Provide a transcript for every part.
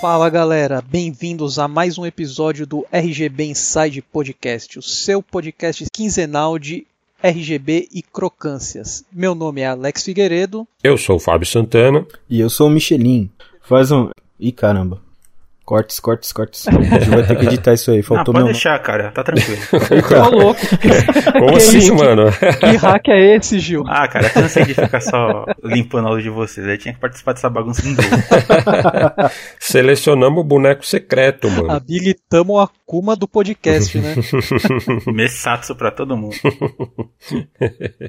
Fala galera, bem-vindos a mais um episódio do RGB Inside Podcast, o seu podcast quinzenal de RGB e crocâncias. Meu nome é Alex Figueiredo. Eu sou o Fábio Santana. E eu sou o Michelin. Faz um. Ih, caramba. Cortes, cortes, cortes. A gente vai ter que editar isso aí. Faltou ah, pode meu... deixar, cara. Tá tranquilo. Tá louco. Como assim, mano? Que hack é esse, Gil? Ah, cara, cansei de ficar só limpando a áudio de vocês. Aí tinha que participar dessa bagunça em. Selecionamos o boneco secreto, mano. Habilitamos o Akuma do podcast, né? Messatsu pra todo mundo.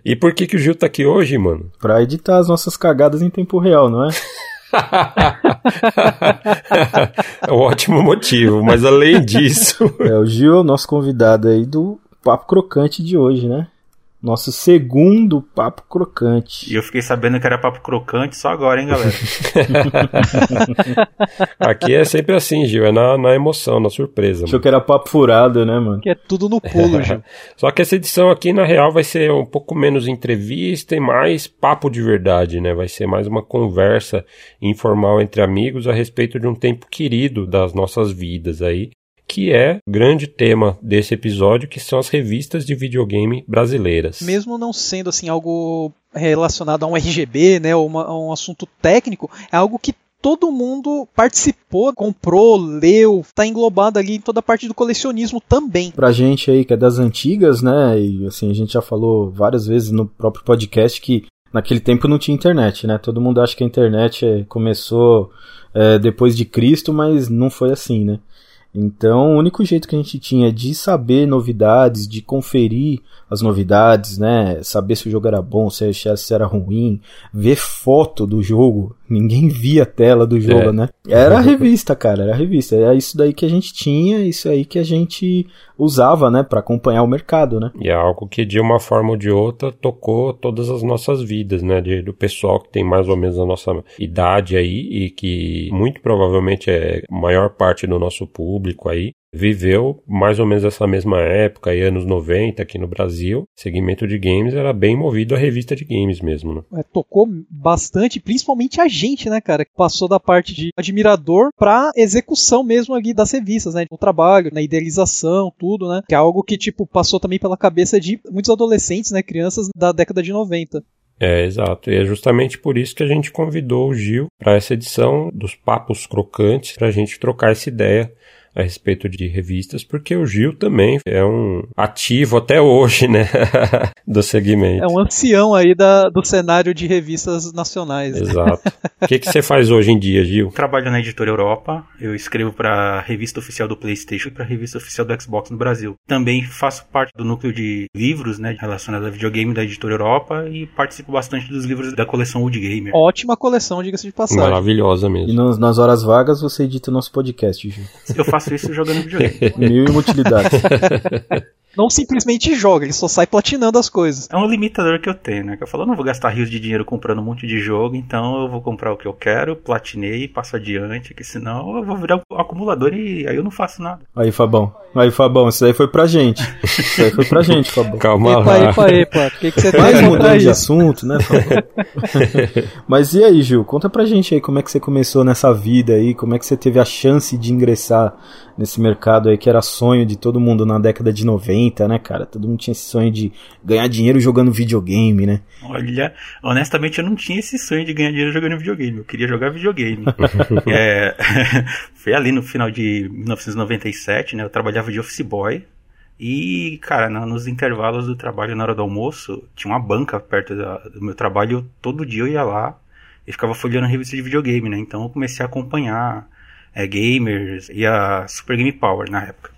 e por que, que o Gil tá aqui hoje, mano? Pra editar as nossas cagadas em tempo real, não é? É um ótimo motivo, mas além disso. É, o Gil é o nosso convidado aí do Papo Crocante de hoje, né? Nosso segundo papo crocante. E eu fiquei sabendo que era papo crocante só agora, hein, galera? Aqui é sempre assim, Gil, é na, na emoção, na surpresa. Achou mano. que era papo furado, né, mano? Que é tudo no pulo, Gil. Só que essa edição aqui, na real, vai ser um pouco menos entrevista e mais papo de verdade, né? Vai ser mais uma conversa informal entre amigos a respeito de um tempo querido das nossas vidas aí que é o grande tema desse episódio, que são as revistas de videogame brasileiras. Mesmo não sendo assim algo relacionado a um RGB, né, ou uma, a um assunto técnico, é algo que todo mundo participou, comprou, leu, tá englobado ali em toda a parte do colecionismo também. Pra gente aí que é das antigas, né, e assim, a gente já falou várias vezes no próprio podcast que naquele tempo não tinha internet, né, todo mundo acha que a internet é, começou é, depois de Cristo, mas não foi assim, né. Então, o único jeito que a gente tinha de saber novidades, de conferir as novidades, né? Saber se o jogo era bom, se era ruim, ver foto do jogo. Ninguém via a tela do jogo, é. né? Era a revista, cara, era a revista. Era isso daí que a gente tinha, isso aí que a gente usava, né, para acompanhar o mercado, né? E é algo que de uma forma ou de outra tocou todas as nossas vidas, né? De, do pessoal que tem mais ou menos a nossa idade aí e que muito provavelmente é a maior parte do nosso público aí viveu mais ou menos essa mesma época, aí, anos 90 aqui no Brasil. Segmento de games era bem movido à revista de games mesmo, né? É, tocou bastante, principalmente a gente, né, cara, que passou da parte de admirador pra execução mesmo aqui das revistas, né? O trabalho, na idealização, tudo, né? Que é algo que, tipo, passou também pela cabeça de muitos adolescentes, né, crianças da década de 90. É, exato. E é justamente por isso que a gente convidou o Gil para essa edição dos Papos Crocantes, para a gente trocar essa ideia a respeito de revistas, porque o Gil também é um ativo até hoje, né, do segmento. É um ancião aí da, do cenário de revistas nacionais. Exato. O que, que você faz hoje em dia, Gil? Trabalho na Editora Europa, eu escrevo para a revista oficial do PlayStation e para a revista oficial do Xbox no Brasil. Também faço parte do núcleo de livros, né, relacionados a videogame da Editora Europa e participo bastante dos livros da coleção Wood Gamer. Ótima coleção, diga-se de passagem. Maravilhosa mesmo. E nos, nas horas vagas você edita o nosso podcast, Gil. Eu faço isso jogando videogame. Mil e utilidades. não simplesmente joga, ele só sai platinando as coisas. É um limitador que eu tenho, né? Que eu falo, eu não vou gastar rios de dinheiro comprando um monte de jogo, então eu vou comprar o que eu quero, platinei, passo adiante, que senão eu vou virar um acumulador e aí eu não faço nada. Aí, Fabão. Aí, Fabão, isso aí foi pra gente. Isso aí foi pra gente, Fabão. Calma epa, lá. Epa, epa, O que, que você mudando de assunto, né, Fabão? Mas e aí, Gil? Conta pra gente aí como é que você começou nessa vida aí, como é que você teve a chance de ingressar nesse mercado aí que era sonho de todo mundo na década de 90, né, cara? Todo mundo tinha esse sonho de ganhar dinheiro jogando videogame, né? Olha, honestamente eu não tinha esse sonho de ganhar dinheiro jogando videogame, eu queria jogar videogame. é, foi ali no final de 1997, né? Eu trabalhava de office boy. E, cara, nos intervalos do trabalho, na hora do almoço, tinha uma banca perto do meu trabalho. Todo dia eu ia lá e ficava folheando a revista de videogame, né? Então eu comecei a acompanhar é, gamers e a Super Game Power na época.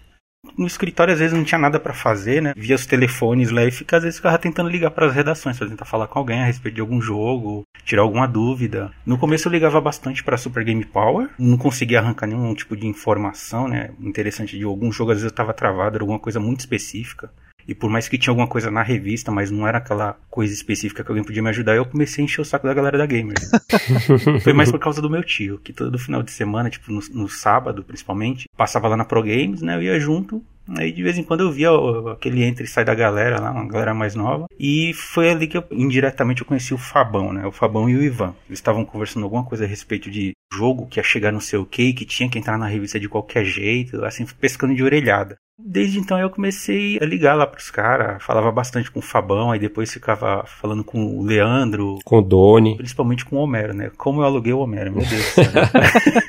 No escritório às vezes não tinha nada para fazer, né? Via os telefones lá e fica, às vezes ficava tentando ligar para as redações para tentar falar com alguém a respeito de algum jogo, tirar alguma dúvida. No começo eu ligava bastante para Super Game Power, não conseguia arrancar nenhum tipo de informação, né? Interessante de algum jogo às vezes eu estava travado, era alguma coisa muito específica. E por mais que tinha alguma coisa na revista, mas não era aquela coisa específica que alguém podia me ajudar, eu comecei a encher o saco da galera da Gamer. Foi mais por causa do meu tio, que todo final de semana, tipo no, no sábado principalmente, passava lá na Pro Games, né? Eu ia junto, Aí de vez em quando eu via aquele entra e sai da galera lá, uma galera mais nova. E foi ali que eu, indiretamente eu conheci o Fabão, né? O Fabão e o Ivan. Eles estavam conversando alguma coisa a respeito de jogo que ia chegar não sei o que, que tinha que entrar na revista de qualquer jeito, assim, pescando de orelhada. Desde então eu comecei a ligar lá pros caras, falava bastante com o Fabão, aí depois ficava falando com o Leandro. Com o Doni. Principalmente com o Homero, né? Como eu aluguei o Homero, meu Deus.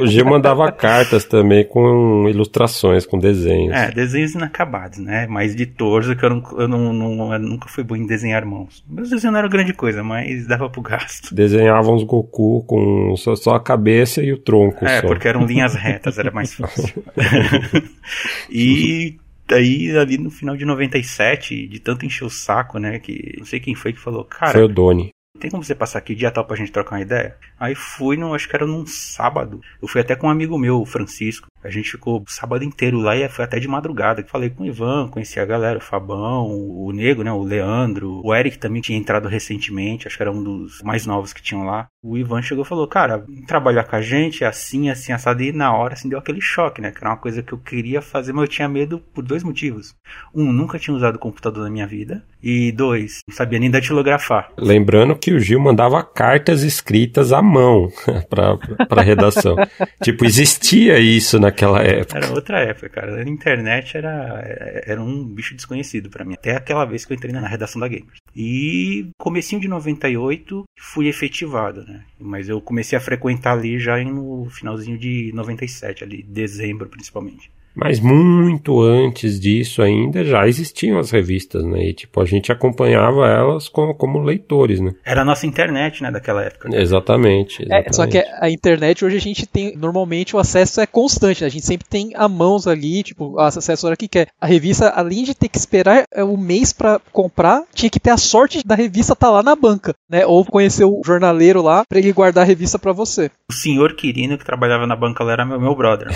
O Gil mandava cartas também com ilustrações, com desenhos. É, desenhos inacabados, né? Mais de torso, que eu, não, eu, não, não, eu nunca fui bom em desenhar mãos. Meus desenhos não eram grande coisa, mas dava pro gasto. Desenhavam os Goku com só, só a cabeça e o tronco. É, só. porque eram linhas retas, era mais fácil. e e aí, ali no final de 97, de tanto encher o saco, né? Que não sei quem foi que falou, cara. Foi o Doni. Tem como você passar aqui dia tal pra gente trocar uma ideia? Aí fui, no, acho que era num sábado. Eu fui até com um amigo meu, o Francisco. A gente ficou o sábado inteiro lá e foi até de madrugada. Falei com o Ivan, conheci a galera, o Fabão, o Nego, né? O Leandro, o Eric também tinha entrado recentemente, acho que era um dos mais novos que tinham lá. O Ivan chegou e falou, cara, trabalhar com a gente, assim, assim, assado. E na hora, assim, deu aquele choque, né? Que era uma coisa que eu queria fazer, mas eu tinha medo por dois motivos. Um, nunca tinha usado computador na minha vida. E dois, não sabia nem datilografar. Lembrando que o Gil mandava cartas escritas à mão pra redação. tipo, existia isso na naquela época. Era outra época, cara. A internet era, era um bicho desconhecido para mim. Até aquela vez que eu entrei na redação da Gamers. E comecinho de 98 fui efetivado, né? Mas eu comecei a frequentar ali já no finalzinho de 97, ali, dezembro principalmente. Mas muito antes disso ainda já existiam as revistas, né? E tipo, a gente acompanhava elas como, como leitores, né? Era a nossa internet, né, daquela época. Exatamente, exatamente. É, só que a internet hoje a gente tem, normalmente o acesso é constante, né? A gente sempre tem a mãos ali, tipo, acesso a hora que quer. A revista, além de ter que esperar é, o mês para comprar, tinha que ter a sorte da revista estar tá lá na banca, né? Ou conhecer o jornaleiro lá para ele guardar a revista para você. O senhor Quirino que trabalhava na banca lá era meu, meu brother.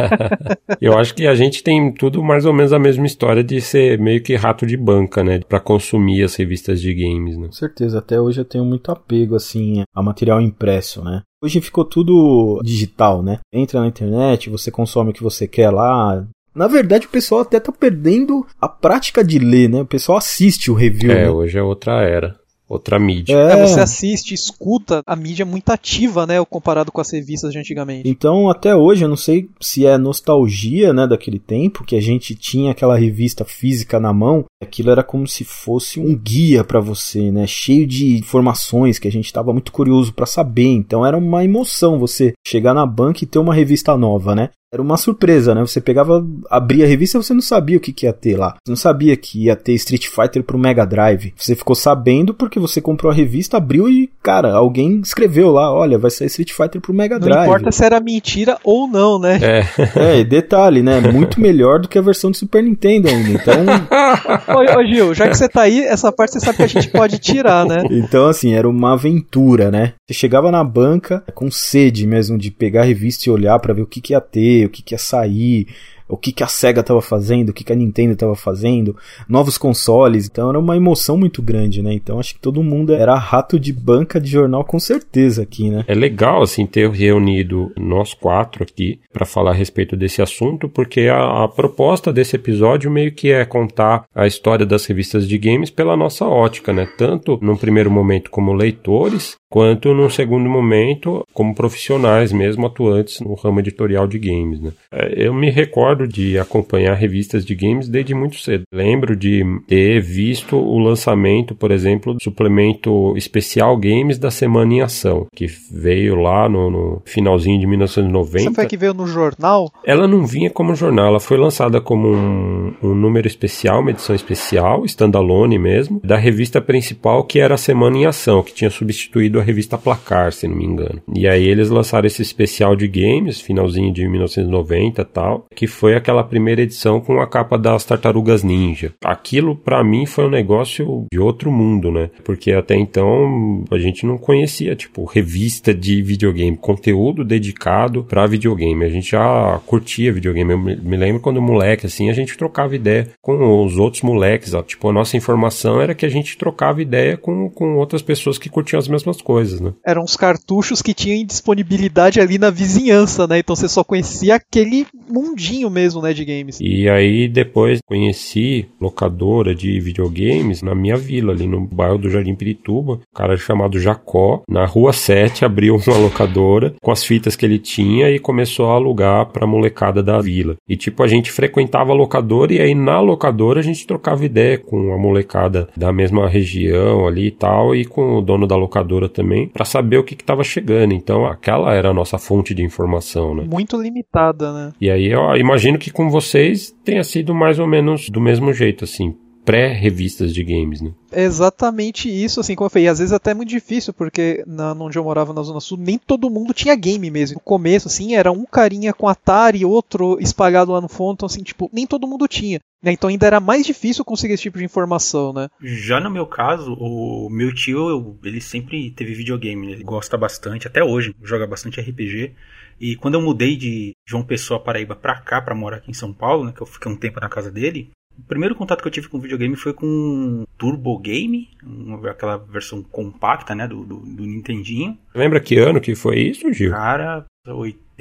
Eu acho que a gente tem tudo mais ou menos a mesma história de ser meio que rato de banca, né? Pra consumir as revistas de games, né? Com certeza, até hoje eu tenho muito apego, assim, a material impresso, né? Hoje ficou tudo digital, né? Entra na internet, você consome o que você quer lá, na verdade, o pessoal até tá perdendo a prática de ler, né? O pessoal assiste o review. É, né? hoje é outra era outra mídia. É. é. você assiste, escuta a mídia muito ativa, né, comparado com as revistas de antigamente. Então, até hoje, eu não sei se é nostalgia, né, daquele tempo que a gente tinha aquela revista física na mão, aquilo era como se fosse um guia para você, né, cheio de informações que a gente estava muito curioso para saber. Então, era uma emoção você chegar na banca e ter uma revista nova, né? Era uma surpresa, né? Você pegava, abria a revista e você não sabia o que, que ia ter lá. Você não sabia que ia ter Street Fighter pro Mega Drive. Você ficou sabendo porque você comprou a revista, abriu e, cara, alguém escreveu lá, olha, vai sair Street Fighter pro Mega não Drive. Não importa se era mentira ou não, né? É. é, e detalhe, né? Muito melhor do que a versão do Super Nintendo ainda. Então. ô, ô, Gil, já que você tá aí, essa parte você sabe que a gente pode tirar, né? Então, assim, era uma aventura, né? Você chegava na banca com sede mesmo de pegar a revista e olhar para ver o que, que ia ter o que, que ia sair, o que, que a SEGA estava fazendo, o que, que a Nintendo estava fazendo, novos consoles. Então era uma emoção muito grande, né? Então acho que todo mundo era rato de banca de jornal com certeza aqui, né? É legal, assim, ter reunido nós quatro aqui para falar a respeito desse assunto, porque a, a, proposta desse episódio meio que é contar a história das revistas de games pela nossa ótica, né? Tanto num primeiro momento como leitores, quanto num segundo momento como profissionais mesmo atuantes no ramo editorial de games. Né? É, eu me recordo de acompanhar revistas de games desde muito cedo. Lembro de ter visto o lançamento, por exemplo, do suplemento especial games da Semana em Ação, que veio lá no, no finalzinho de 1990. Essa foi que veio no jornal? Ela não vinha como jornal, ela foi lançada como um, um número especial, uma edição especial, standalone mesmo, da revista principal que era a Semana em Ação, que tinha substituído a revista Placar, se não me engano. E aí eles lançaram esse especial de games, finalzinho de 1990 tal, que foi aquela primeira edição com a capa das Tartarugas Ninja. Aquilo para mim foi um negócio de outro mundo, né? Porque até então a gente não conhecia, tipo, revista de videogame, conteúdo dedicado para videogame. A gente já curtia videogame. Eu me lembro quando moleque assim, a gente trocava ideia com os outros moleques, ó. tipo, a nossa informação era que a gente trocava ideia com, com outras pessoas que curtiam as mesmas coisas né? Eram os cartuchos que tinham disponibilidade ali na vizinhança, né? Então você só conhecia aquele mundinho mesmo, né, de games. E aí depois conheci locadora de videogames na minha vila, ali no bairro do Jardim Pirituba. Um cara chamado Jacó, na rua 7, abriu uma locadora com as fitas que ele tinha e começou a alugar pra molecada da vila. E tipo, a gente frequentava a locadora e aí na locadora a gente trocava ideia com a molecada da mesma região ali e tal, e com o dono da locadora também, para saber o que estava chegando. Então aquela era a nossa fonte de informação, né? Muito limitada, né? E aí eu imagino que com vocês tenha sido mais ou menos do mesmo jeito, assim, pré-revistas de games, né? É exatamente isso, assim, como eu falei. E às vezes até é muito difícil, porque na, onde eu morava na Zona Sul, nem todo mundo tinha game mesmo. No começo, assim, era um carinha com Atari, outro espalhado lá no fundo, então, assim, tipo, nem todo mundo tinha. Né? Então ainda era mais difícil conseguir esse tipo de informação, né? Já no meu caso, o meu tio, ele sempre teve videogame, né? ele gosta bastante, até hoje, joga bastante RPG. E quando eu mudei de João Pessoa, Paraíba, pra cá, pra morar aqui em São Paulo, né, que eu fiquei um tempo na casa dele, o primeiro contato que eu tive com videogame foi com Turbo Game, aquela versão compacta, né, do, do, do Nintendinho. Lembra que ano que foi isso, Gil? Cara, 89,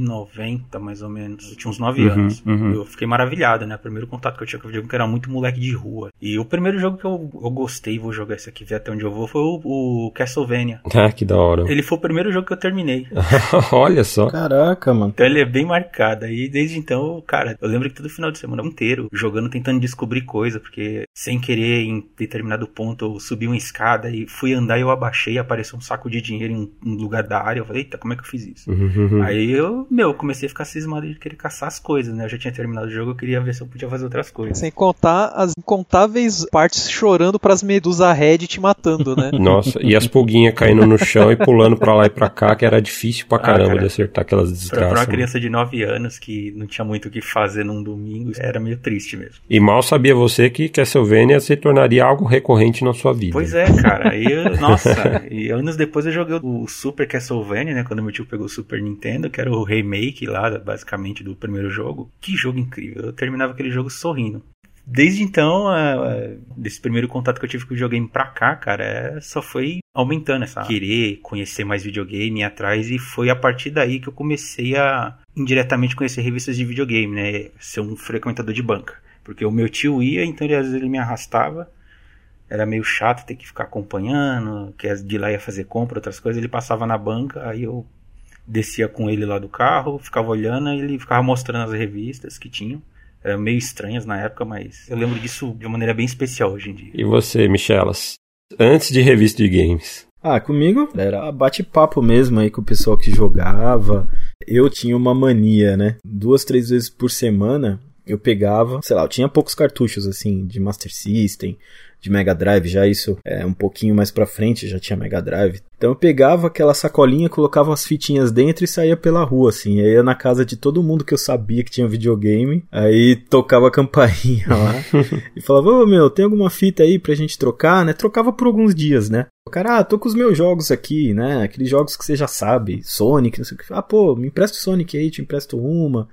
90 mais ou menos. Eu tinha uns 9 uhum, anos. Uhum. Eu fiquei maravilhado, né? O primeiro contato que eu tinha com o videogame que era muito moleque de rua. E o primeiro jogo que eu, eu gostei, vou jogar esse aqui, ver até onde eu vou, foi o, o Castlevania. Ah, que da hora. Ele foi o primeiro jogo que eu terminei. Olha só. Caraca, mano. Então ele é bem marcado. E desde então, cara, eu lembro que todo final de semana inteiro, jogando, tentando descobrir coisa, porque sem querer, em determinado ponto, eu subi uma escada e fui andar e eu abaixei apareceu um saco de dinheiro em um lugar da área. Eu falei, eita, como é que eu fiz isso? Uhum. Aí eu, meu, comecei a ficar cismado de querer caçar as coisas, né? Eu já tinha terminado o jogo, eu queria ver se eu podia fazer outras coisas. Sem contar as incontáveis partes chorando pras medusa red te matando, né? Nossa, e as pulguinhas caindo no chão e pulando pra lá e pra cá, que era difícil pra ah, caramba ah, cara, de acertar aquelas desgraças. Pra, pra uma criança de 9 anos que não tinha muito o que fazer num domingo, era meio triste mesmo. E mal sabia você que Castlevania se tornaria algo recorrente na sua vida. Pois é, cara. Aí, nossa, e anos depois eu joguei o Super Castlevania, né? Quando meu tio pegou o Super Nintendo, que era o remake lá, basicamente, do primeiro jogo. Que jogo incrível. Eu terminava aquele jogo sorrindo. Desde então, desse primeiro contato que eu tive com o videogame pra cá, cara, é, só foi aumentando essa querer conhecer mais videogame atrás e foi a partir daí que eu comecei a indiretamente conhecer revistas de videogame, né? Ser um frequentador de banca. Porque o meu tio ia, então ele, às vezes ele me arrastava. Era meio chato ter que ficar acompanhando, que de lá ia fazer compra, outras coisas. Ele passava na banca, aí eu descia com ele lá do carro, ficava olhando e ele ficava mostrando as revistas que tinham. Eram meio estranhas na época, mas eu lembro disso de uma maneira bem especial hoje em dia. E você, Michelas? Antes de revista de games? Ah, comigo era bate-papo mesmo aí com o pessoal que jogava. Eu tinha uma mania, né? Duas, três vezes por semana eu pegava, sei lá, eu tinha poucos cartuchos assim de Master System, de Mega Drive, já isso é um pouquinho mais pra frente, já tinha Mega Drive. Então eu pegava aquela sacolinha, colocava as fitinhas dentro e saía pela rua, assim. Aí ia na casa de todo mundo que eu sabia que tinha videogame, aí tocava a campainha lá e falava, ô meu, tem alguma fita aí pra gente trocar, né? Trocava por alguns dias, né? O cara, ah, tô com os meus jogos aqui, né? Aqueles jogos que você já sabe, Sonic, não sei o que. Ah, pô, me empresta o Sonic aí, te empresto uma.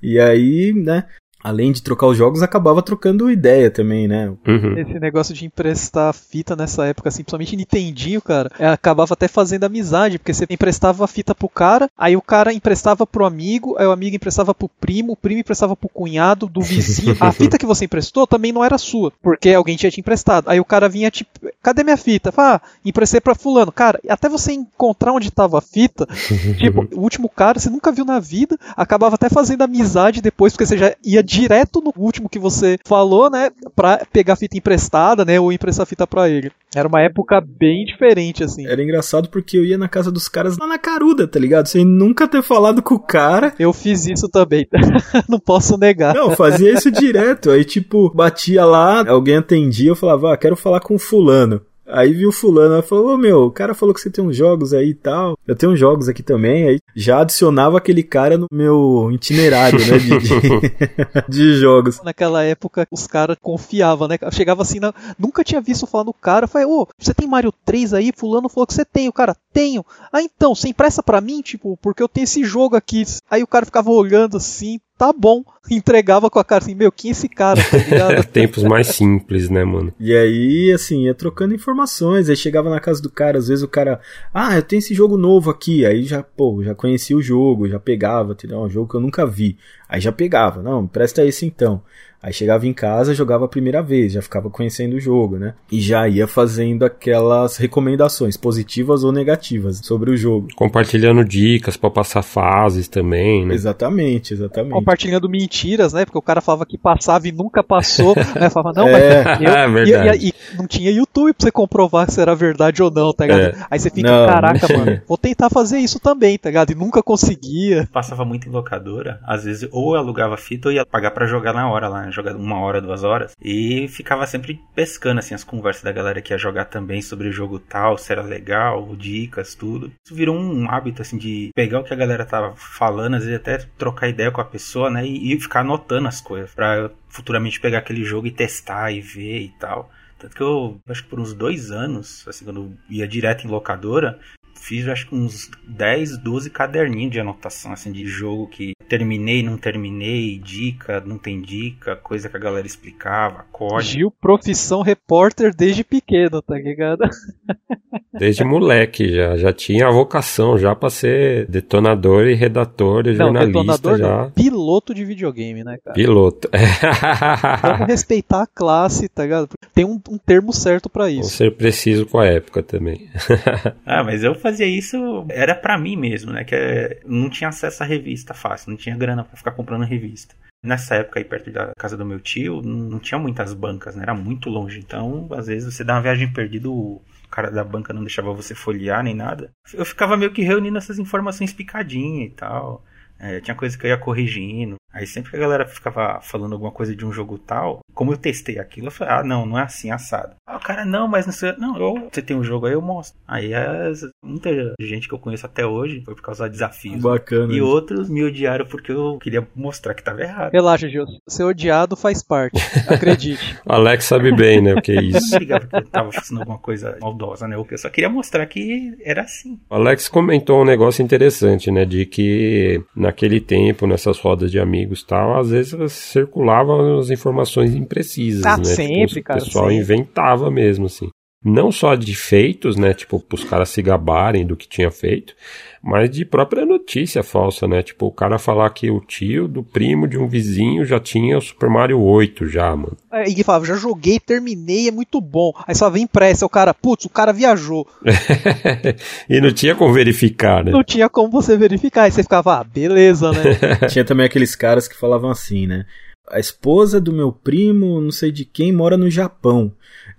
E aí, né, além de trocar os jogos, acabava trocando ideia também, né? Uhum. Esse negócio de emprestar fita nessa época, assim, principalmente Nintendinho, cara, é, acabava até fazendo amizade, porque você emprestava a fita pro cara, aí o cara emprestava pro amigo, aí o amigo emprestava pro primo, o primo emprestava pro cunhado, do vizinho. a fita que você emprestou também não era sua, porque alguém tinha te emprestado. Aí o cara vinha, tipo, cadê minha fita? Fala, ah, emprestei pra fulano. Cara, até você encontrar onde tava a fita, tipo, o último cara você nunca viu na vida, acabava até fazendo amizade depois, porque você já ia direto no último que você falou, né? Pra pegar fita emprestada, né? Ou emprestar fita pra ele. Era uma época bem diferente, assim. Era engraçado porque eu ia na casa dos caras lá na caruda, tá ligado? Sem nunca ter falado com o cara. Eu fiz isso também. Não posso negar. Não, fazia isso direto. Aí, tipo, batia lá, alguém atendia, eu falava, ah, quero falar com fulano. Aí viu fulano, falou, ô meu, o cara falou que você tem uns jogos aí e tal. Eu tenho uns jogos aqui também. Aí já adicionava aquele cara no meu itinerário, né, de, de, de jogos. Naquela época, os caras confiavam, né? Chegava assim, na... nunca tinha visto falar no cara. Falei, ô, você tem Mario 3 aí? Fulano falou que você tem. O cara, tenho. Ah, então, você empresta pra mim? Tipo, porque eu tenho esse jogo aqui. Aí o cara ficava olhando assim, tá bom. Entregava com a cara assim, meu, quem é esse cara, tá ligado? Tempos mais simples, né, mano? E aí, assim, ia trocando informações. Aí chegava na casa do cara, às vezes o cara, ah, eu tenho esse jogo novo aqui. Aí já, pô, já conhecia o jogo, já pegava, entendeu? É um jogo que eu nunca vi. Aí já pegava, não, presta esse então. Aí chegava em casa, jogava a primeira vez, já ficava conhecendo o jogo, né? E já ia fazendo aquelas recomendações, positivas ou negativas, sobre o jogo. Compartilhando dicas para passar fases também, né? Exatamente, exatamente. Compartilhando mentiras, né? Porque o cara falava que passava e nunca passou, né? Falava, não, é. mas eu, é verdade. E, e, e, não tinha YouTube pra você comprovar se era verdade ou não, tá ligado? É. Aí você fica, não, caraca, mano, vou tentar fazer isso também, tá ligado? E nunca conseguia. Passava muito em locadora, às vezes ou alugava fita ou ia pagar para jogar na hora lá, jogar uma hora, duas horas, e ficava sempre pescando assim as conversas da galera que ia jogar também sobre o jogo tal, se era legal, dicas, tudo. Isso virou um hábito assim de pegar o que a galera tava falando, às vezes até trocar ideia com a pessoa, né, e, e ficar anotando as coisas para futuramente pegar aquele jogo e testar e ver e tal. Tanto que eu acho que por uns dois anos, assim, quando eu ia direto em locadora, fiz acho que uns 10, 12 caderninhos de anotação, assim, de jogo que terminei, não terminei, dica, não tem dica, coisa que a galera explicava, código. Gil, profissão repórter desde pequeno, tá ligado? Desde moleque já, já tinha a vocação já pra ser detonador e redator e não, jornalista já. Não, piloto de videogame, né, cara? Piloto. Vamos respeitar a classe, tá ligado? Tem um, um termo certo para isso. Vamos ser preciso com a época também. ah, mas eu fazia isso, era para mim mesmo, né? Que é, não tinha acesso à revista fácil, não tinha grana para ficar comprando revista. Nessa época aí perto da casa do meu tio, não tinha muitas bancas, né? Era muito longe. Então, às vezes você dá uma viagem perdida, o cara da banca não deixava você folhear nem nada. Eu ficava meio que reunindo essas informações picadinha e tal. É, tinha coisa que eu ia corrigindo. Aí sempre que a galera ficava falando alguma coisa de um jogo tal, como eu testei aquilo, eu falei, ah, não, não é assim, assado. Ah, o cara, não, mas não sei. Não, eu, você tem um jogo aí, eu mostro. Aí as, muita gente que eu conheço até hoje foi por causa de desafios. Bacana. E outros me odiaram porque eu queria mostrar que tava errado. Relaxa, Gilson. Ser odiado faz parte. Acredite. o Alex sabe bem, né, o que é isso. Eu não porque eu tava fazendo alguma coisa maldosa, né? Eu só queria mostrar que era assim. O Alex comentou um negócio interessante, né? De que naquele tempo, nessas rodas de amigos tal, às vezes circulavam as informações imprecisas, ah, né? Tipo, sempre, tipo, cara. O pessoal sempre. inventava mesmo, assim. Não só de feitos, né? Tipo, pros caras se gabarem do que tinha feito, mas de própria notícia falsa, né? Tipo, o cara falar que o tio do primo de um vizinho já tinha o Super Mario 8 já, mano. É, e falava, já joguei, terminei, é muito bom. Aí só vem pressa, o cara, putz, o cara viajou. e não tinha como verificar, né? Não tinha como você verificar. Aí você ficava, ah, beleza, né? tinha também aqueles caras que falavam assim, né? A esposa do meu primo, não sei de quem, mora no Japão.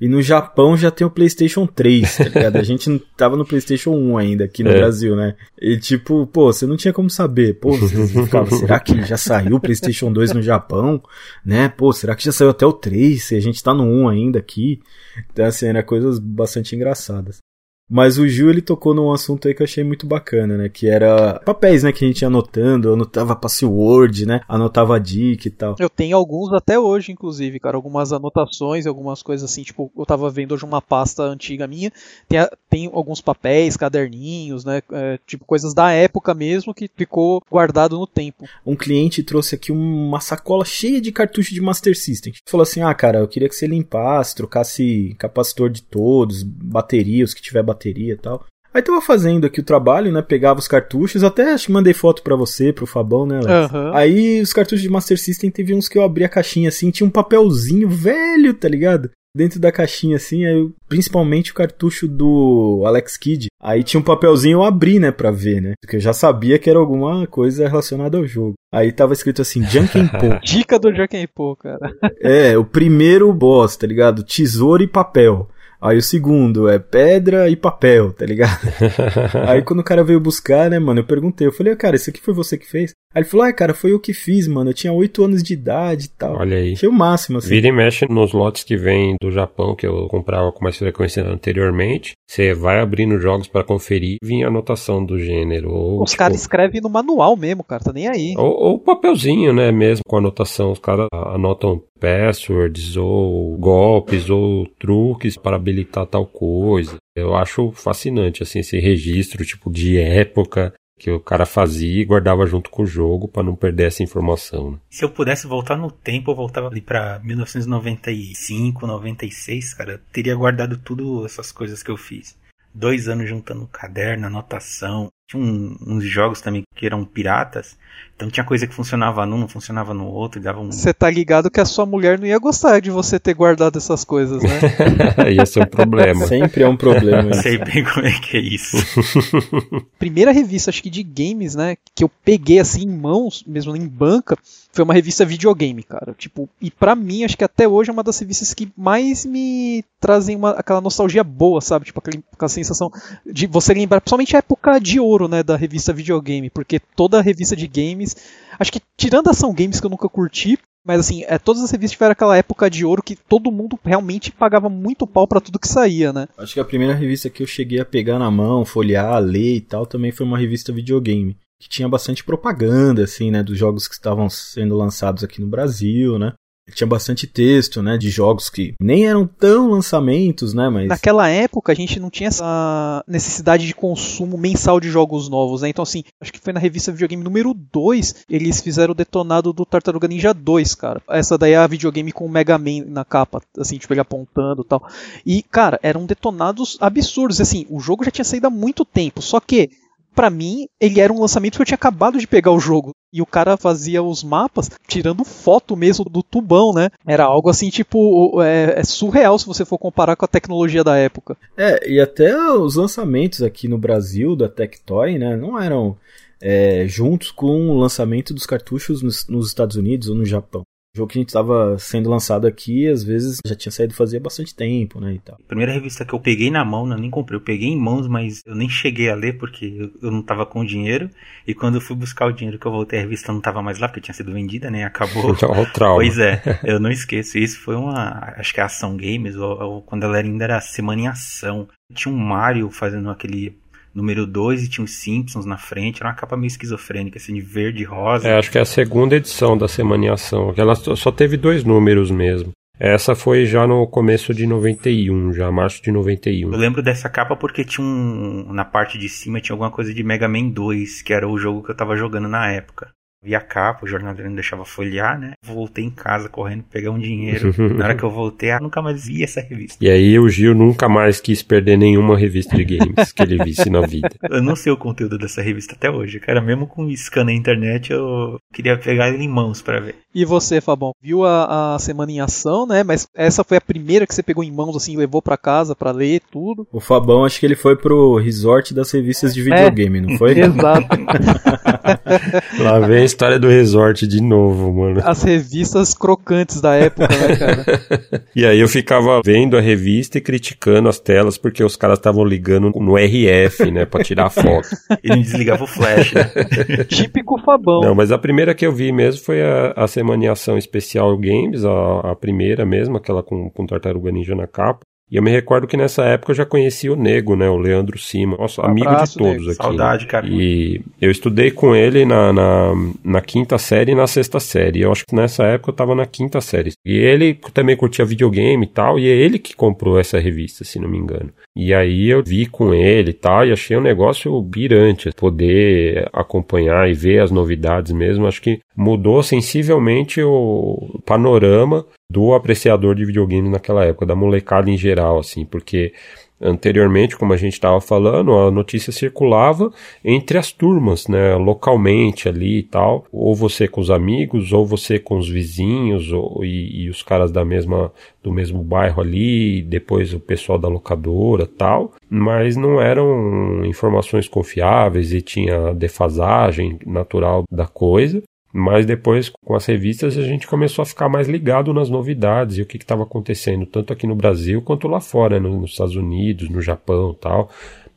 E no Japão já tem o PlayStation 3, tá ligado? A gente tava no PlayStation 1 ainda aqui no é. Brasil, né? E tipo, pô, você não tinha como saber. Pô, você ficava, será que já saiu o PlayStation 2 no Japão? Né? Pô, será que já saiu até o 3? Se a gente tá no 1 ainda aqui. Então, assim, era coisas bastante engraçadas. Mas o Gil ele tocou num assunto aí que eu achei muito bacana, né? Que era papéis, né? Que a gente ia anotando, eu anotava password, né? Anotava dica e tal. Eu tenho alguns até hoje, inclusive, cara. Algumas anotações, algumas coisas assim. Tipo, eu tava vendo hoje uma pasta antiga minha. Tem, tem alguns papéis, caderninhos, né? É, tipo, coisas da época mesmo que ficou guardado no tempo. Um cliente trouxe aqui uma sacola cheia de cartuchos de Master System. Falou assim: ah, cara, eu queria que você limpasse, trocasse capacitor de todos, bateria, os que tiver bateria bateria e tal. Aí tava fazendo aqui o trabalho, né? Pegava os cartuchos, até acho que mandei foto para você, pro Fabão, né, Alex? Uhum. Aí os cartuchos de Master System teve uns que eu abri a caixinha assim, tinha um papelzinho velho, tá ligado? Dentro da caixinha assim, aí, principalmente o cartucho do Alex Kidd. Aí tinha um papelzinho eu abri, né, pra ver, né? Porque eu já sabia que era alguma coisa relacionada ao jogo. Aí tava escrito assim, Junkenpo. Dica do Junkenpo, cara. é, o primeiro boss, tá ligado? Tesouro e papel. Aí o segundo é pedra e papel, tá ligado? aí quando o cara veio buscar, né, mano, eu perguntei, eu falei, cara, isso aqui foi você que fez? Aí ele falou, ah, cara, foi eu que fiz, mano, eu tinha 8 anos de idade e tal. Olha aí. Achei o máximo, assim. Vira e mexe nos lotes que vem do Japão, que eu comprava com mais frequência anteriormente. Você vai abrindo jogos para conferir e vinha a anotação do gênero. Ou, os tipo, caras escrevem no manual mesmo, cara, tá nem aí. Ou, ou papelzinho, né, mesmo, com anotação. Os caras anotam passwords ou golpes ou truques para habilitar tal coisa. Eu acho fascinante assim esse registro tipo de época que o cara fazia e guardava junto com o jogo para não perder essa informação. Né? Se eu pudesse voltar no tempo, eu voltava ali para 1995, 96, cara, eu teria guardado tudo essas coisas que eu fiz. Dois anos juntando caderno, anotação, tinha um, uns jogos também que eram piratas, então tinha coisa que funcionava num, não funcionava no outro, dava um. Você tá ligado que a sua mulher não ia gostar de você ter guardado essas coisas, né? ia ser um problema. Sempre é um problema. Não sei bem como é que é isso. Primeira revista, acho que de games, né, que eu peguei assim em mãos, mesmo em banca, foi uma revista videogame, cara. Tipo, e para mim, acho que até hoje é uma das revistas que mais me trazem uma, aquela nostalgia boa, sabe? Tipo, aquela, aquela sensação de você lembrar, principalmente a época de ouro, né, da revista videogame, porque toda revista de games, acho que tirando a ação games que eu nunca curti, mas assim, é, todas as revistas tiveram aquela época de ouro que todo mundo realmente pagava muito pau para tudo que saía, né? Acho que a primeira revista que eu cheguei a pegar na mão, folhear, ler e tal, também foi uma revista videogame. Que tinha bastante propaganda, assim, né? Dos jogos que estavam sendo lançados aqui no Brasil, né? Tinha bastante texto, né, de jogos que nem eram tão lançamentos, né, mas... Naquela época a gente não tinha essa necessidade de consumo mensal de jogos novos, né, então assim, acho que foi na revista videogame número 2, eles fizeram o detonado do Tartaruga Ninja 2, cara. Essa daí é a videogame com o Mega Man na capa, assim, tipo ele apontando tal. E, cara, eram detonados absurdos, assim, o jogo já tinha saído há muito tempo, só que para mim, ele era um lançamento que eu tinha acabado de pegar o jogo. E o cara fazia os mapas tirando foto mesmo do tubão, né? Era algo assim, tipo, é, é, surreal se você for comparar com a tecnologia da época. É, e até os lançamentos aqui no Brasil da Tectoy, né? Não eram é, juntos com o lançamento dos cartuchos nos, nos Estados Unidos ou no Japão. O jogo que a gente estava sendo lançado aqui, às vezes já tinha saído fazia bastante tempo, né, e tal. A primeira revista que eu peguei na mão, né, eu nem comprei, eu peguei em mãos, mas eu nem cheguei a ler porque eu não estava com dinheiro. E quando eu fui buscar o dinheiro que eu voltei, a revista não estava mais lá, porque tinha sido vendida, né, acabou. o trauma. Pois é, eu não esqueço. Isso foi uma, acho que é Ação Games, ou, ou quando ela ainda era Semana em Ação. Tinha um Mario fazendo aquele número 2 e tinha os Simpsons na frente. Era uma capa meio esquizofrênica, assim, de verde e rosa. É, acho que é a segunda edição da Semana em Ação. Ela só teve dois números mesmo. Essa foi já no começo de 91, já março de 91. Eu lembro dessa capa porque tinha um. Na parte de cima tinha alguma coisa de Mega Man 2, que era o jogo que eu tava jogando na época vi a capa, o jornaleiro não deixava folhear, né? Voltei em casa correndo pegar um dinheiro. Na hora que eu voltei, eu nunca mais vi essa revista. E aí o Gil nunca mais quis perder nenhuma revista de games que ele visse na vida. Eu não sei o conteúdo dessa revista até hoje, cara. Mesmo com scan na internet, eu queria pegar ele em mãos para ver. E você, Fabão, viu a, a, semana em ação, né? Mas essa foi a primeira que você pegou em mãos, assim, levou para casa para ler tudo. O Fabão, acho que ele foi pro resort das revistas de é. videogame, é, não foi? Exato. Lá vem história do resort de novo, mano. As revistas crocantes da época, né, cara? e aí eu ficava vendo a revista e criticando as telas porque os caras estavam ligando no RF, né, pra tirar foto. e não desligava o flash, né? Típico Fabão. Não, mas a primeira que eu vi mesmo foi a, a Semana Ação Especial Games, a, a primeira mesmo, aquela com, com Tartaruga Ninja na capa. E eu me recordo que nessa época eu já conhecia o Nego, né? O Leandro Cima, nosso um amigo de todos Nego. aqui. Saudade, cara. E eu estudei com ele na, na, na, quinta série e na sexta série. Eu acho que nessa época eu tava na quinta série. E ele também curtia videogame e tal, e é ele que comprou essa revista, se não me engano. E aí eu vi com ele e tal, e achei um negócio birante. Poder acompanhar e ver as novidades mesmo. Acho que mudou sensivelmente o panorama do apreciador de videogames naquela época, da molecada em geral, assim, porque anteriormente, como a gente estava falando, a notícia circulava entre as turmas, né, localmente ali e tal, ou você com os amigos, ou você com os vizinhos, ou, e, e os caras da mesma, do mesmo bairro ali, depois o pessoal da locadora tal, mas não eram informações confiáveis e tinha defasagem natural da coisa. Mas depois, com as revistas, a gente começou a ficar mais ligado nas novidades e o que estava acontecendo, tanto aqui no Brasil quanto lá fora, no, nos Estados Unidos, no Japão tal.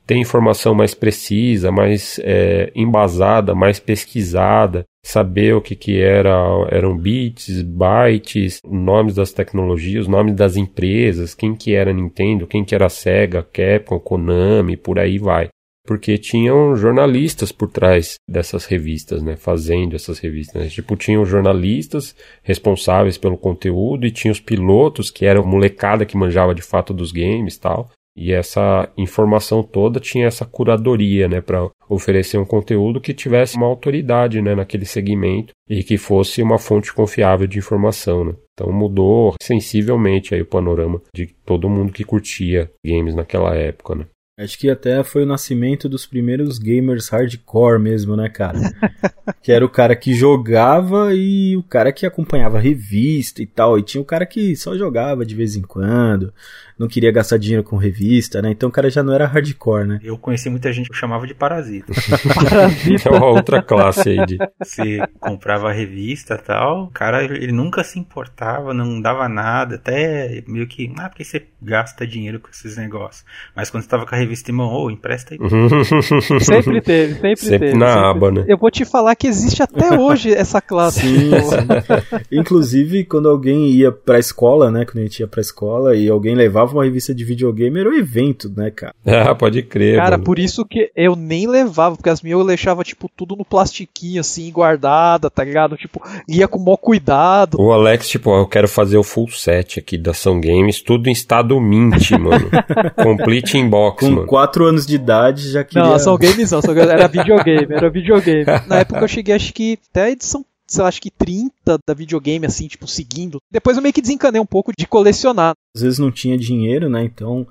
Tem informação mais precisa, mais é, embasada, mais pesquisada, saber o que, que era, eram bits, bytes, nomes das tecnologias, nomes das empresas, quem que era Nintendo, quem que era Sega, Capcom, Konami, por aí vai porque tinham jornalistas por trás dessas revistas, né, fazendo essas revistas. Né? Tipo, tinham jornalistas responsáveis pelo conteúdo e tinha os pilotos que eram molecada que manjava de fato dos games tal. E essa informação toda tinha essa curadoria, né, para oferecer um conteúdo que tivesse uma autoridade, né, naquele segmento e que fosse uma fonte confiável de informação, né. Então mudou sensivelmente aí o panorama de todo mundo que curtia games naquela época, né. Acho que até foi o nascimento dos primeiros gamers hardcore mesmo, né, cara? que era o cara que jogava e o cara que acompanhava revista e tal. E tinha o cara que só jogava de vez em quando não queria gastar dinheiro com revista, né? Então o cara já não era hardcore, né? Eu conheci muita gente que chamava de parasita. parasita. É uma outra classe aí de. Você comprava a revista e tal, o cara ele nunca se importava, não dava nada, até meio que, ah, porque você gasta dinheiro com esses negócios. Mas quando você tava com a revista em mão, ô, oh, empresta aí. sempre teve, sempre, sempre teve. Na sempre. aba, né? Eu vou te falar que existe até hoje essa classe. Sim, sim. Inclusive, quando alguém ia pra escola, né? Quando a gente ia pra escola e alguém levava levava uma revista de videogame era um evento, né, cara? Ah, pode crer. Cara, mano. por isso que eu nem levava, porque as minhas eu deixava, tipo, tudo no plastiquinho, assim, guardada, tá ligado? Tipo, ia com maior cuidado. O Alex, tipo, ó, eu quero fazer o full set aqui da Ação Games, tudo em estado mint, mano. Complete inbox, com mano. Com 4 anos de idade já queria... Não, Ação Games não, era videogame, era videogame. Na época eu cheguei, acho que até a edição sei lá, acho que 30 da videogame, assim, tipo, seguindo. Depois eu meio que desencanei um pouco de colecionar. Às vezes não tinha dinheiro, né? Então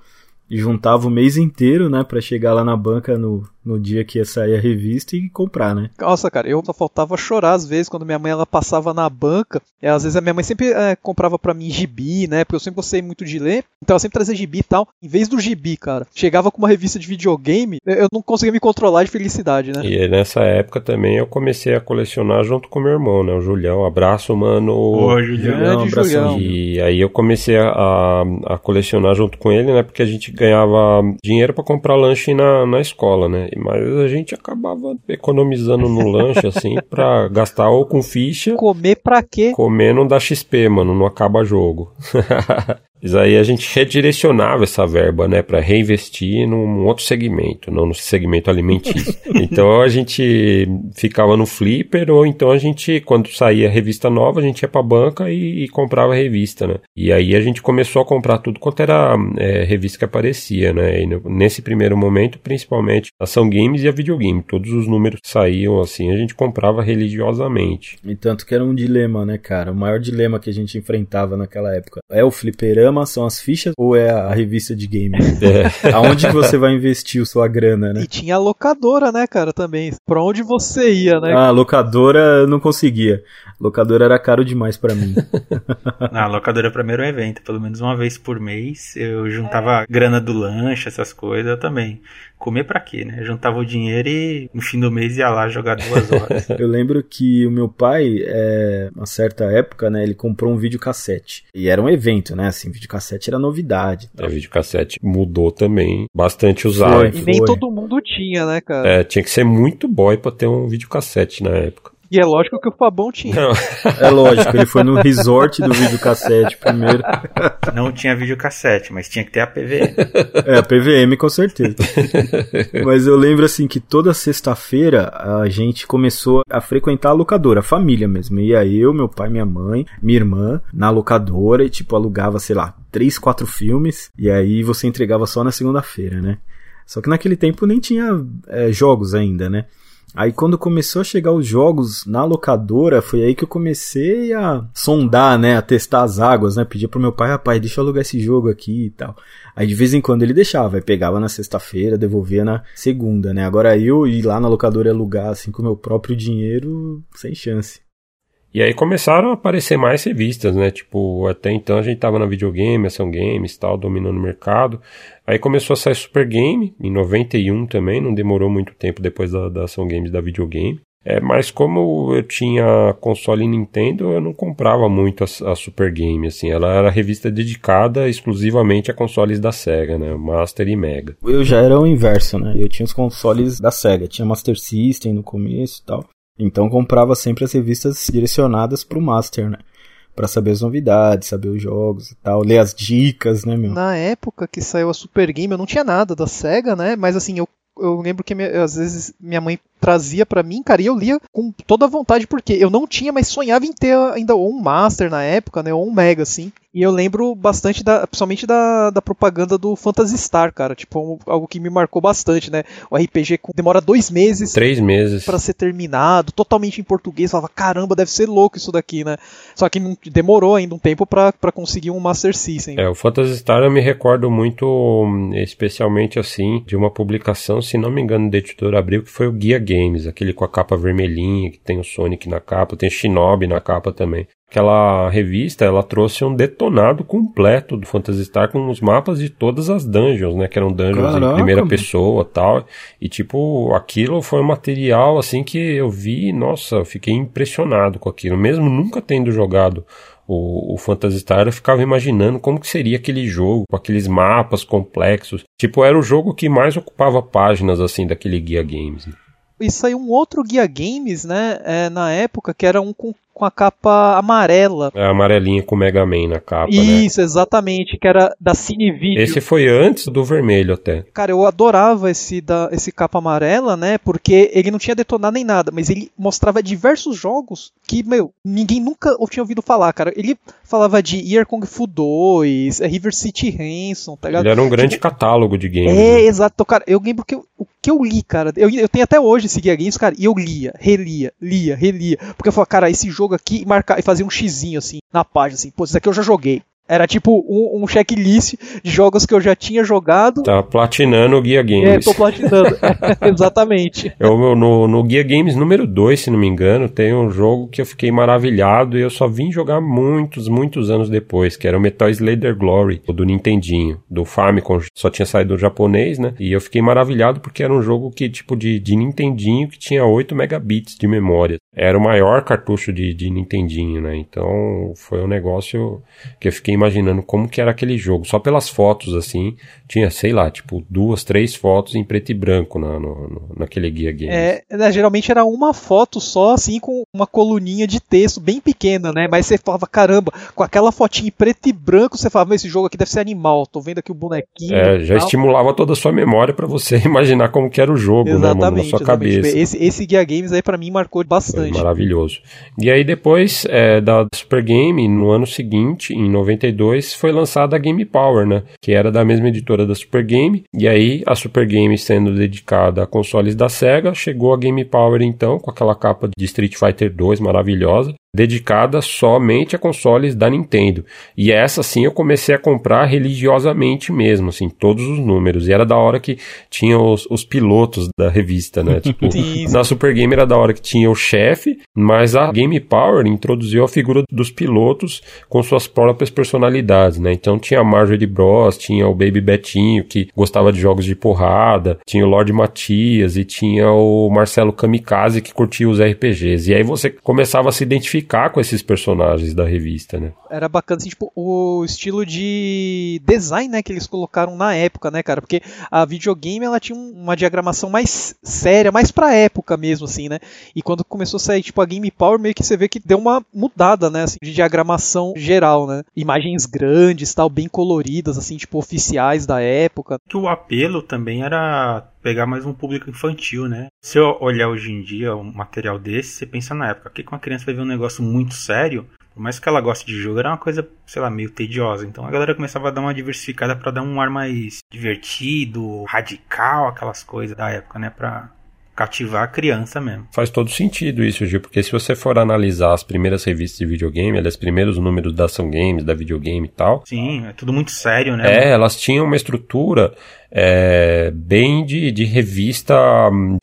juntava o mês inteiro, né, para chegar lá na banca no, no dia que ia sair a revista e comprar, né? Nossa, cara, eu só faltava chorar às vezes quando minha mãe ela passava na banca. E às vezes a minha mãe sempre é, comprava para mim gibi, né? Porque eu sempre gostei muito de ler. Então ela sempre trazia gibi e tal. Em vez do gibi, cara, chegava com uma revista de videogame, eu não conseguia me controlar de felicidade, né? E nessa época também eu comecei a colecionar junto com meu irmão, né? O Julião. Abraço, mano. Ô, Julião. Grande Julião. E aí eu comecei a, a colecionar junto com ele, né? Porque a gente ganhava dinheiro para comprar lanche na, na escola, né? Mas a gente acabava economizando no lanche, assim, pra gastar ou com ficha. Comer pra quê? Comer não dá XP, mano, não acaba jogo. Mas aí a gente redirecionava essa verba, né, para reinvestir num outro segmento, não no segmento alimentício. então a gente ficava no flipper ou então a gente, quando saía revista nova, a gente ia pra banca e, e comprava a revista, né. E aí a gente começou a comprar tudo quanto era é, revista que aparecia, né. E no, nesse primeiro momento, principalmente ação games e a videogame. Todos os números que saíam assim, a gente comprava religiosamente. E tanto que era um dilema, né, cara? O maior dilema que a gente enfrentava naquela época. É o fliperama são as fichas ou é a revista de game? É. Aonde que você vai investir a sua grana, né? E tinha a locadora, né, cara, também. Pra onde você ia, né? Ah, locadora eu não conseguia. Locadora era caro demais para mim. ah, locadora pra mim era um evento. Pelo menos uma vez por mês eu juntava grana do lanche, essas coisas, eu também comer para quê, né? Eu juntava o dinheiro e no fim do mês ia lá jogar duas horas. eu lembro que o meu pai, é, uma certa época, né, ele comprou um videocassete. E era um evento, né? Assim, videocassete era novidade. O videocassete mudou também, bastante usado. Foi, e nem todo mundo tinha, né, cara? É, tinha que ser muito boy pra ter um videocassete na época. E é lógico que o Fabão tinha. Não. É lógico, ele foi no resort do videocassete primeiro. Não tinha videocassete, mas tinha que ter a PVM. É, a PVM com certeza. mas eu lembro assim que toda sexta-feira a gente começou a frequentar a locadora, a família mesmo. Ia eu, meu pai, minha mãe, minha irmã, na locadora e tipo alugava, sei lá, três, quatro filmes. E aí você entregava só na segunda-feira, né? Só que naquele tempo nem tinha é, jogos ainda, né? Aí quando começou a chegar os jogos na locadora, foi aí que eu comecei a sondar, né, a testar as águas, né, pedir pro meu pai, rapaz, deixa eu alugar esse jogo aqui e tal. Aí de vez em quando ele deixava, aí pegava na sexta-feira, devolvia na segunda, né. Agora eu ir lá na locadora e alugar assim com o meu próprio dinheiro, sem chance. E aí começaram a aparecer mais revistas, né? Tipo, até então a gente tava na videogame, ação games tal, dominando o mercado. Aí começou a sair Super Game, em 91 também, não demorou muito tempo depois da, da ação games da videogame. É, mas como eu tinha console Nintendo, eu não comprava muito a, a, Super Game, assim. Ela era revista dedicada exclusivamente a consoles da Sega, né? Master e Mega. Eu já era o inverso, né? Eu tinha os consoles da Sega. Tinha Master System no começo e tal. Então comprava sempre as revistas direcionadas pro Master, né? Pra saber as novidades, saber os jogos e tal, ler as dicas, né, meu? Na época que saiu a Super Game, eu não tinha nada da SEGA, né? Mas assim, eu, eu lembro que minha, às vezes minha mãe trazia para mim, cara, e eu lia com toda a vontade, porque eu não tinha, mas sonhava em ter ainda um Master na época, né? Ou um Mega, assim. E eu lembro bastante, da, principalmente da, da propaganda do Phantasy Star, cara. Tipo, algo que me marcou bastante, né? O RPG demora dois meses. Três meses. para ser terminado, totalmente em português. Falava, caramba, deve ser louco isso daqui, né? Só que demorou ainda um tempo para conseguir um Master System. É, o Phantasy Star eu me recordo muito, especialmente assim, de uma publicação, se não me engano, do editor Abril, que foi o Guia Aquele com a capa vermelhinha, que tem o Sonic na capa, tem o Shinobi na capa também. Aquela revista, ela trouxe um detonado completo do Phantasy Star com os mapas de todas as dungeons, né? Que eram dungeons Caraca, em primeira pessoa tal. E, tipo, aquilo foi um material, assim, que eu vi, nossa, eu fiquei impressionado com aquilo. Mesmo nunca tendo jogado o, o Phantasy Star, eu ficava imaginando como que seria aquele jogo, com aqueles mapas complexos. Tipo, era o jogo que mais ocupava páginas, assim, daquele Guia Games. E saiu um outro Guia Games, né, é, na época, que era um com com a capa amarela. É, amarelinha com Mega Man na capa, né? Isso, né? exatamente, que era da Cinevideo. Esse foi antes do vermelho até. Cara, eu adorava esse, da, esse capa amarela, né? Porque ele não tinha detonado nem nada, mas ele mostrava diversos jogos que, meu, ninguém nunca tinha ouvido falar, cara. Ele falava de Year Kung Fu 2, River City Ransom, tá ligado? Ele era um grande tipo, catálogo de games. É, né? exato. Cara, eu lembro que eu, o que eu li, cara, eu, eu tenho até hoje esse Guia Games, cara, e eu lia, relia, lia, relia. Porque eu falava, cara, esse jogo jogo aqui e marcar e fazer um xizinho assim na página assim, pô, isso aqui eu já joguei. Era tipo um, um checklist de jogos que eu já tinha jogado. Tá platinando o Guia Games. É, tô platinando. Exatamente. Eu, no, no Guia Games número 2, se não me engano, tem um jogo que eu fiquei maravilhado e eu só vim jogar muitos, muitos anos depois, que era o Metal Slayer Glory, do Nintendinho, do Famicom, só tinha saído do japonês, né? E eu fiquei maravilhado porque era um jogo que, tipo, de, de Nintendinho que tinha 8 megabits de memória. Era o maior cartucho de, de Nintendinho, né? Então foi um negócio que eu fiquei imaginando como que era aquele jogo. Só pelas fotos, assim, tinha, sei lá, tipo, duas, três fotos em preto e branco na, no, naquele guia game. É, né, geralmente era uma foto só, assim, com uma coluninha de texto bem pequena, né? Mas você falava, caramba, com aquela fotinha em preto e branco, você falava, esse jogo aqui deve ser animal, tô vendo aqui o bonequinho. É, já tal. estimulava toda a sua memória para você imaginar como que era o jogo, exatamente, né, mano, na sua exatamente. cabeça. Esse, esse guia games aí para mim marcou bastante. Foi maravilhoso. E aí depois é, da Super Game, no ano seguinte, em 90 92 foi lançada a Game Power, né? Que era da mesma editora da Super Game. E aí a Super Game sendo dedicada a consoles da Sega, chegou a Game Power então com aquela capa de Street Fighter 2 maravilhosa dedicada somente a consoles da Nintendo. E essa sim eu comecei a comprar religiosamente mesmo, assim, todos os números. E era da hora que tinha os, os pilotos da revista, né? Tipo, na Super Game era da hora que tinha o chefe, mas a Game Power introduziu a figura dos pilotos com suas próprias personalidades, né? Então tinha a Marjorie Bros, tinha o Baby Betinho, que gostava de jogos de porrada, tinha o Lord Matias e tinha o Marcelo Kamikaze, que curtia os RPGs. E aí você começava a se identificar identificar com esses personagens da revista, né? Era bacana, assim, tipo, o estilo de design, né, que eles colocaram na época, né, cara? Porque a videogame, ela tinha uma diagramação mais séria, mais pra época mesmo, assim, né? E quando começou a sair, tipo, a Game Power, meio que você vê que deu uma mudada, né, assim, de diagramação geral, né? Imagens grandes, tal, bem coloridas, assim, tipo, oficiais da época. Que o apelo também era pegar mais um público infantil, né? Se eu olhar hoje em dia um material desse, você pensa na época, que uma criança vai ver um negócio muito sério, por mais que ela goste de jogo, era uma coisa, sei lá, meio tediosa. Então a galera começava a dar uma diversificada para dar um ar mais divertido, radical, aquelas coisas da época, né? Pra cativar a criança mesmo. Faz todo sentido isso, Gil, porque se você for analisar as primeiras revistas de videogame, aliás, primeiros números da Ação Games, da videogame e tal. Sim, é tudo muito sério, né? É, elas tinham uma estrutura é, bem de, de revista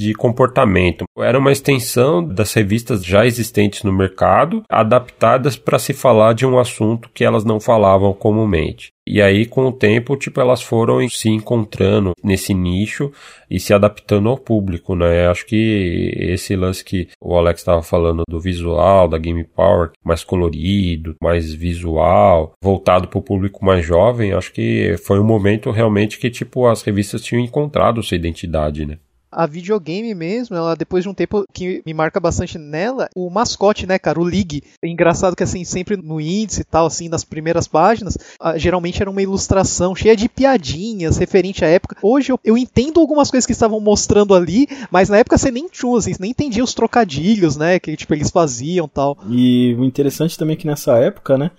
de comportamento. Era uma extensão das revistas já existentes no mercado, adaptadas para se falar de um assunto que elas não falavam comumente. E aí, com o tempo, tipo, elas foram se encontrando nesse nicho e se adaptando ao público, né? Acho que esse lance que o Alex estava falando do visual, da Game Power, mais colorido, mais visual, voltado para o público mais jovem, acho que foi um momento realmente que, tipo, as revistas tinham encontrado sua identidade, né? A videogame mesmo, ela depois de um tempo que me marca bastante nela, o mascote, né, cara, o League. É engraçado que assim, sempre no índice e tal, assim, nas primeiras páginas, geralmente era uma ilustração cheia de piadinhas referente à época. Hoje eu, eu entendo algumas coisas que estavam mostrando ali, mas na época você nem tinha, assim, nem entendia os trocadilhos, né, que tipo eles faziam tal. E o interessante também é que nessa época, né,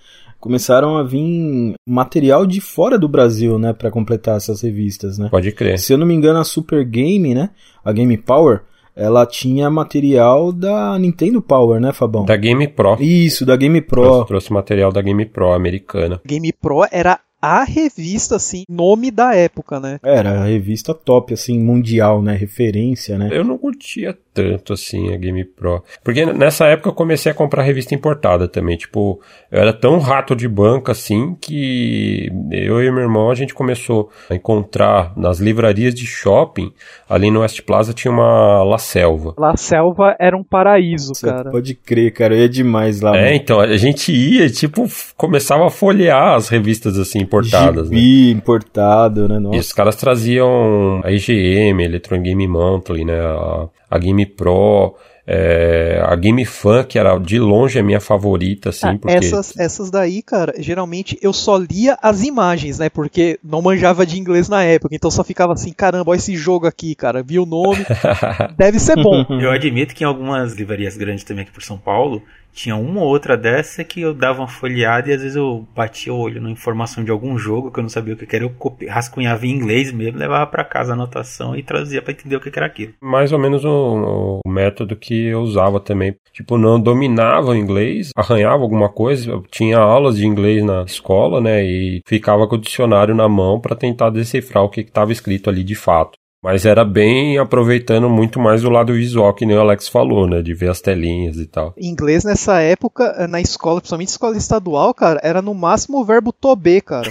começaram a vir material de fora do Brasil, né, para completar essas revistas, né? Pode crer. Se eu não me engano, a Super Game, né, a Game Power, ela tinha material da Nintendo Power, né, Fabão? Da Game Pro. Isso, da Game Pro. Trouxe, trouxe material da Game Pro americana. Game Pro era a revista, assim, nome da época, né? Era a revista top, assim, mundial, né? Referência, né? Eu não curtia tanto assim a Game Pro. Porque nessa época eu comecei a comprar revista importada também. Tipo, eu era tão rato de banca assim que eu e meu irmão a gente começou a encontrar nas livrarias de shopping. Ali no West Plaza tinha uma La Selva. La Selva era um paraíso, Você cara. Pode crer, cara. Eu ia demais lá. É, mano. então a gente ia, tipo, começava a folhear as revistas assim importadas. Gibi, né? importado, né? Nossa. E os caras traziam a IGM, Electron Game Monthly, né? A, a Game Pro, é, a Game Fan, que era de longe a minha favorita, assim, ah, porque... Essas, essas daí, cara, geralmente eu só lia as imagens, né, porque não manjava de inglês na época, então só ficava assim, caramba, olha esse jogo aqui, cara, vi o nome, deve ser bom. Eu admito que em algumas livrarias grandes também aqui por São Paulo, tinha uma ou outra dessa que eu dava uma folheada e às vezes eu batia o olho na informação de algum jogo que eu não sabia o que era, eu copi, rascunhava em inglês mesmo, levava para casa a anotação e trazia para entender o que era aquilo. Mais ou menos o, o, método que eu usava também. Tipo, não dominava o inglês, arranhava alguma coisa, eu tinha aulas de inglês na escola, né, e ficava com o dicionário na mão para tentar decifrar o que estava escrito ali de fato. Mas era bem aproveitando muito mais o lado visual, que nem o Alex falou, né? De ver as telinhas e tal. Em inglês, nessa época, eh, na escola, principalmente escola estadual, cara, era no máximo o verbo tober, cara.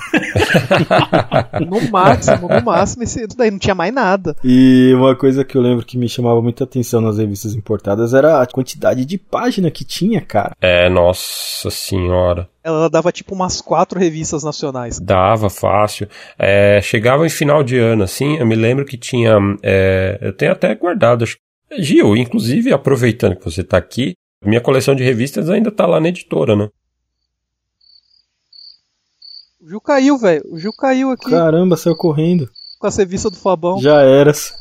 no máximo, no máximo, esse daí não tinha mais nada. E uma coisa que eu lembro que me chamava muita atenção nas revistas importadas era a quantidade de página que tinha, cara. É, nossa senhora ela dava tipo umas quatro revistas nacionais. Dava, fácil. É, chegava em final de ano, assim, eu me lembro que tinha. É, eu tenho até guardado. Gil, inclusive, aproveitando que você está aqui, minha coleção de revistas ainda está lá na editora, né? O Gil caiu, velho. O Gil caiu aqui. Caramba, saiu correndo. Com a revista do Fabão. Já eras.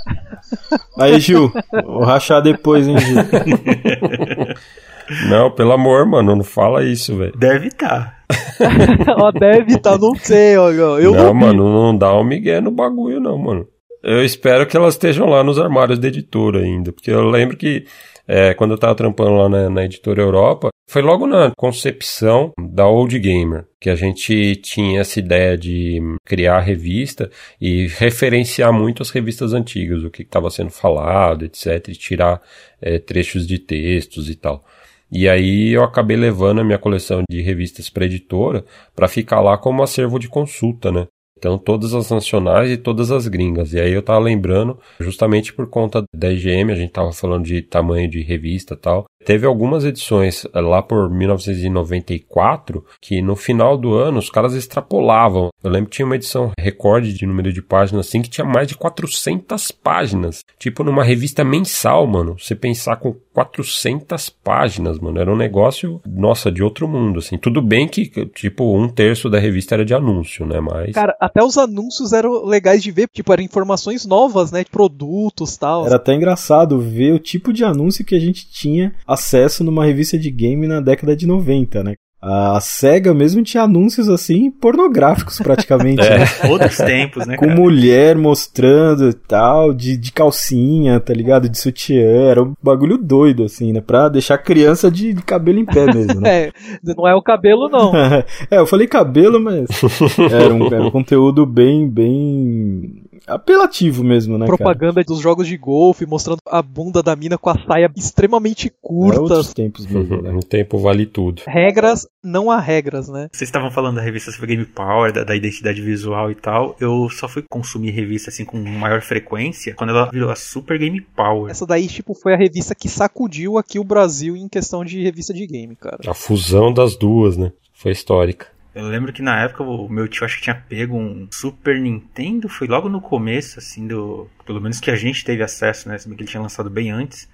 Aí, Gil, vou rachar depois, hein, Gil. Não, pelo amor, mano, não fala isso, velho. Deve estar. Tá. ó, deve estar, tá, não sei, ó. Eu não, mano, não dá um migué no bagulho, não, mano. Eu espero que elas estejam lá nos armários da editora ainda, porque eu lembro que é, quando eu tava trampando lá na, na, editora Europa, foi logo na concepção da Old Gamer que a gente tinha essa ideia de criar a revista e referenciar muito as revistas antigas, o que estava sendo falado, etc, e tirar é, trechos de textos e tal. E aí eu acabei levando a minha coleção de revistas para editora para ficar lá como acervo de consulta, né? Então, todas as nacionais e todas as gringas. E aí eu tava lembrando, justamente por conta da IGM, a gente tava falando de tamanho de revista tal. Teve algumas edições eh, lá por 1994 que no final do ano os caras extrapolavam. Eu lembro que tinha uma edição recorde de número de páginas assim que tinha mais de 400 páginas. Tipo numa revista mensal, mano. Você pensar com 400 páginas, mano. Era um negócio, nossa, de outro mundo, assim. Tudo bem que, tipo, um terço da revista era de anúncio, né? Mas. Cara, até os anúncios eram legais de ver, tipo, eram informações novas, né, de produtos tal. Era até engraçado ver o tipo de anúncio que a gente tinha acesso numa revista de game na década de 90, né? A SEGA mesmo tinha anúncios assim pornográficos praticamente. é, né? outros tempos, né? Com cara? mulher mostrando e tal, de, de calcinha, tá ligado? De sutiã. Era um bagulho doido, assim, né? Pra deixar a criança de, de cabelo em pé mesmo, né? é, não é o cabelo, não. é, eu falei cabelo, mas era um, era um conteúdo bem, bem apelativo mesmo, né? Propaganda cara? dos jogos de golfe, mostrando a bunda da mina com a saia extremamente curta. É outros tempos mesmo, né? Um tempo vale tudo. Regras, não há regras, né? Vocês estavam falando da revista Super Game Power, da, da, identidade visual e tal. Eu só fui consumir revista assim com maior frequência quando ela virou a Super Game Power. Essa daí, tipo, foi a revista que sacudiu aqui o Brasil em questão de revista de game, cara. A fusão das duas, né? Foi histórica. Eu lembro que na época o meu tio acho que tinha pego um Super Nintendo, foi logo no começo, assim, do. Pelo menos que a gente teve acesso, né? Se bem que ele tinha lançado bem antes.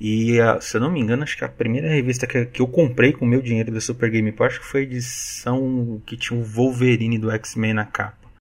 E se eu não me engano, acho que a primeira revista que, que eu comprei com o meu dinheiro da Super Game Power, acho que foi a edição que tinha o Wolverine do X-Men na capa.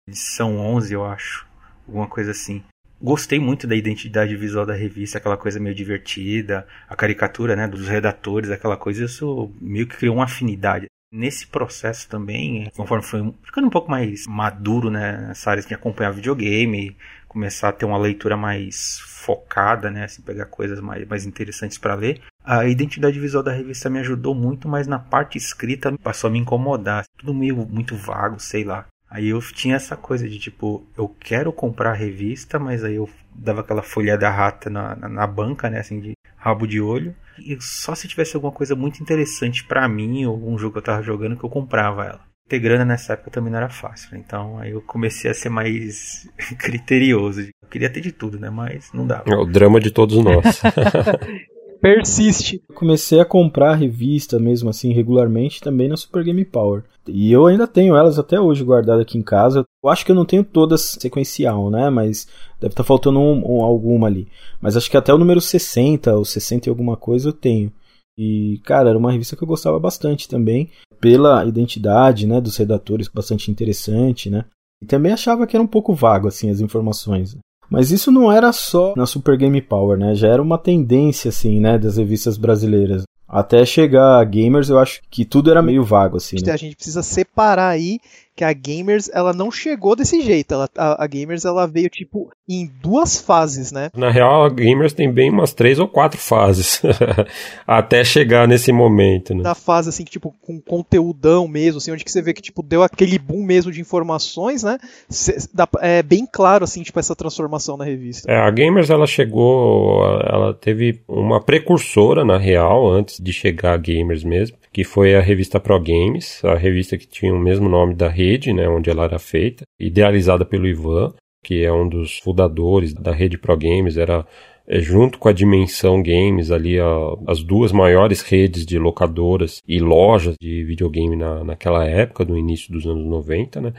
Edição 11, eu acho. Alguma coisa assim. Gostei muito da identidade visual da revista, aquela coisa meio divertida, a caricatura né, dos redatores, aquela coisa, isso meio que criou uma afinidade. Nesse processo também, conforme foi ficando um pouco mais maduro né, nessa área de acompanhar videogame, começar a ter uma leitura mais focada, né, assim, pegar coisas mais, mais interessantes para ler, a identidade visual da revista me ajudou muito, mas na parte escrita passou a me incomodar. Tudo meio muito vago, sei lá. Aí eu tinha essa coisa de tipo, eu quero comprar a revista, mas aí eu dava aquela folha da rata na, na, na, banca, né, assim, de rabo de olho. E só se tivesse alguma coisa muito interessante para mim, ou um jogo que eu tava jogando, que eu comprava ela. Ter grana nessa época também não era fácil, né? então aí eu comecei a ser mais criterioso. Eu queria ter de tudo, né, mas não dava. É o drama de todos nós. persiste. Comecei a comprar revista mesmo assim regularmente também na Super Game Power. E eu ainda tenho elas até hoje guardadas aqui em casa. Eu acho que eu não tenho todas sequencial, né? Mas deve estar tá faltando um, um, alguma ali. Mas acho que até o número 60 ou 60 e alguma coisa eu tenho. E, cara, era uma revista que eu gostava bastante também, pela identidade, né, dos redatores, bastante interessante, né? E também achava que era um pouco vago, assim, as informações. Mas isso não era só na Super Game Power, né? Já era uma tendência, assim, né, das revistas brasileiras. Até chegar a Gamers, eu acho que tudo era meio vago, assim. Né? A gente precisa separar aí que a Gamers ela não chegou desse jeito. Ela, a, a, Gamers ela veio tipo em duas fases, né? Na real, a Gamers tem bem umas três ou quatro fases até chegar nesse momento, né? Na fase assim que tipo com conteúdão mesmo, assim, onde que você vê que tipo deu aquele boom mesmo de informações, né? Cê, dá, é bem claro assim tipo essa transformação na revista. É, a Gamers ela chegou, ela teve uma precursora na real antes de chegar a Gamers mesmo, que foi a revista Pro Games, a revista que tinha o mesmo nome da rede, né, onde ela era feita, idealizada pelo Ivan, que é um dos fundadores da rede Pro Games, era é, junto com a Dimensão Games ali a, as duas maiores redes de locadoras e lojas de videogame na, naquela época, no início dos anos 90, né?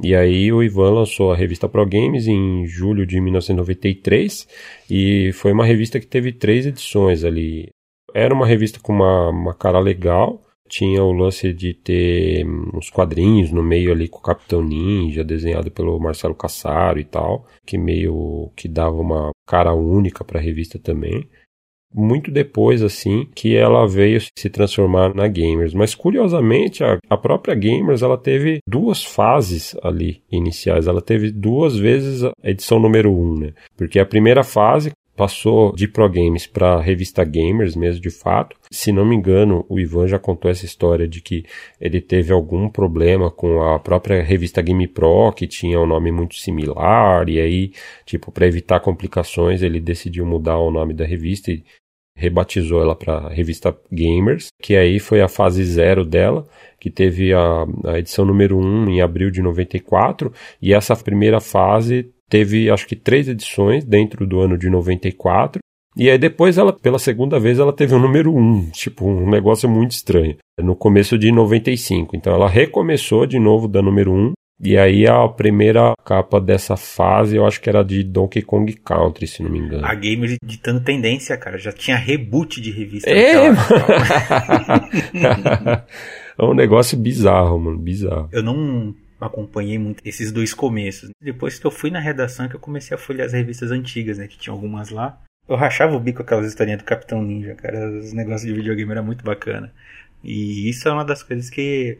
E aí o Ivan lançou a revista Pro Games em julho de 1993 e foi uma revista que teve três edições ali. Era uma revista com uma, uma cara legal. Tinha o lance de ter uns quadrinhos no meio ali com o Capitão Ninja, desenhado pelo Marcelo Cassaro e tal, que meio que dava uma cara única para a revista também muito depois, assim, que ela veio se transformar na Gamers. Mas curiosamente, a, a, própria Gamers ela teve duas fases ali iniciais. Ela teve duas vezes a edição número 1, um, né? Porque a primeira fase passou de Pro Games para revista Gamers mesmo de fato. Se não me engano, o Ivan já contou essa história de que ele teve algum problema com a própria revista Game Pro, que tinha um nome muito similar, e aí, tipo, para evitar complicações, ele decidiu mudar o nome da revista e rebatizou ela para revista Gamers, que aí foi a fase zero dela, que teve a, a edição número 1 em abril de 94, e essa primeira fase teve acho que três edições dentro do ano de 94. E aí depois ela, pela segunda vez, ela teve o um número 1, tipo um negócio muito estranho, no começo de 95. Então ela recomeçou de novo da número 1. E aí a primeira capa dessa fase, eu acho que era de Donkey Kong Country, se não me engano. A Gamer ditando tendência, cara, já tinha reboot de revista. É, é um negócio bizarro, mano, bizarro. Eu não acompanhei muito esses dois começos. Depois que eu fui na redação que eu comecei a folhear as revistas antigas, né, que tinha algumas lá. Eu rachava o bico aquelas historinhas do Capitão Ninja, cara, os negócios de videogame era muito bacana. E isso é uma das coisas que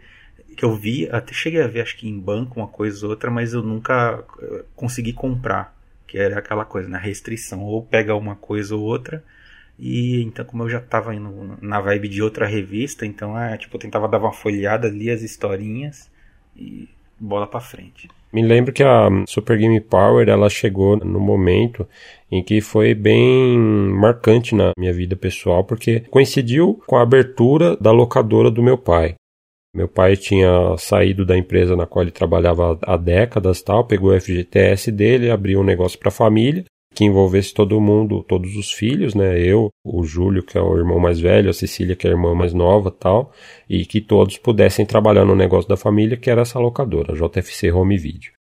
que eu vi, até cheguei a ver acho que em banco uma coisa ou outra, mas eu nunca eh, consegui comprar, que era aquela coisa, na né, restrição, ou pega uma coisa ou outra, e então como eu já tava indo na vibe de outra revista, então é, tipo, eu tentava dar uma folheada ali as historinhas e bola para frente. Me lembro que a Super Game Power ela chegou no momento em que foi bem marcante na minha vida pessoal, porque coincidiu com a abertura da locadora do meu pai. Meu pai tinha saído da empresa na qual ele trabalhava há décadas, tal, pegou o FGTS dele, abriu um negócio para a família que envolvesse todo mundo, todos os filhos, né? Eu, o Júlio, que é o irmão mais velho, a Cecília, que é a irmã mais nova tal, e que todos pudessem trabalhar no negócio da família, que era essa locadora, JFC Home Video.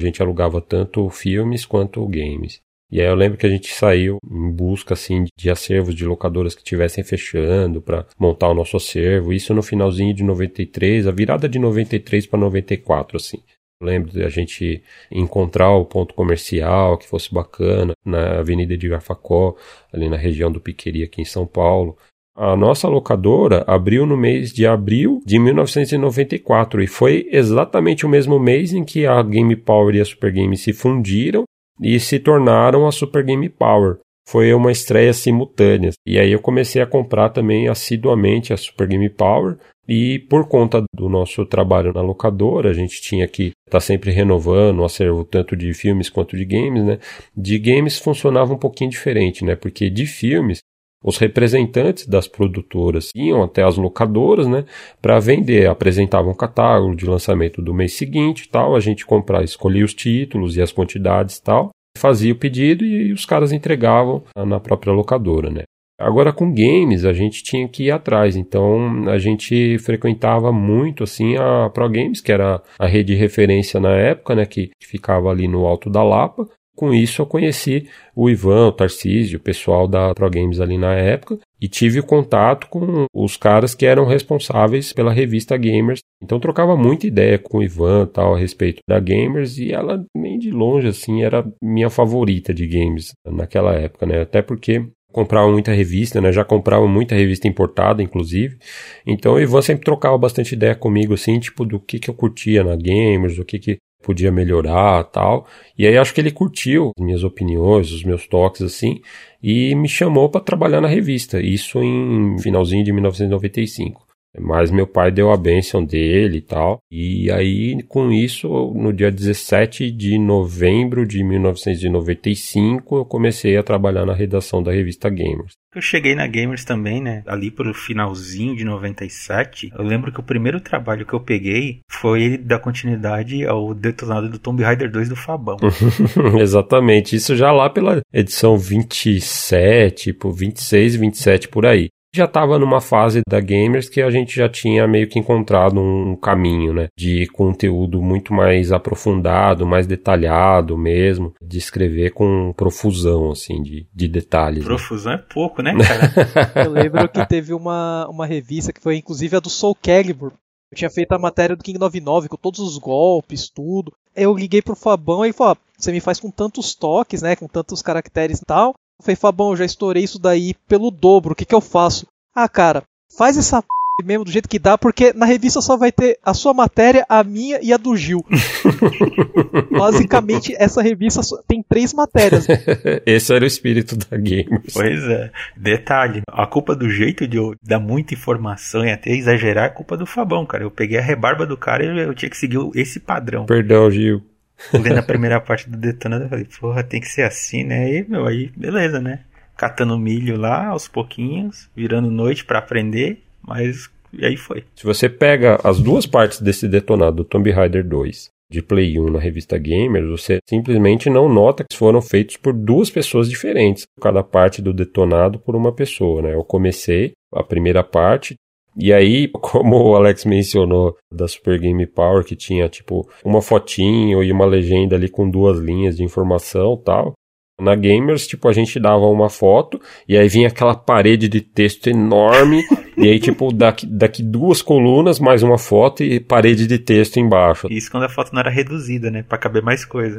A gente alugava tanto filmes quanto games. E aí eu lembro que a gente saiu em busca assim de acervos de locadoras que estivessem fechando para montar o nosso acervo. Isso no finalzinho de 93, a virada de 93 para 94 assim. Lembro de a gente encontrar o ponto comercial que fosse bacana na Avenida de Garfacó, ali na região do Piqueri aqui em São Paulo. A nossa locadora abriu no mês de abril de 1994 e foi exatamente o mesmo mês em que a Game Power e a Super Game se fundiram e se tornaram a Super Game Power. Foi uma estreia simultânea. E aí eu comecei a comprar também assiduamente a Super Game Power. E por conta do nosso trabalho na locadora, a gente tinha que estar tá sempre renovando o acervo tanto de filmes quanto de games, né? De games funcionava um pouquinho diferente, né? Porque de filmes os representantes das produtoras iam até as locadoras, né, para vender, apresentavam um catálogo de lançamento do mês seguinte, tal, a gente comprava, escolhia os títulos e as quantidades, tal, fazia o pedido e os caras entregavam na própria locadora, né. Agora com games a gente tinha que ir atrás, então a gente frequentava muito assim a Pro Games, que era a rede de referência na época, né, que ficava ali no alto da Lapa, com isso, eu conheci o Ivan, o Tarcísio, o pessoal da Pro Games ali na época, e tive contato com os caras que eram responsáveis pela revista Gamers. Então, trocava muita ideia com o Ivan tal a respeito da Gamers, e ela, nem de longe, assim, era minha favorita de games naquela época, né? Até porque comprava muita revista, né? Já comprava muita revista importada, inclusive. Então o Ivan sempre trocava bastante ideia comigo, assim, tipo, do que, que eu curtia na Gamers, do que, que podia melhorar tal. E aí acho que ele curtiu as minhas opiniões, os meus toques assim, e me chamou para trabalhar na revista. Isso em finalzinho de 1995. Mas meu pai deu a bênção dele e tal. E aí, com isso, no dia 17 de novembro de 1995, eu comecei a trabalhar na redação da revista Gamers. Eu cheguei na Gamers também, né? Ali pro finalzinho de 97. Eu lembro que o primeiro trabalho que eu peguei foi da continuidade ao detonado do Tomb Raider 2 do Fabão. Exatamente. Isso já lá pela edição 27, tipo 26, 27 por aí já estava numa fase da Gamers que a gente já tinha meio que encontrado um caminho, né? De conteúdo muito mais aprofundado, mais detalhado mesmo, de escrever com profusão, assim, de, de detalhes. Né? Profusão né? é pouco, né, cara? Eu lembro que teve uma, uma revista que foi inclusive a do Soul Calibur. Eu tinha feito a matéria do King 99 com todos os golpes, tudo. Eu liguei pro Fabão e ele falou: ah, você me faz com tantos toques, né? Com tantos caracteres e tal. Eu falei, Fabão, eu já estourei isso daí pelo dobro, o que, que eu faço? Ah, cara, faz essa p... mesmo do jeito que dá, porque na revista só vai ter a sua matéria, a minha e a do Gil. Basicamente, essa revista tem três matérias. Esse era o espírito da Gamers. Pois é. Detalhe, a culpa do jeito de eu dar muita informação e até exagerar é culpa do Fabão, cara. Eu peguei a rebarba do cara e eu tinha que seguir esse padrão. Perdão, Gil lendo a primeira parte do detonado, eu falei, porra, tem que ser assim, né? E, meu, aí, beleza, né? Catando milho lá, aos pouquinhos, virando noite para aprender, mas e aí foi. Se você pega as duas partes desse detonado do Tomb Raider 2 de Play 1 na revista Gamers, você simplesmente não nota que foram feitos por duas pessoas diferentes, cada parte do detonado por uma pessoa, né? Eu comecei a primeira parte, e aí, como o Alex mencionou da Super Game Power, que tinha tipo uma fotinho e uma legenda ali com duas linhas de informação tal. Na Gamers, tipo, a gente dava uma foto e aí vinha aquela parede de texto enorme. e aí, tipo, daqui, daqui duas colunas, mais uma foto e parede de texto embaixo. Isso quando a foto não era reduzida, né? Pra caber mais coisa.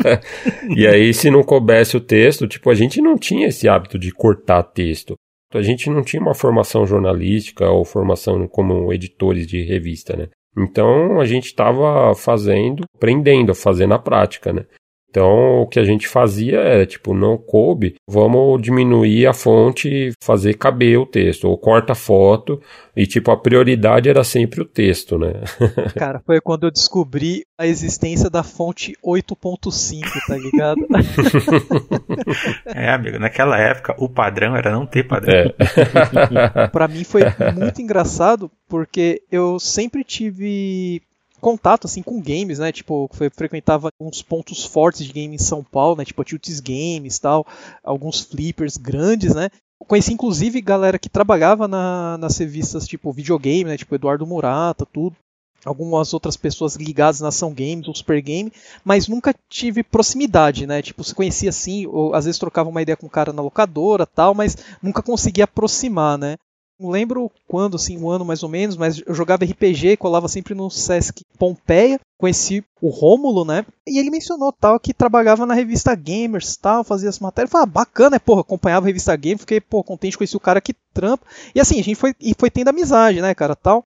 e aí, se não coubesse o texto, tipo, a gente não tinha esse hábito de cortar texto. A gente não tinha uma formação jornalística ou formação como editores de revista, né? Então a gente estava fazendo, aprendendo, fazendo a prática, né? Então, o que a gente fazia é, tipo, não coube, vamos diminuir a fonte e fazer caber o texto, ou corta a foto, e, tipo, a prioridade era sempre o texto, né? Cara, foi quando eu descobri a existência da fonte 8.5, tá ligado? é, amigo, naquela época o padrão era não ter padrão. É. pra mim foi muito engraçado, porque eu sempre tive contato assim com games, né? Tipo, frequentava uns pontos fortes de game em São Paulo, né? Tipo, a Games, tal, alguns flippers grandes, né? Conheci inclusive galera que trabalhava na, nas revistas tipo videogame, né? Tipo Eduardo Murata, tudo algumas outras pessoas ligadas na ação games ou super game, mas nunca tive proximidade, né? Tipo, se conhecia assim, ou às vezes trocava uma ideia com o cara na locadora, tal, mas nunca conseguia aproximar, né? Não lembro quando, assim, um ano mais ou menos, mas eu jogava RPG, colava sempre no Sesc Pompeia, conheci o Rômulo, né? E ele mencionou tal que trabalhava na revista Gamers, tal, fazia as matérias. Falei, ah, bacana, né? Porra, acompanhava a revista Gamers, fiquei, pô, contente com esse cara que trampa. E assim, a gente foi, e foi tendo amizade, né, cara, tal.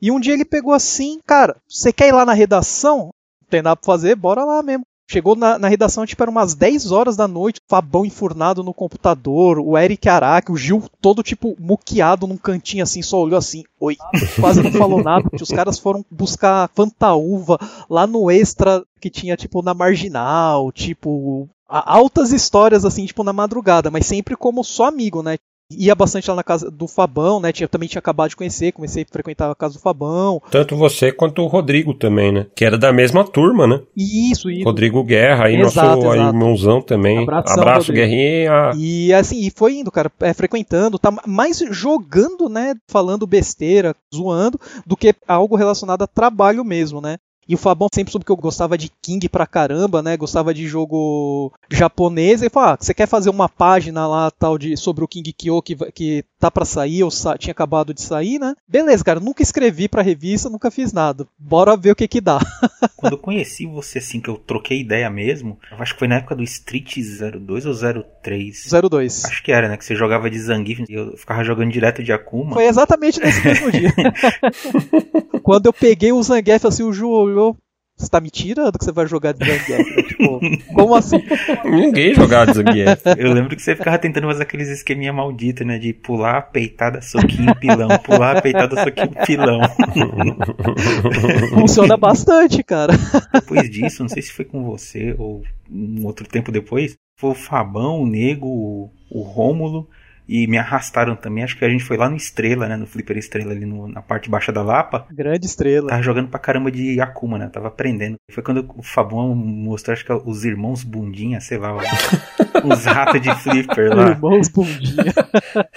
E um dia ele pegou assim, cara, você quer ir lá na redação? Não tem nada pra fazer, bora lá mesmo. Chegou na, na, redação, tipo, era umas 10 horas da noite, Fabão enfurnado no computador, o Eric Araque, o Gil todo, tipo, muqueado num cantinho assim, só olhou assim, oi. Quase não falou nada, os caras foram buscar Fantaúva lá no extra que tinha, tipo, na marginal, tipo, altas histórias assim, tipo, na madrugada, mas sempre como só amigo, né? Ia bastante lá na casa do Fabão, né? Tinha, também tinha acabado de conhecer, comecei a frequentar a casa do Fabão. Tanto você quanto o Rodrigo também, né? Que era da mesma turma, né? Isso, isso. Rodrigo Guerra, aí exato, nosso exato. irmãozão também. Abração, Abraço, Guerrinha. E assim, e foi indo, cara, é, frequentando, tá mais jogando, né? Falando besteira, zoando, do que algo relacionado a trabalho mesmo, né? E o Fabão sempre soube que eu gostava de King pra caramba, né? Gostava de jogo japonês. E falou: ah, você quer fazer uma página lá tal de sobre o King Kyo que, que tá para sair ou sa tinha acabado de sair, né? Beleza, cara. Nunca escrevi pra revista, nunca fiz nada. Bora ver o que que dá. Quando eu conheci você, assim, que eu troquei ideia mesmo, eu acho que foi na época do Street 02 ou 03. 02. Acho que era, né? Que você jogava de Zangief e eu ficava jogando direto de Akuma. Foi exatamente nesse mesmo dia. Quando eu peguei o Zangief, assim, o Ju olhou. Você tá me tirando que você vai jogar de Zangief? Né? tipo, como assim? Ninguém jogava de Zangief. Eu lembro que você ficava tentando fazer aqueles esqueminha maldito, né? De pular, peitada, soquinho, pilão. Pular, peitada, soquinho, pilão. Funciona bastante, cara. Depois disso, não sei se foi com você ou um outro tempo depois, foi o Fabão, o Nego, o Rômulo e me arrastaram também. Acho que a gente foi lá no Estrela, né? No Flipper Estrela ali no, na parte baixa da Lapa. Grande estrela. Tava jogando pra caramba de Akuma, né? Tava aprendendo. Foi quando o Fabão mostrou, acho que é os irmãos Bundinha, sei lá, os ratos de Flipper lá. Irmãos Bundinha.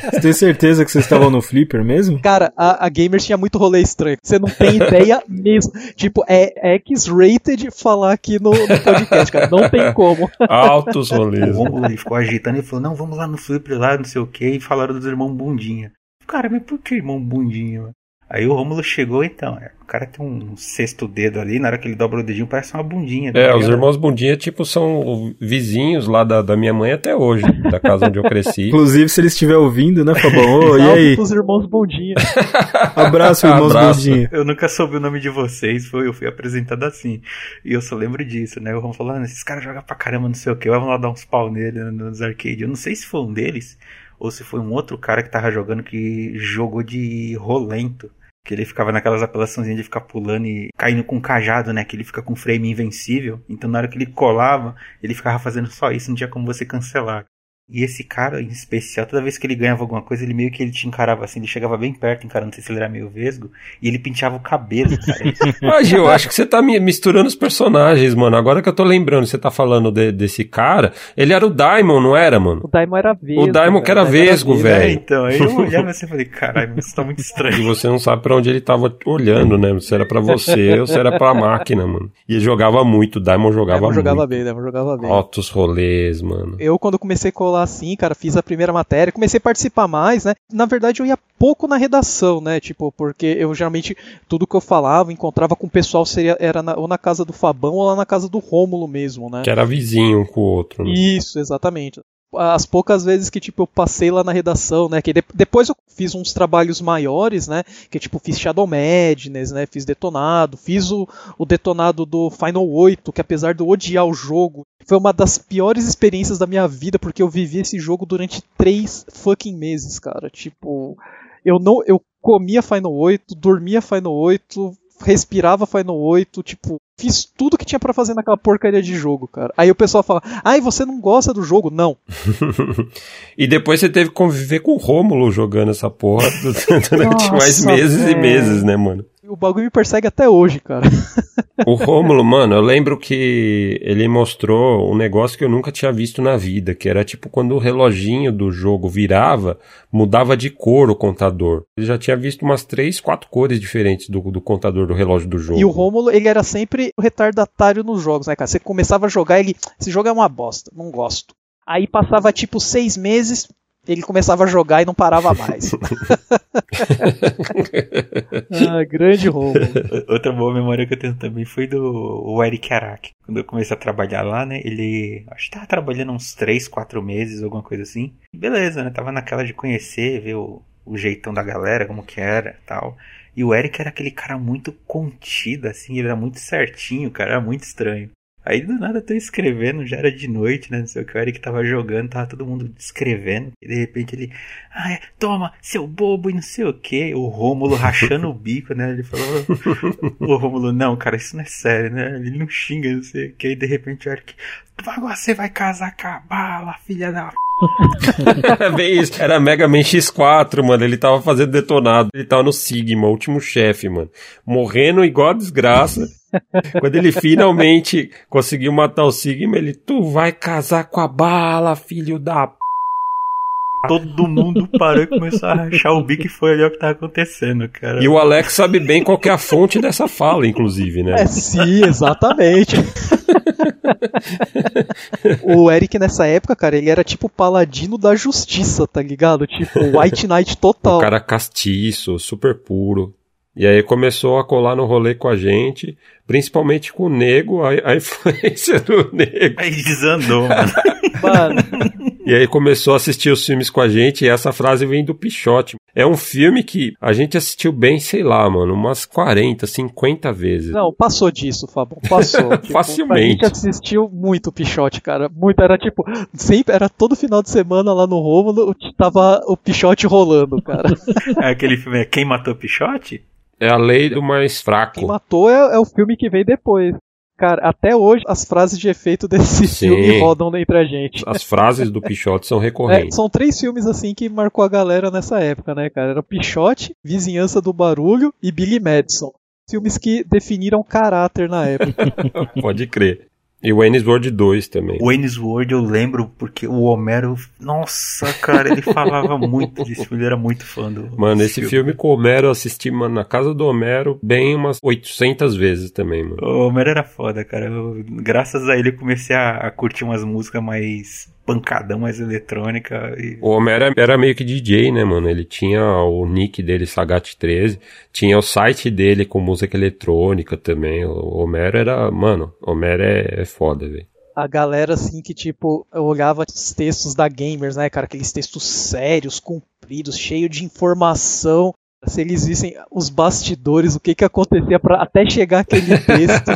Você tem certeza que vocês estavam no Flipper mesmo? Cara, a, a Gamers tinha muito rolê estranho. Você não tem ideia mesmo. Tipo, é X-rated falar aqui no, no, podcast, cara. Não tem como. Altos rolês. O Romulo ele ficou agitando e falou: não, vamos lá no Flipper lá, não sei o que, e falaram dos irmãos Bundinha. Cara, mas por que irmão Bundinha? Aí o Rômulo chegou, então, é, o cara tem um sexto dedo ali, na hora que ele dobra o dedinho parece uma bundinha. Tá é, ligado? os irmãos bundinha, tipo, são vizinhos lá da, da minha mãe até hoje, da casa onde eu cresci. Inclusive, se ele estiver ouvindo, né, Fabão? Ô, e aí? os irmãos bundinha. Abraço, irmãos Abraço. bundinha. Eu nunca soube o nome de vocês, foi, eu fui apresentado assim. E eu só lembro disso, né? O Rômulo falando, ah, esses caras jogam pra caramba, não sei o que, vamos lá dar uns pau nele nos arcades. Eu não sei se foi um deles, ou se foi um outro cara que tava jogando que jogou de rolento. Que ele ficava naquelas apelaçãozinhas de ficar pulando e caindo com cajado, né? Que ele fica com frame invencível. Então na hora que ele colava, ele ficava fazendo só isso, não tinha como você cancelar. E esse cara, em especial, toda vez que ele ganhava alguma coisa, ele meio que ele te encarava assim, ele chegava bem perto, encarando, não sei se ele era meio vesgo, e ele pinchava o cabelo, cara. ah, Gil, acho que você tá misturando os personagens, mano. Agora que eu tô lembrando, você tá falando de, desse cara, ele era o Daimon, não era, mano? O Daimon era vesgo. O Daimon que era vesgo, velho. É, então, aí eu olhava assim e falei, caralho, isso tá muito estranho. E você não sabe para onde ele tava olhando, né? Se era para você ou se era pra máquina, mano. E ele jogava muito, o Daimon jogava Daimon muito. jogava bem, Daimon jogava bem. Altos rolês, mano. Eu, quando comecei a colar assim, cara, fiz a primeira matéria, comecei a participar mais, né? Na verdade, eu ia pouco na redação, né? Tipo, porque eu geralmente, tudo que eu falava, encontrava com o pessoal, seria, era na, ou na casa do Fabão ou lá na casa do Rômulo mesmo, né? Que era vizinho um com o outro. Né? Isso, exatamente as poucas vezes que tipo eu passei lá na redação, né, que de, depois eu fiz uns trabalhos maiores, né, que tipo fiz Shadow Madness, né, fiz detonado, fiz o, o detonado do Final 8, que apesar de eu odiar o jogo, foi uma das piores experiências da minha vida porque eu vivi esse jogo durante três fucking meses, cara. Tipo, eu não eu comia Final 8, dormia Final 8, respirava Final 8, tipo, fiz tudo que tinha para fazer naquela porcaria de jogo, cara. Aí o pessoal fala, ai, você não gosta do jogo? Não. e depois você teve que conviver com o Rômulo jogando essa porra durante Nossa, mais meses véio. e meses, né, mano? O bagulho me persegue até hoje, cara. O Rômulo, mano, eu lembro que ele mostrou um negócio que eu nunca tinha visto na vida, que era tipo quando o reloginho do jogo virava, mudava de cor o contador. Ele já tinha visto umas três, quatro cores diferentes do, do contador do relógio do jogo. E o Rômulo, ele era sempre o retardatário nos jogos, né, cara? Você começava a jogar, ele. Esse jogo é uma bosta, não gosto. Aí passava tipo seis meses, ele começava a jogar e não parava mais. ah, grande roubo. Outra boa memória que eu tenho também foi do o Eric Arak. Quando eu comecei a trabalhar lá, né? Ele. Acho que tava trabalhando uns 3, 4 meses, alguma coisa assim. Beleza, né? Tava naquela de conhecer, ver o, o jeitão da galera, como que era tal. E o Eric era aquele cara muito contido, assim, ele era muito certinho, cara, era muito estranho. Aí do nada eu tô escrevendo, já era de noite, né? Não sei o que, o Eric tava jogando, tava todo mundo escrevendo. E de repente ele, ah, é, toma, seu bobo e não sei o que. O Rômulo rachando o bico, né? Ele falou, o Rômulo, não, cara, isso não é sério, né? Ele não xinga, não sei o que. Aí de repente o Eric, agora você vai casar com a bala, filha da Bem isso. Era Mega Man X4, mano. Ele tava fazendo detonado. Ele tava no Sigma, último chefe, mano. Morrendo igual a desgraça. Quando ele finalmente conseguiu matar o Sigma, ele, tu vai casar com a bala, filho da p... Todo mundo parou e começou a rachar o bico e foi ali o que tava acontecendo, cara. E o Alex sabe bem qual que é a fonte dessa fala, inclusive, né? É, sim, exatamente. o Eric nessa época, cara, ele era tipo paladino da justiça, tá ligado? Tipo White Knight total. O cara castiço, super puro. E aí começou a colar no rolê com a gente, principalmente com o nego, a, a influência do nego. Aí desandou, mano. mano. E aí começou a assistir os filmes com a gente, e essa frase vem do Pichote. É um filme que a gente assistiu bem, sei lá, mano, umas 40, 50 vezes. Não, passou disso, Fabão, passou. tipo, Facilmente. A gente assistiu muito Pichote, cara, muito, era tipo, sempre, era todo final de semana lá no Rômulo, tava o Pichote rolando, cara. É aquele filme, é Quem Matou Pichote? É a lei do mais fraco. Quem matou é, é o filme que veio depois. Cara, até hoje as frases de efeito desse Sim. filme rodam entre a gente. As frases do Pichote são recorrentes. É, são três filmes assim que marcou a galera nessa época, né, cara? Era Pichote, Vizinhança do Barulho e Billy Madison. Filmes que definiram caráter na época. Pode crer. E o Wayne's World 2 também. O Wayne's World eu lembro porque o Homero. Nossa, cara, ele falava muito desse filme, ele era muito fã do. Mano, esse filme. filme com o Homero eu assisti mano, na casa do Homero bem umas 800 vezes também, mano. O Homero era foda, cara. Eu, graças a ele eu comecei a, a curtir umas músicas mais pancadão mais eletrônica. E... O Homero era meio que DJ, né, mano? Ele tinha o nick dele, Sagat13, tinha o site dele com música eletrônica também. O Homero era, mano, o Homero é, é foda, velho a galera assim que tipo eu olhava os textos da Gamers, né, cara, aqueles textos sérios, compridos, cheio de informação. Se eles vissem os bastidores, o que que acontecia para até chegar aquele texto.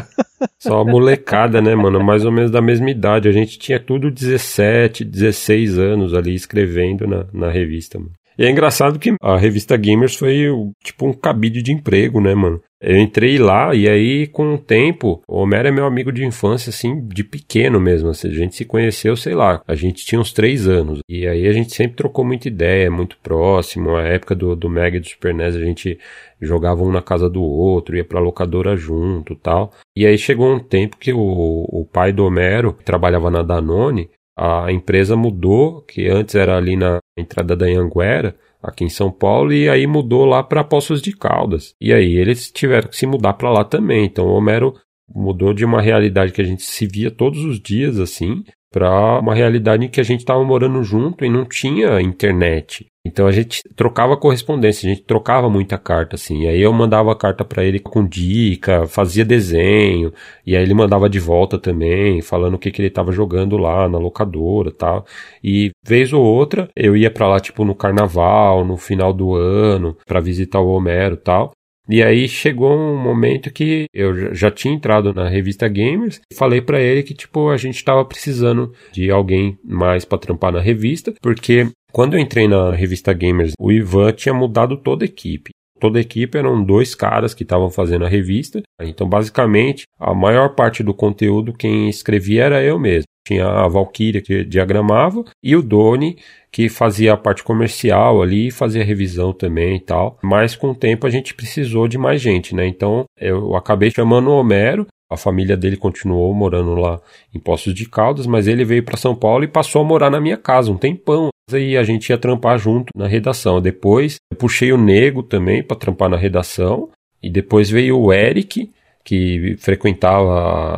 Só a molecada, né, mano? Mais ou menos da mesma idade. A gente tinha tudo 17, 16 anos ali escrevendo na, na revista, mano. E é engraçado que a revista Gamers foi tipo um cabide de emprego, né, mano? Eu entrei lá e aí, com o tempo, o Homero é meu amigo de infância, assim, de pequeno mesmo. Assim, a gente se conheceu, sei lá, a gente tinha uns três anos. E aí a gente sempre trocou muita ideia, muito próximo. A época do, do Mega e do Super NES a gente jogava um na casa do outro, ia pra locadora junto tal. E aí chegou um tempo que o, o pai do Homero, que trabalhava na Danone, a empresa mudou, que antes era ali na entrada da Anguera, aqui em São Paulo, e aí mudou lá para Poços de Caldas. E aí eles tiveram que se mudar para lá também. Então o Homero mudou de uma realidade que a gente se via todos os dias assim, para uma realidade em que a gente estava morando junto e não tinha internet. Então a gente trocava correspondência, a gente trocava muita carta assim. E aí eu mandava carta para ele com dica, fazia desenho, e aí ele mandava de volta também, falando o que, que ele estava jogando lá na locadora, tal. E vez ou outra eu ia para lá tipo no carnaval, no final do ano, para visitar o Homero, tal. E aí chegou um momento que eu já tinha entrado na revista Gamers falei para ele que tipo a gente estava precisando de alguém mais para trampar na revista, porque quando eu entrei na revista Gamers, o Ivan tinha mudado toda a equipe. Toda a equipe eram dois caras que estavam fazendo a revista. Então, basicamente, a maior parte do conteúdo quem escrevia era eu mesmo. Tinha a Valkyria que diagramava e o Doni que fazia a parte comercial ali, fazia revisão também e tal. Mas com o tempo a gente precisou de mais gente, né? Então eu acabei chamando o Homero. A família dele continuou morando lá em Poços de Caldas, mas ele veio para São Paulo e passou a morar na minha casa um tempão. E a gente ia trampar junto na redação. Depois puxei o Nego também para trampar na redação. E depois veio o Eric, que frequentava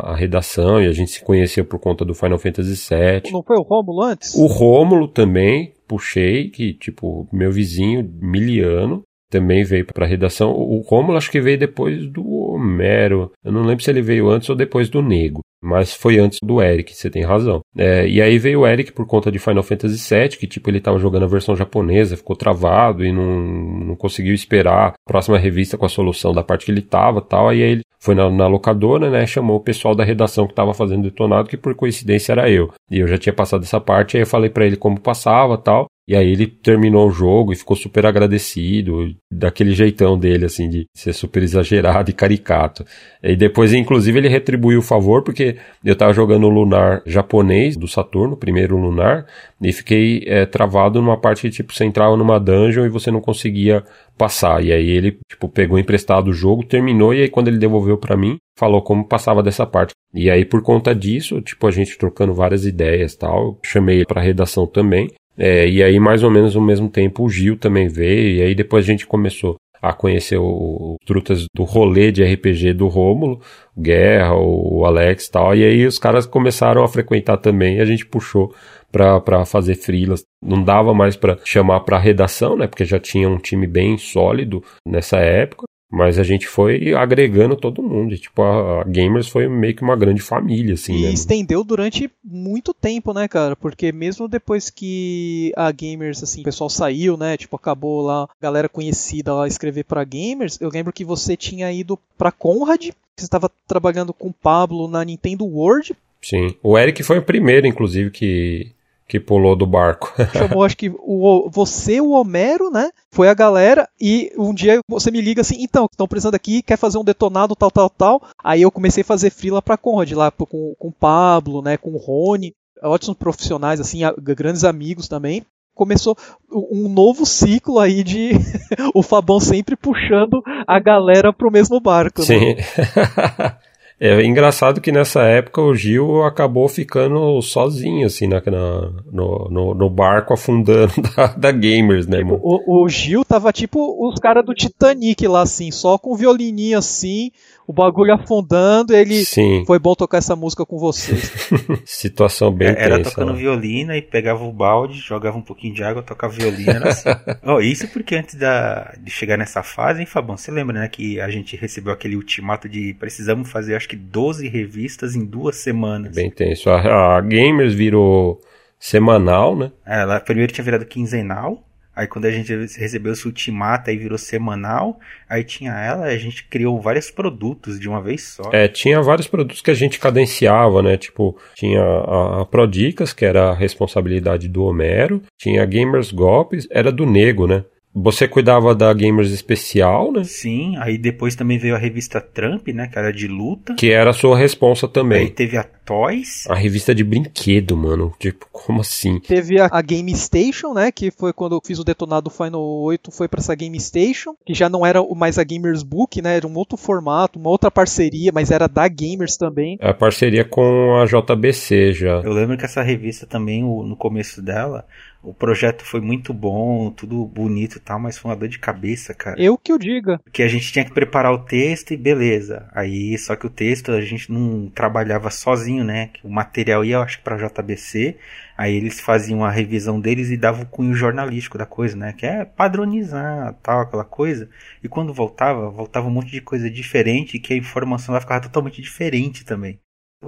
a, redação e a gente se conheceu por conta do Final Fantasy VII. Não foi o Rômulo antes? O Rômulo também, puxei, que tipo, meu vizinho miliano também veio para a redação. O Rômulo acho que veio depois do Homero. Eu não lembro se ele veio antes ou depois do Nego. Mas foi antes do Eric, você tem razão. É, e aí veio o Eric por conta de Final Fantasy VII, que tipo, ele tava jogando a versão japonesa, ficou travado e não, não conseguiu esperar a próxima revista com a solução da parte que ele tava tal. Aí ele foi na, na locadora, né? Chamou o pessoal da redação que tava fazendo detonado, que por coincidência era eu. E eu já tinha passado essa parte, aí eu falei para ele como passava tal. E aí ele terminou o jogo e ficou super agradecido, daquele jeitão dele, assim, de ser super exagerado e caricato. E depois, inclusive, ele retribuiu o favor, porque eu tava jogando o Lunar japonês do Saturno, primeiro Lunar, e fiquei é, travado numa parte que, tipo, você entrava numa dungeon e você não conseguia passar. E aí ele, tipo, pegou emprestado o jogo, terminou, e aí quando ele devolveu para mim, falou como passava dessa parte. E aí, por conta disso, tipo, a gente trocando várias ideias tal, chamei ele pra redação também. É, e aí, mais ou menos ao mesmo tempo, o Gil também veio, e aí depois a gente começou a conhecer os trutas do rolê de RPG do Rômulo, o Guerra, o Alex e tal, e aí os caras começaram a frequentar também, e a gente puxou para fazer frilas. Não dava mais para chamar para redação, né? Porque já tinha um time bem sólido nessa época. Mas a gente foi agregando todo mundo. E, tipo, a, a, Gamers foi meio que uma grande família, assim, e né? estendeu durante muito tempo, né, cara? Porque mesmo depois que a Gamers, assim, o pessoal saiu, né? Tipo, acabou lá, galera conhecida lá escrever pra Gamers. Eu lembro que você tinha ido pra Conrad, que você estava trabalhando com o Pablo na Nintendo World. Sim. O Eric foi o primeiro, inclusive, que que pulou do barco. Chamou, acho que o, você, o Homero, né? Foi a galera e um dia você me liga assim, então, estão precisando aqui, quer fazer um detonado, tal, tal, tal. Aí eu comecei a fazer frila pra Conrad, lá com, com o Pablo, né? Com o Rony, ótimos profissionais, assim, grandes amigos também começou um novo ciclo aí de o Fabão sempre puxando a galera pro mesmo barco. Né? Sim. Né? É engraçado que nessa época o Gil acabou ficando sozinho, assim, na, na no, no, no, barco afundando da, da Gamers, né, irmão? O, o Gil tava tipo os caras do Titanic lá, assim, só com violininho assim, o bagulho afundando, ele Sim. foi bom tocar essa música com vocês. Situação bem é, Era tensa, tocando né? violino e pegava o balde, jogava um pouquinho de água, tocava assim. oh, isso porque antes da, de chegar nessa fase, hein, Fabão, você lembra, né, que a gente recebeu aquele ultimato de precisamos fazer, acho que 12 revistas em duas semanas. Bem tenso. A, a Gamers virou semanal, né? É, ela primeiro tinha virado quinzenal, Aí quando a gente recebeu esse ultimato, aí virou semanal, aí tinha ela, a gente criou vários produtos de uma vez só. É, tinha vários produtos que a gente cadenciava, né? Tipo, tinha a, a Prodicas, que era a responsabilidade do Homero, tinha Gamers Golpes, era do Nego, né? Você cuidava da Gamers Especial, né? Sim, aí depois também veio a revista Trump, né? Que era de luta. Que era a sua responsa também. Aí teve a Toys. A revista de brinquedo, mano. Tipo, como assim? Teve a, a Game Station, né? Que foi quando eu fiz o detonado Final 8, foi para essa Game Station. Que já não era mais a Gamers Book, né? Era um outro formato, uma outra parceria, mas era da Gamers também. É a parceria com a JBC já. Eu lembro que essa revista também, no começo dela, o projeto foi muito bom, tudo bonito e tal, mas foi uma dor de cabeça, cara. Eu que o diga. Que a gente tinha que preparar o texto e beleza. Aí, só que o texto a gente não trabalhava sozinho, né? O material ia, eu acho pra JBC, aí eles faziam a revisão deles e davam o cunho jornalístico da coisa, né? Que é padronizar, tal, aquela coisa. E quando voltava, voltava um monte de coisa diferente, que a informação vai ficar totalmente diferente também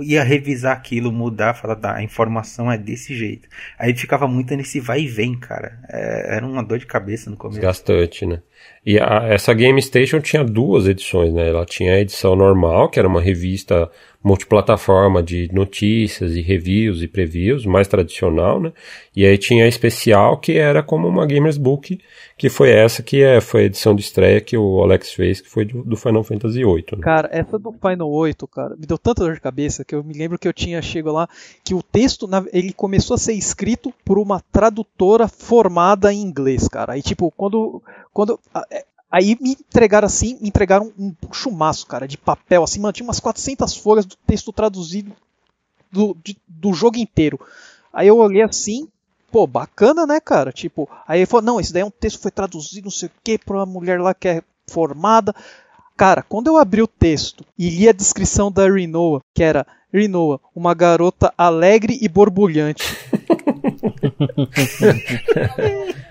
ia revisar aquilo, mudar, falar, tá, a informação é desse jeito. Aí ficava muito nesse vai e vem, cara. É, era uma dor de cabeça no começo. Gastante, né? E a, essa Game Station tinha duas edições, né? Ela tinha a edição normal, que era uma revista multiplataforma de notícias e reviews e previews, mais tradicional, né? E aí tinha a especial, que era como uma Gamers Book, que foi essa que é, foi a edição de estreia que o Alex fez, que foi do, do Final Fantasy VIII. Né? Cara, essa do Final 8, cara, me deu tanta dor de cabeça que eu me lembro que eu tinha chego lá que o texto, ele começou a ser escrito por uma tradutora formada em inglês, cara. Aí, tipo, quando, quando é, Aí me entregaram assim, me entregaram um chumaço, cara, de papel, assim, mano, tinha umas 400 folhas do texto traduzido do, de, do jogo inteiro. Aí eu olhei assim, pô, bacana, né, cara? Tipo, aí ele falou, não, esse daí é um texto que foi traduzido, não sei o que, pra uma mulher lá que é formada. Cara, quando eu abri o texto e li a descrição da Rinoa, que era Rinoa, uma garota alegre e borbulhante.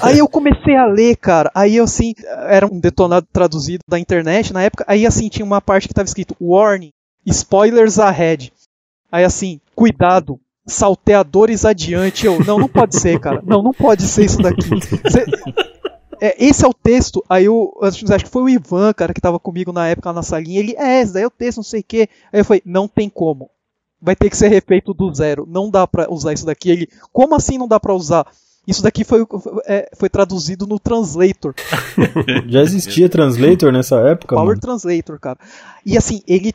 Aí eu comecei a ler, cara. Aí eu assim, era um detonado traduzido da internet na época. Aí assim tinha uma parte que tava escrito Warning, spoilers ahead. Aí assim, cuidado, salteadores adiante. Eu, não, não pode ser, cara. Não, não pode ser isso daqui. Cê, é, esse é o texto. Aí eu acho que foi o Ivan, cara, que tava comigo na época na salinha. Ele, é, esse daí é o texto, não sei o quê. Aí eu falei, não tem como. Vai ter que ser refeito do zero. Não dá pra usar isso daqui. Ele, como assim não dá pra usar? Isso daqui foi, é, foi traduzido no Translator. Já existia Translator nessa época? Power mano? Translator, cara. E assim, ele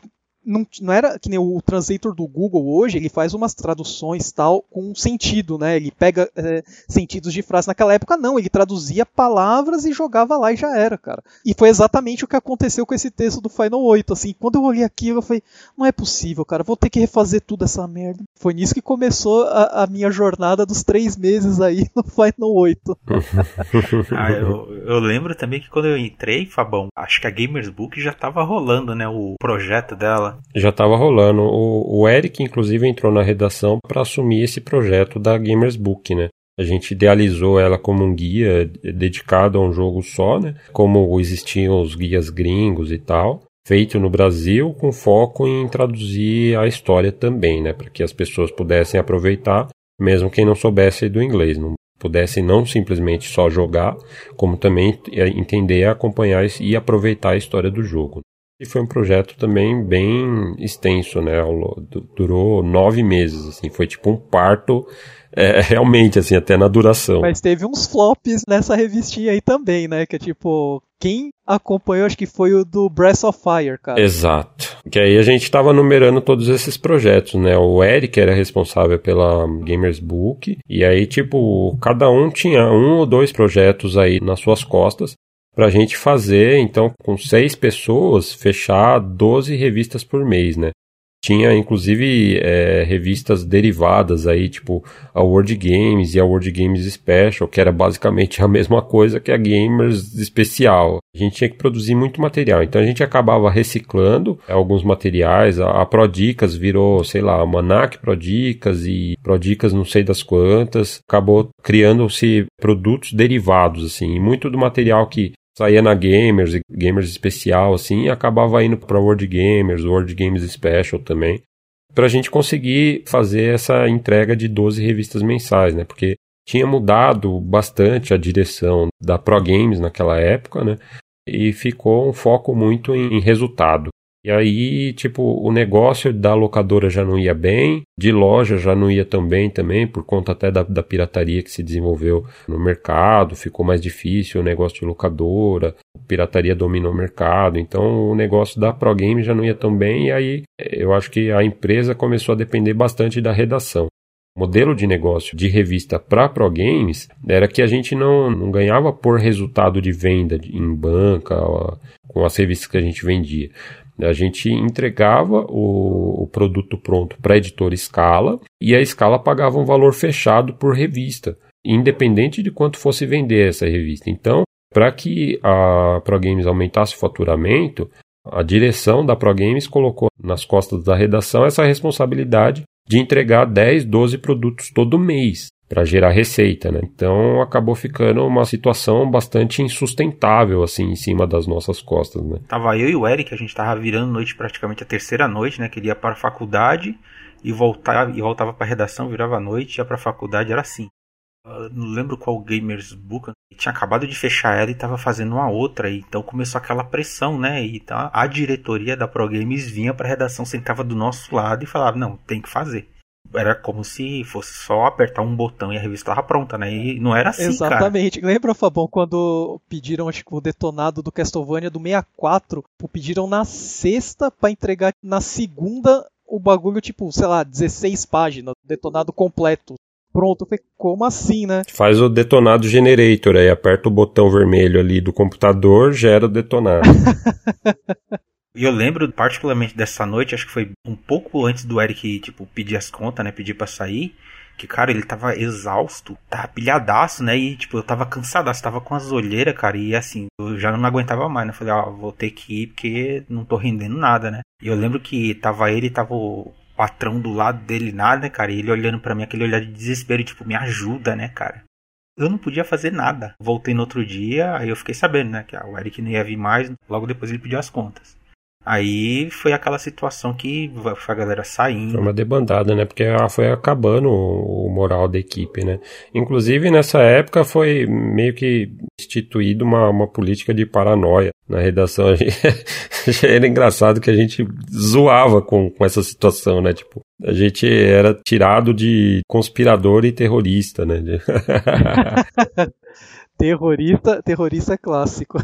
não, não era que nem o translator do Google hoje, ele faz umas traduções tal com sentido, né? Ele pega é, sentidos de frase. Naquela época, não, ele traduzia palavras e jogava lá e já era, cara. E foi exatamente o que aconteceu com esse texto do Final 8. Assim, quando eu olhei aquilo, eu falei, não é possível, cara, vou ter que refazer tudo essa merda. Foi nisso que começou a, a minha jornada dos três meses aí no Final 8. ah, eu, eu lembro também que quando eu entrei, Fabão, acho que a Gamers Book já tava rolando, né? O projeto dela. Já estava rolando. O, o Eric, inclusive, entrou na redação para assumir esse projeto da Gamers Book, né? A gente idealizou ela como um guia dedicado a um jogo só, né? Como existiam os guias gringos e tal, feito no Brasil com foco em traduzir a história também, né? Para que as pessoas pudessem aproveitar, mesmo quem não soubesse do inglês, não pudesse não simplesmente só jogar, como também entender, acompanhar e aproveitar a história do jogo. E foi um projeto também bem extenso, né? Durou nove meses, assim, foi tipo um parto é, realmente, assim, até na duração. Mas teve uns flops nessa revistinha aí também, né? Que é tipo, quem acompanhou, acho que foi o do Breath of Fire, cara. Exato. Que aí a gente tava numerando todos esses projetos, né? O Eric era responsável pela Gamers Book, e aí, tipo, cada um tinha um ou dois projetos aí nas suas costas para a gente fazer, então, com seis pessoas, fechar 12 revistas por mês, né? Tinha, inclusive, é, revistas derivadas aí, tipo a World Games e a World Games Special, que era basicamente a mesma coisa que a Gamers Especial. A gente tinha que produzir muito material, então a gente acabava reciclando alguns materiais. A, a Prodicas virou, sei lá, Manac Prodicas e Prodicas não sei das quantas. Acabou criando-se produtos derivados, assim, e muito do material que saía na Gamers, Gamers especial, assim, e acabava indo para World Gamers, World Games Special também, para a gente conseguir fazer essa entrega de 12 revistas mensais, né? Porque tinha mudado bastante a direção da Pro Games naquela época, né? E ficou um foco muito em resultado. E aí, tipo, o negócio da locadora já não ia bem, de loja já não ia tão bem também, por conta até da, da pirataria que se desenvolveu no mercado, ficou mais difícil o negócio de locadora, pirataria dominou o mercado, então o negócio da Pro Game já não ia tão bem, e aí eu acho que a empresa começou a depender bastante da redação. Modelo de negócio de revista para Pro Games era que a gente não, não ganhava por resultado de venda em banca, com as revistas que a gente vendia. A gente entregava o, o produto pronto para a editora Scala e a Scala pagava um valor fechado por revista, independente de quanto fosse vender essa revista. Então, para que a ProGames aumentasse o faturamento, a direção da ProGames colocou nas costas da redação essa responsabilidade de entregar 10, 12 produtos todo mês para gerar receita, né? Então acabou ficando uma situação bastante insustentável assim em cima das nossas costas, né? Tava eu e o Eric, a gente tava virando noite praticamente a terceira noite, né? Que ele ia para a faculdade e voltava e voltava para redação, virava a noite, ia para a faculdade, era assim. Eu não lembro qual Gamers Book, tinha acabado de fechar ela e estava fazendo uma outra, então começou aquela pressão, né? E então a diretoria da Pro Games vinha para a redação, sentava do nosso lado e falava: "Não, tem que fazer". Era como se fosse só apertar um botão e a revista estava pronta, né? E não era assim, Exatamente. Cara. Lembra, Fabão, quando pediram acho que o detonado do Castlevania do 64, pediram na sexta para entregar na segunda o bagulho tipo, sei lá, 16 páginas, detonado completo. Pronto, eu falei, como assim, né? Faz o detonado generator aí, aperta o botão vermelho ali do computador, gera o detonado. E eu lembro particularmente dessa noite, acho que foi um pouco antes do Eric, tipo, pedir as contas, né? Pedir pra sair. Que, cara, ele tava exausto, tava pilhadaço, né? E, tipo, eu tava cansadaço, tava com as olheiras, cara. E, assim, eu já não aguentava mais, né? Falei, ó, ah, vou ter que ir porque não tô rendendo nada, né? E eu lembro que tava ele, tava o patrão do lado dele, nada, né, cara? E ele olhando para mim, aquele olhar de desespero, tipo, me ajuda, né, cara? Eu não podia fazer nada. Voltei no outro dia, aí eu fiquei sabendo, né, que o Eric não ia vir mais. Logo depois ele pediu as contas. Aí foi aquela situação que foi a galera saindo. Foi uma debandada, né? Porque foi acabando o moral da equipe, né? Inclusive, nessa época foi meio que instituído uma, uma política de paranoia na redação. Era engraçado que a gente zoava com, com essa situação, né? Tipo, a gente era tirado de conspirador e terrorista, né? Terrorista, terrorista clássico.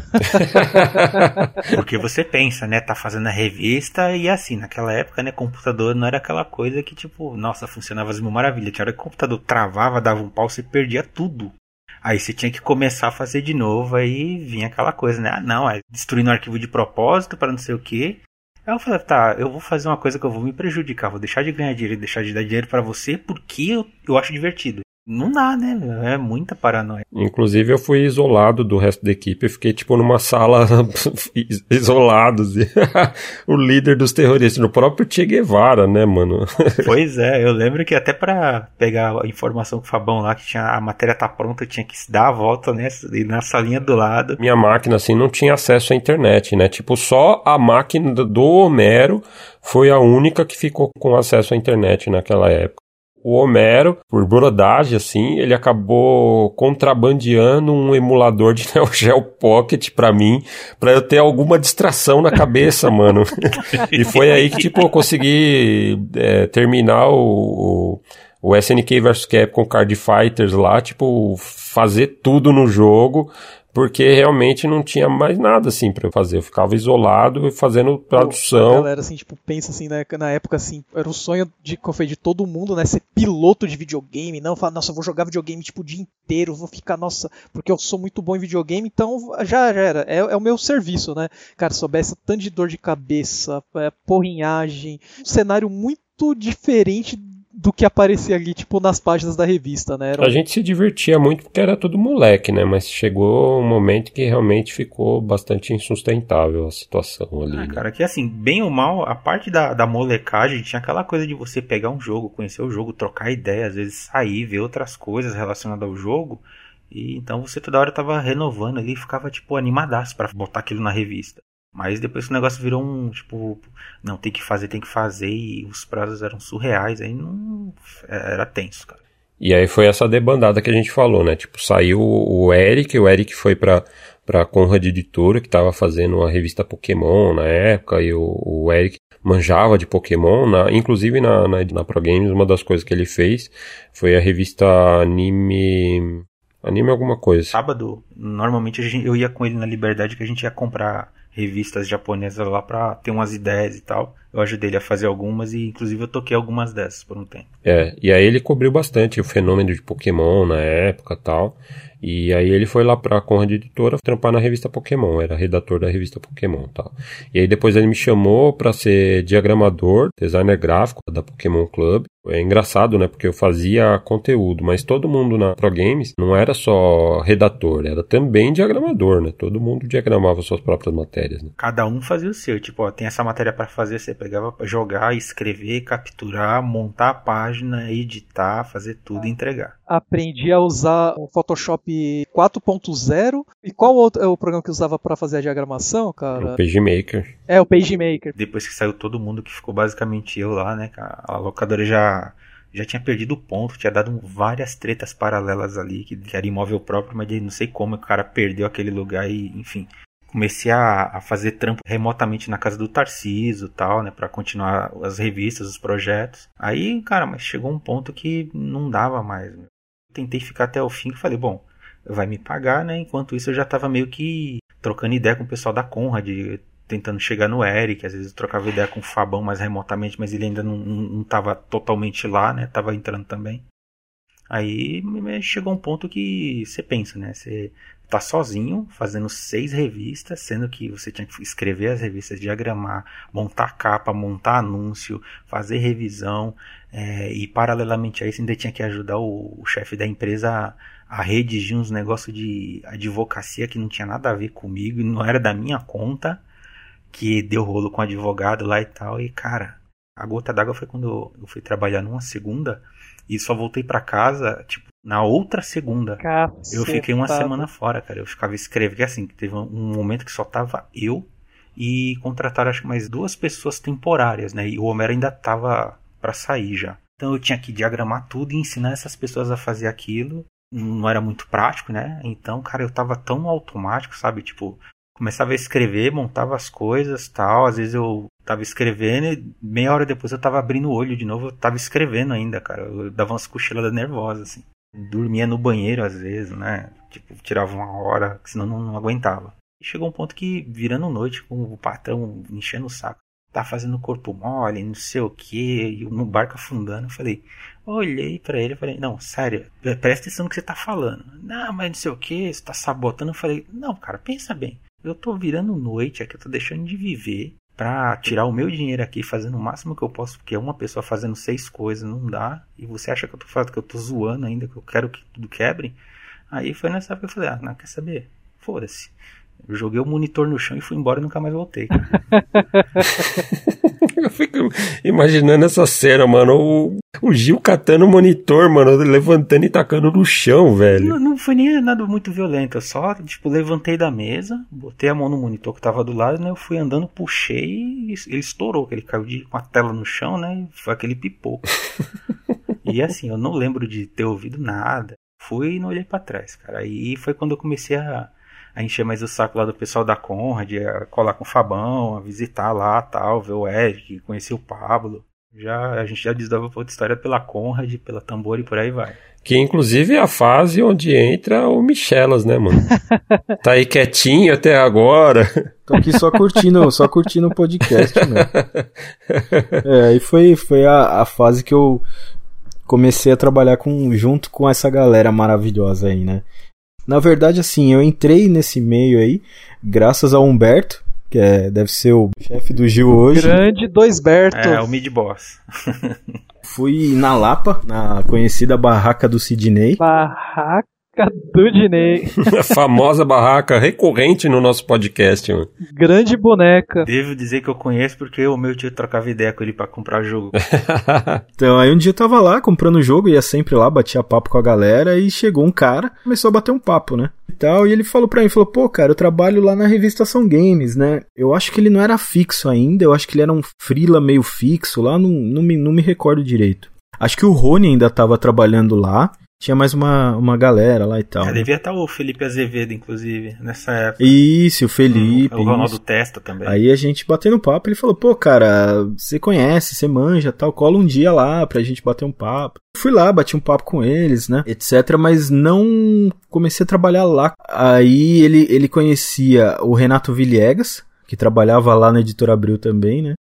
Porque você pensa, né? Tá fazendo a revista e assim, naquela época, né? Computador não era aquela coisa que, tipo, nossa, funcionava as mil maravilhas. Tinha hora que o computador travava, dava um pau, você perdia tudo. Aí você tinha que começar a fazer de novo, aí vinha aquela coisa, né? Ah, não, é destruindo o arquivo de propósito para não sei o que. Aí eu falei, tá, eu vou fazer uma coisa que eu vou me prejudicar, vou deixar de ganhar dinheiro e deixar de dar dinheiro para você porque eu, eu acho divertido. Não dá, né? É muita paranoia. Inclusive, eu fui isolado do resto da equipe. Eu fiquei, tipo, numa sala isolado. Assim. o líder dos terroristas, no próprio Che Guevara, né, mano? pois é, eu lembro que até para pegar a informação com o Fabão lá, que tinha a matéria tá pronta, tinha que dar a volta nessa, na salinha do lado. Minha máquina, assim, não tinha acesso à internet, né? Tipo, só a máquina do Homero foi a única que ficou com acesso à internet naquela época o Homero, por brodagem, assim, ele acabou contrabandeando um emulador de Neo Geo Pocket pra mim, pra eu ter alguma distração na cabeça, mano. e foi aí que, tipo, eu consegui é, terminar o, o, o SNK vs Capcom Card Fighters lá, tipo, fazer tudo no jogo porque realmente não tinha mais nada assim para eu fazer. Eu ficava isolado fazendo tradução. A galera assim, tipo, pensa assim, né, na época assim, era o sonho de, de todo mundo, né, ser piloto de videogame, não falar, nossa, eu vou jogar videogame tipo o dia inteiro, vou ficar, nossa, porque eu sou muito bom em videogame, então já, já era, é, é o meu serviço, né? Cara, soubesse tanto de dor de cabeça, é, porrinhagem, um cenário muito diferente do que aparecia ali, tipo, nas páginas da revista, né? Era... A gente se divertia muito porque era tudo moleque, né? Mas chegou um momento que realmente ficou bastante insustentável a situação ali. Ah, né? cara, que assim, bem ou mal, a parte da, da molecagem tinha aquela coisa de você pegar um jogo, conhecer o jogo, trocar ideia, às vezes sair, ver outras coisas relacionadas ao jogo. E então você toda hora tava renovando ali e ficava, tipo, animadaço para botar aquilo na revista. Mas depois que o negócio virou um, tipo, não, tem que fazer, tem que fazer, e os prazos eram surreais, aí não. Era tenso, cara. E aí foi essa debandada que a gente falou, né? Tipo, saiu o Eric, o Eric foi pra, pra Conrad Editora, que tava fazendo a revista Pokémon na época, e o, o Eric manjava de Pokémon, na, inclusive na, na, na Pro Games, uma das coisas que ele fez foi a revista Anime. Anime alguma coisa. Sábado, normalmente eu ia com ele na Liberdade que a gente ia comprar revistas japonesas lá para ter umas ideias e tal. Eu ajudei ele a fazer algumas e inclusive eu toquei algumas dessas por um tempo. É, e aí ele cobriu bastante o fenômeno de Pokémon na época tal. E aí ele foi lá pra Conrad Editora trampar na revista Pokémon, era redator da revista Pokémon tal. E aí depois ele me chamou para ser diagramador, designer gráfico da Pokémon Club. É engraçado, né? Porque eu fazia conteúdo, mas todo mundo na Pro Games não era só redator, era também diagramador, né? Todo mundo diagramava suas próprias matérias. Né? Cada um fazia o seu, tipo, ó, tem essa matéria para fazer, você pegava pra jogar, escrever, capturar, montar a página, editar, fazer tudo e entregar. Aprendi a usar o Photoshop 4.0. E qual outro é o programa que usava para fazer a diagramação, cara? O PageMaker. É, o PageMaker. Depois que saiu todo mundo, que ficou basicamente eu lá, né? A locadora já já tinha perdido o ponto, tinha dado várias tretas paralelas ali, que, que era imóvel próprio, mas não sei como o cara perdeu aquele lugar e, enfim. Comecei a, a fazer trampo remotamente na casa do Tarciso tal, né, para continuar as revistas, os projetos. Aí, cara, mas chegou um ponto que não dava mais. Tentei ficar até o fim falei, bom, vai me pagar, né? Enquanto isso eu já tava meio que trocando ideia com o pessoal da Conrad, tentando chegar no Eric, às vezes trocava ideia com o Fabão mais remotamente, mas ele ainda não, não tava totalmente lá, né? Tava entrando também. Aí chegou um ponto que você pensa, né? Você tá sozinho fazendo seis revistas, sendo que você tinha que escrever as revistas, diagramar, montar capa, montar anúncio, fazer revisão, é, e paralelamente a isso ainda tinha que ajudar o, o chefe da empresa a, a redigir uns negócios de advocacia que não tinha nada a ver comigo, não era da minha conta que deu rolo com o advogado lá e tal. E, cara, a gota d'água foi quando eu fui trabalhar numa segunda e só voltei para casa, tipo, na outra segunda. Caceta. Eu fiquei uma semana fora, cara. Eu ficava escrevendo, assim, teve um momento que só tava eu e contrataram acho que mais duas pessoas temporárias, né? E o Homero ainda tava para sair já. Então eu tinha que diagramar tudo e ensinar essas pessoas a fazer aquilo. Não era muito prático, né? Então, cara, eu tava tão automático, sabe? Tipo, começava a escrever, montava as coisas tal. Às vezes eu tava escrevendo e meia hora depois eu tava abrindo o olho de novo, eu tava escrevendo ainda, cara. Eu dava umas cochiladas nervosas, assim. Dormia no banheiro às vezes, né? Tipo, tirava uma hora, senão não, não aguentava. E chegou um ponto que, virando noite, com o patrão enchendo o saco, tá fazendo corpo mole, não sei o que, e no barco afundando, eu falei, olhei para ele e falei, não, sério, presta atenção no que você tá falando. Não, mas não sei o que, você tá sabotando. Eu falei, não, cara, pensa bem. Eu tô virando noite aqui, eu tô deixando de viver para tirar o meu dinheiro aqui, fazendo o máximo que eu posso, porque é uma pessoa fazendo seis coisas, não dá. E você acha que eu tô falando que eu tô zoando ainda, que eu quero que tudo quebre? Aí foi nessa época que eu falei, ah, não quer saber? Foda-se. Eu joguei o monitor no chão e fui embora e nunca mais voltei. eu fico imaginando essa cena, mano. O, o Gil catando o monitor, mano, levantando e tacando no chão, velho. Não, não foi nem nada muito violento. Eu só, tipo, levantei da mesa, botei a mão no monitor que tava do lado, né? Eu fui andando, puxei e ele estourou. Ele caiu de, com a tela no chão, né? Foi aquele pipoco. e assim, eu não lembro de ter ouvido nada. Fui e não olhei para trás, cara. Aí foi quando eu comecei a a encher mais o saco lá do pessoal da Conrad, a colar com o Fabão, a visitar lá tal, ver o Eric, conhecer o Pablo. Já, a gente já desdava outra história pela Conrad, pela Tambor e por aí vai. Que inclusive é a fase onde entra o Michelas, né, mano? tá aí quietinho até agora. Tô aqui só curtindo, só curtindo o podcast, né? É, e foi, foi a, a fase que eu comecei a trabalhar com, junto com essa galera maravilhosa aí, né? Na verdade, assim, eu entrei nesse meio aí graças ao Humberto, que é, deve ser o chefe do Gil hoje. Grande Doisberto. É, o mid boss. Fui na Lapa, na conhecida barraca do Sidney. Barraca do Dinei. A famosa barraca recorrente no nosso podcast, mano. Grande boneca. Devo dizer que eu conheço porque o meu tio trocava ideia com ele para comprar jogo. então, aí um dia eu tava lá comprando o jogo, ia sempre lá, batia papo com a galera e chegou um cara, começou a bater um papo, né? E tal, e ele falou pra mim, falou, pô, cara, eu trabalho lá na revista São Games, né? Eu acho que ele não era fixo ainda, eu acho que ele era um freela meio fixo lá, não, não, me, não me recordo direito. Acho que o Rony ainda tava trabalhando lá. Tinha mais uma, uma galera lá e tal. É, devia estar o Felipe Azevedo, inclusive, nessa época. Isso, o Felipe. O, o Ronaldo isso. Testa também. Aí a gente batendo papo, ele falou, pô, cara, você conhece, você manja tal, cola um dia lá pra gente bater um papo. Fui lá, bati um papo com eles, né, etc, mas não comecei a trabalhar lá. Aí ele, ele conhecia o Renato Villegas, que trabalhava lá na Editora Abril também, né.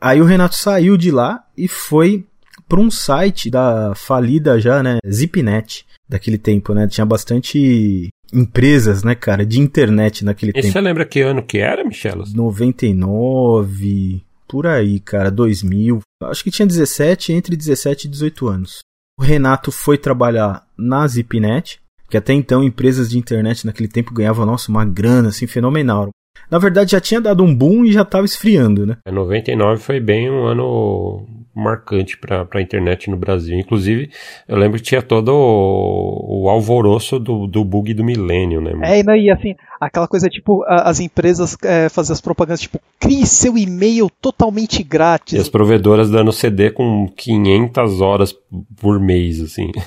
Aí o Renato saiu de lá e foi para um site da falida já, né, Zipnet, daquele tempo, né? Tinha bastante empresas, né, cara, de internet naquele e tempo. você lembra que ano que era, Michelas? 99, por aí, cara, 2000. Acho que tinha 17, entre 17 e 18 anos. O Renato foi trabalhar na Zipnet, que até então empresas de internet naquele tempo ganhavam, nossa, uma grana assim fenomenal. Na verdade, já tinha dado um boom e já tava esfriando, né? 99 foi bem um ano marcante para a internet no Brasil. Inclusive, eu lembro que tinha todo o, o alvoroço do, do bug do milênio, né? É, e, e assim, aquela coisa tipo, as empresas é, fazer as propagandas, tipo, crie seu e-mail totalmente grátis. E as provedoras dando CD com 500 horas por mês, assim.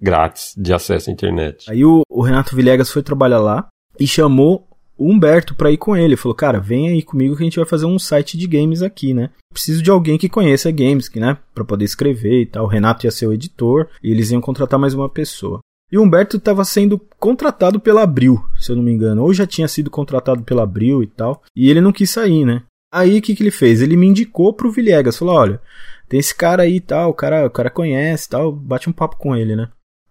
grátis de acesso à internet. Aí o, o Renato Villegas foi trabalhar lá e chamou o Humberto para ir com ele. Falou, cara, vem aí comigo que a gente vai fazer um site de games aqui, né? Preciso de alguém que conheça games, né? Pra poder escrever e tal. O Renato ia ser o editor e eles iam contratar mais uma pessoa. E o Humberto estava sendo contratado pela Abril, se eu não me engano. Ou já tinha sido contratado pela Abril e tal. E ele não quis sair, né? Aí o que, que ele fez? Ele me indicou pro Villegas. Falou: olha, tem esse cara aí e tal, o cara, o cara conhece tal, bate um papo com ele, né?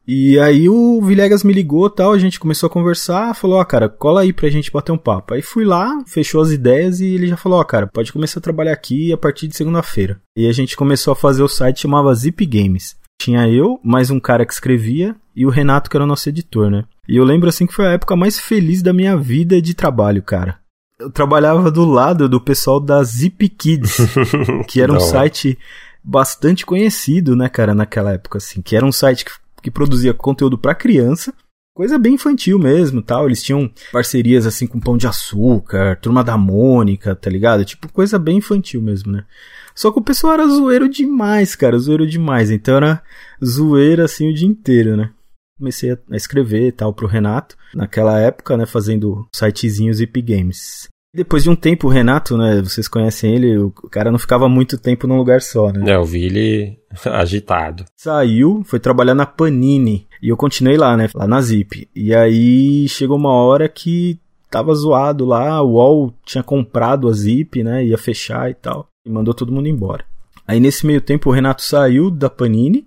E aí o Villegas me ligou tal, a gente começou a conversar, falou, ó, oh, cara, cola aí pra gente bater um papo. Aí fui lá, fechou as ideias e ele já falou, ó, oh, cara, pode começar a trabalhar aqui a partir de segunda-feira. E a gente começou a fazer o site chamava Zip Games. Tinha eu, mais um cara que escrevia e o Renato que era o nosso editor, né? E eu lembro assim que foi a época mais feliz da minha vida de trabalho, cara. Eu trabalhava do lado do pessoal da Zip Kids, que era um site bastante conhecido, né, cara, naquela época assim, que era um site que que produzia conteúdo para criança, coisa bem infantil mesmo, tal. Eles tinham parcerias assim com Pão de Açúcar, Turma da Mônica, tá ligado? Tipo coisa bem infantil mesmo, né? Só que o pessoal era zoeiro demais, cara, zoeiro demais. Então era zoeira assim o dia inteiro, né? Comecei a escrever tal pro Renato, naquela época, né, fazendo sitezinhos Zip Games. Depois de um tempo, o Renato, né? Vocês conhecem ele, o cara não ficava muito tempo num lugar só, né? É, eu vi ele agitado. Saiu, foi trabalhar na Panini. E eu continuei lá, né? Lá na Zip. E aí chegou uma hora que tava zoado lá, o UOL tinha comprado a Zip, né? Ia fechar e tal. E mandou todo mundo embora. Aí nesse meio tempo o Renato saiu da Panini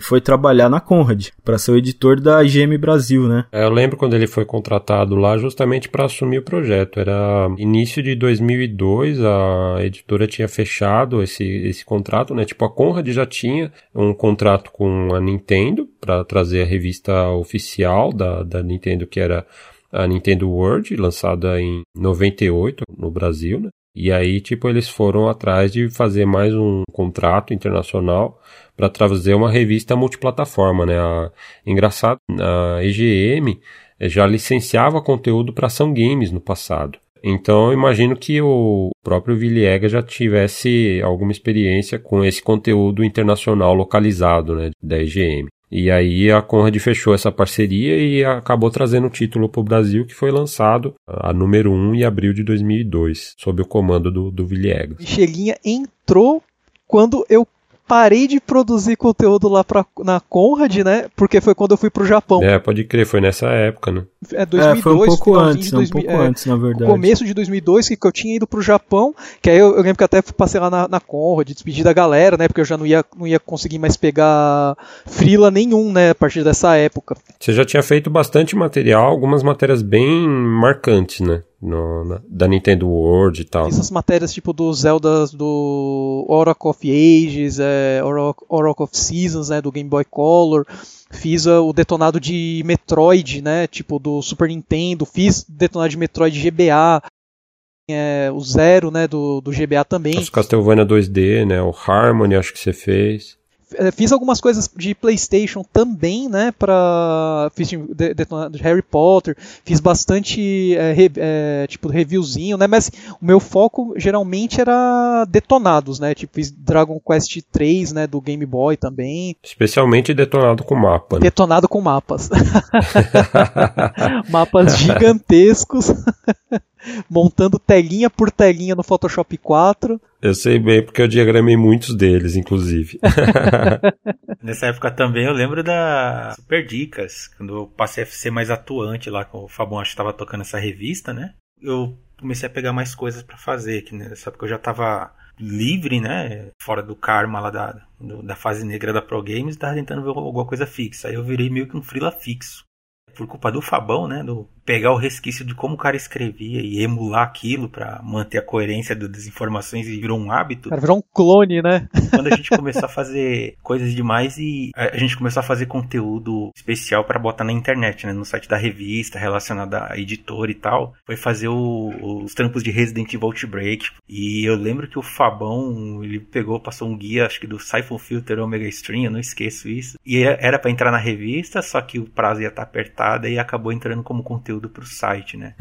foi trabalhar na Conrad, para ser o editor da IGM Brasil, né? É, eu lembro quando ele foi contratado lá justamente para assumir o projeto. Era início de 2002, a editora tinha fechado esse, esse contrato, né? Tipo, a Conrad já tinha um contrato com a Nintendo para trazer a revista oficial da, da Nintendo, que era a Nintendo World, lançada em 98 no Brasil, né? E aí, tipo, eles foram atrás de fazer mais um contrato internacional para trazer uma revista multiplataforma, né? A, engraçado, a EGM já licenciava conteúdo para ação games no passado. Então imagino que o próprio Villegas já tivesse alguma experiência com esse conteúdo internacional localizado, né, da EGM. E aí a Conrad fechou essa parceria e acabou trazendo o título para o Brasil, que foi lançado a número 1 em abril de 2002, sob o comando do, do Villegas. Michelinha entrou quando eu parei de produzir conteúdo lá pra, na Conrad, né? Porque foi quando eu fui pro Japão. É, pode crer, foi nessa época, né? É, 2002. É, foi um pouco antes, 2000, um pouco é, antes, na verdade. Começo de 2002, que, que eu tinha ido pro Japão, que aí eu, eu lembro que até passei lá na, na Conrad, despedi da galera, né? Porque eu já não ia, não ia conseguir mais pegar frila nenhum, né? A partir dessa época. Você já tinha feito bastante material, algumas matérias bem marcantes, né? No, na, da Nintendo World e tal. Essas matérias tipo do Zelda, do Oracle of Ages, é, Oracle, Oracle of Seasons, né, do Game Boy Color. Fiz uh, o detonado de Metroid, né, tipo do Super Nintendo. Fiz detonado de Metroid GBA. É, o Zero, né, do, do GBA também. Os Castlevania 2D, né, o Harmony acho que você fez. É, fiz algumas coisas de PlayStation também, né? Para fiz de, de, de, Harry Potter, fiz bastante é, re, é, tipo reviewzinho, né? Mas o meu foco geralmente era detonados, né? Tipo fiz Dragon Quest 3, né? Do Game Boy também. Especialmente detonado com mapa. Né? Detonado com mapas. mapas gigantescos. montando telinha por telinha no Photoshop 4. Eu sei bem porque eu diagramei muitos deles, inclusive. Nessa época também eu lembro da Super Dicas, quando eu passei a ser mais atuante lá, com o Fabão acho que estava tocando essa revista, né? Eu comecei a pegar mais coisas para fazer, que nessa época eu já estava livre, né? Fora do karma lá da, da fase negra da Pro Games, estava tentando ver alguma coisa fixa. Aí eu virei meio que um frila fixo por culpa do Fabão, né? Do pegar o resquício de como o cara escrevia e emular aquilo para manter a coerência das informações e virou um hábito. Cara, virou um clone, né? Quando a gente começou a fazer coisas demais e a gente começou a fazer conteúdo especial para botar na internet, né? No site da revista, relacionado à editora e tal, foi fazer o, os trampos de Resident Evil Outbreak. E eu lembro que o Fabão, ele pegou, passou um guia, acho que do Siphon Filter Omega Stream, eu não esqueço isso. E era para entrar na revista, só que o prazo ia estar tá apertado e acabou entrando como conteúdo pro site, né?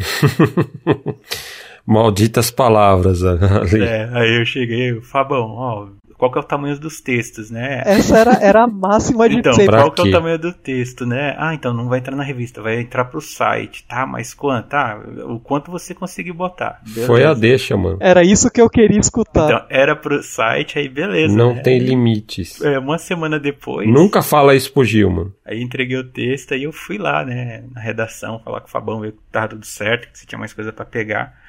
Malditas palavras ali. É, aí eu cheguei, Fabão, ó, qual que é o tamanho dos textos, né? Essa era, era a máxima de Então, qual que é o tamanho do texto, né? Ah, então não vai entrar na revista, vai entrar pro site, tá? Mas quanto? Ah, o quanto você conseguiu botar. Beleza. Foi a deixa, mano. Era isso que eu queria escutar. Então, era pro site, aí beleza. Não né? tem limites. É, uma semana depois. Nunca fala isso pro Gil, mano. Aí entreguei o texto e eu fui lá, né, na redação, falar com o Fabão, ver que tava tudo certo, que você tinha mais coisa para pegar.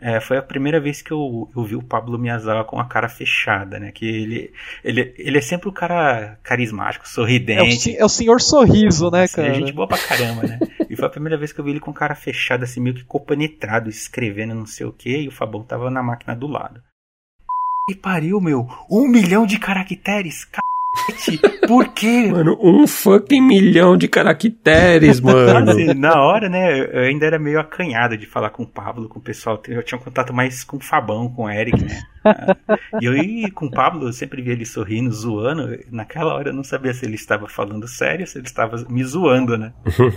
É, foi a primeira vez que eu, eu vi o Pablo Miyazawa com a cara fechada, né? Que ele, ele, ele é sempre o cara carismático, sorridente. É o, é o senhor sorriso, né, cara? É gente boa pra caramba, né? e foi a primeira vez que eu vi ele com cara fechada, assim, meio que compenetrado, escrevendo não sei o que, e o Fabão tava na máquina do lado. E pariu, meu! Um milhão de caracteres! Por quê? Mano, um fucking milhão de caracteres, mano. Assim, na hora, né, eu ainda era meio acanhado de falar com o Pablo, com o pessoal. Eu tinha um contato mais com o Fabão, com o Eric, né? E eu ia com o Pablo, eu sempre via ele sorrindo, zoando. Naquela hora eu não sabia se ele estava falando sério, se ele estava me zoando, né?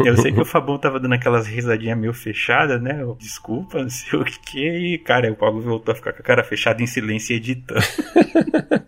Eu sei que o Fabão tava dando aquelas risadinhas meio fechadas, né? Eu, Desculpa, não sei o que. E, cara, o Pablo voltou a ficar com a cara fechada em silêncio e editando.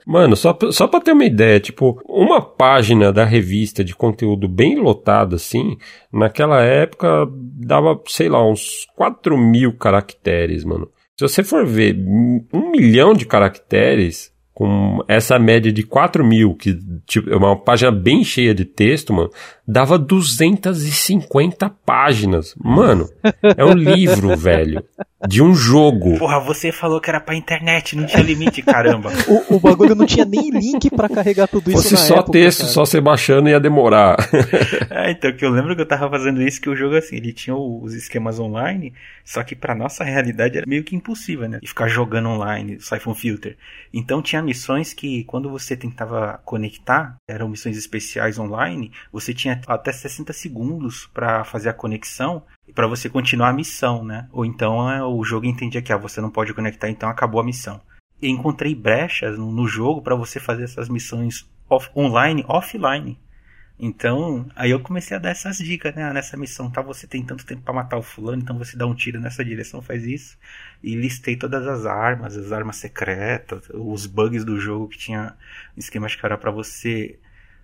Mano, só, só pra ter uma ideia, tipo, uma página da revista de conteúdo bem lotada, assim, naquela época dava, sei lá, uns 4 mil caracteres, mano. Se você for ver um milhão de caracteres, com essa média de 4 mil, que tipo, é uma página bem cheia de texto, mano, dava 250 páginas. Mano, é um livro, velho. De um jogo. Porra, você falou que era pra internet, não tinha limite, caramba. o, o bagulho não tinha nem link para carregar tudo isso Fosse na só época, texto, cara. só você baixando ia demorar. é, então, que eu lembro que eu tava fazendo isso, que o jogo, assim, ele tinha os esquemas online, só que pra nossa realidade era meio que impossível, né? E ficar jogando online, Siphon Filter. Então tinha missões que, quando você tentava conectar, eram missões especiais online, você tinha até 60 segundos para fazer a conexão para você continuar a missão, né? Ou então é, o jogo entendia que ah, você não pode conectar, então acabou a missão. E encontrei brechas no, jogo para você fazer essas missões off, online, offline. Então, aí eu comecei a dar essas dicas, né? Ah, nessa missão, tá? Você tem tanto tempo para matar o fulano, então você dá um tiro nessa direção, faz isso. E listei todas as armas, as armas secretas, os bugs do jogo que tinha esquema que era para você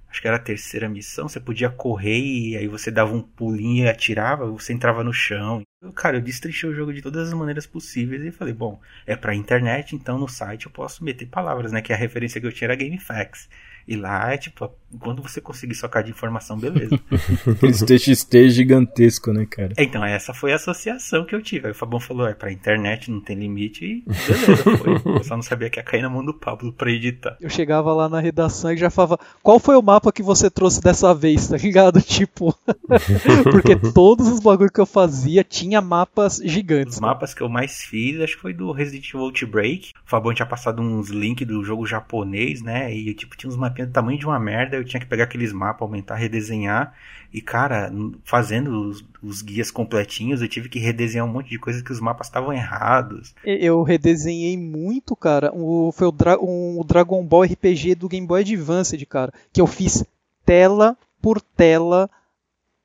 acho que era a terceira missão, você podia correr e aí você dava um pulinho e atirava, você entrava no chão. Cara, eu destrinchei o jogo de todas as maneiras possíveis e falei, bom, é pra internet, então no site eu posso meter palavras, né? Que a referência que eu tinha era GameFAQs. E lá é tipo, quando você conseguir socar de informação, beleza. Aqueles TXT gigantesco, né, cara? Então, essa foi a associação que eu tive. Aí o Fabão falou, é pra internet, não tem limite, e beleza, foi. Eu só não sabia que ia cair na mão do Pablo pra editar. Eu chegava lá na redação e já falava, qual foi o mapa que você trouxe dessa vez, tá ligado? Tipo, porque todos os bagulhos que eu fazia tinha mapas gigantes. Os mapas que eu mais fiz, acho que foi do Resident Evil Outbreak. O Fabão tinha passado uns links do jogo japonês, né? E tipo, tinha uns mapinhas do tamanho de uma merda. Eu tinha que pegar aqueles mapas, aumentar, redesenhar. E, cara, fazendo os, os, guias completinhos, eu tive que redesenhar um monte de coisas que os mapas estavam errados. Eu redesenhei muito, cara. O, foi o, Dra um, o Dragon Ball RPG do Game Boy Advance, cara. Que eu fiz tela por tela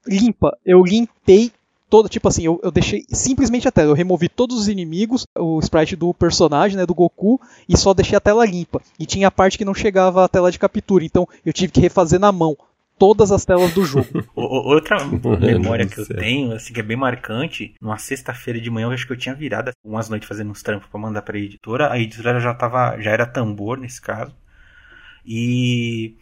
limpa. Eu limpei toda, tipo assim, eu, eu, deixei simplesmente a tela, eu removi todos os inimigos, o sprite do personagem, né, do Goku, e só deixei a tela limpa. E tinha a parte que não chegava a tela de captura, então eu tive que refazer na mão todas as telas do jogo. Outra memória que eu tenho, assim, que é bem marcante, numa sexta-feira de manhã, eu acho que eu tinha virado umas noites fazendo uns trampos para mandar pra editora, a editora já tava, já era tambor nesse caso. E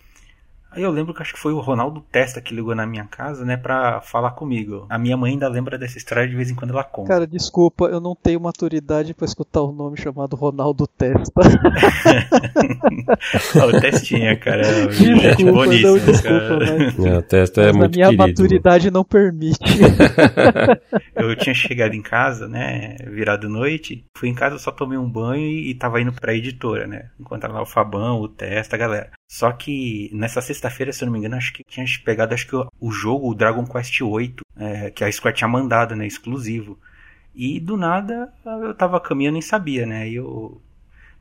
Aí eu lembro que acho que foi o Ronaldo Testa que ligou na minha casa, né, pra falar comigo. A minha mãe ainda lembra dessa história de vez em quando ela conta. Cara, desculpa, eu não tenho maturidade pra escutar o um nome chamado Ronaldo Testa. o Testinha, cara. Desculpa, gente boníssima, não, desculpa, mas... É, o Testa é mas muito a minha querido, maturidade não permite. eu tinha chegado em casa, né, virado noite, fui em casa, só tomei um banho e, e tava indo pra editora, né, encontrava lá o Fabão, o Testa, a galera. Só que nessa sexta-feira, se eu não me engano, acho que tinha pegado acho que o, jogo, o Dragon Quest VIII, é, que a Square tinha mandado, né, exclusivo. E do nada eu tava caminhando e sabia, né? E eu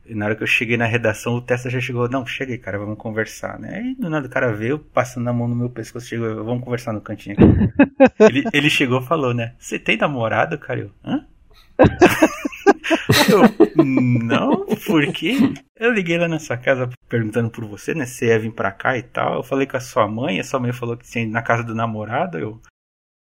na hora que eu cheguei na redação, o Testa já chegou, não, chega aí, cara, vamos conversar, né? E do nada o cara veio, passando a mão no meu pescoço, chegou, vamos conversar no cantinho aqui. ele, ele chegou e falou, né? Você tem namorado, cara? Eu, hã? eu, não, por quê? Eu liguei lá na sua casa perguntando por você, né? Se ia vir pra cá e tal. Eu falei com a sua mãe, a sua mãe falou que tinha ido na casa do namorado. Eu.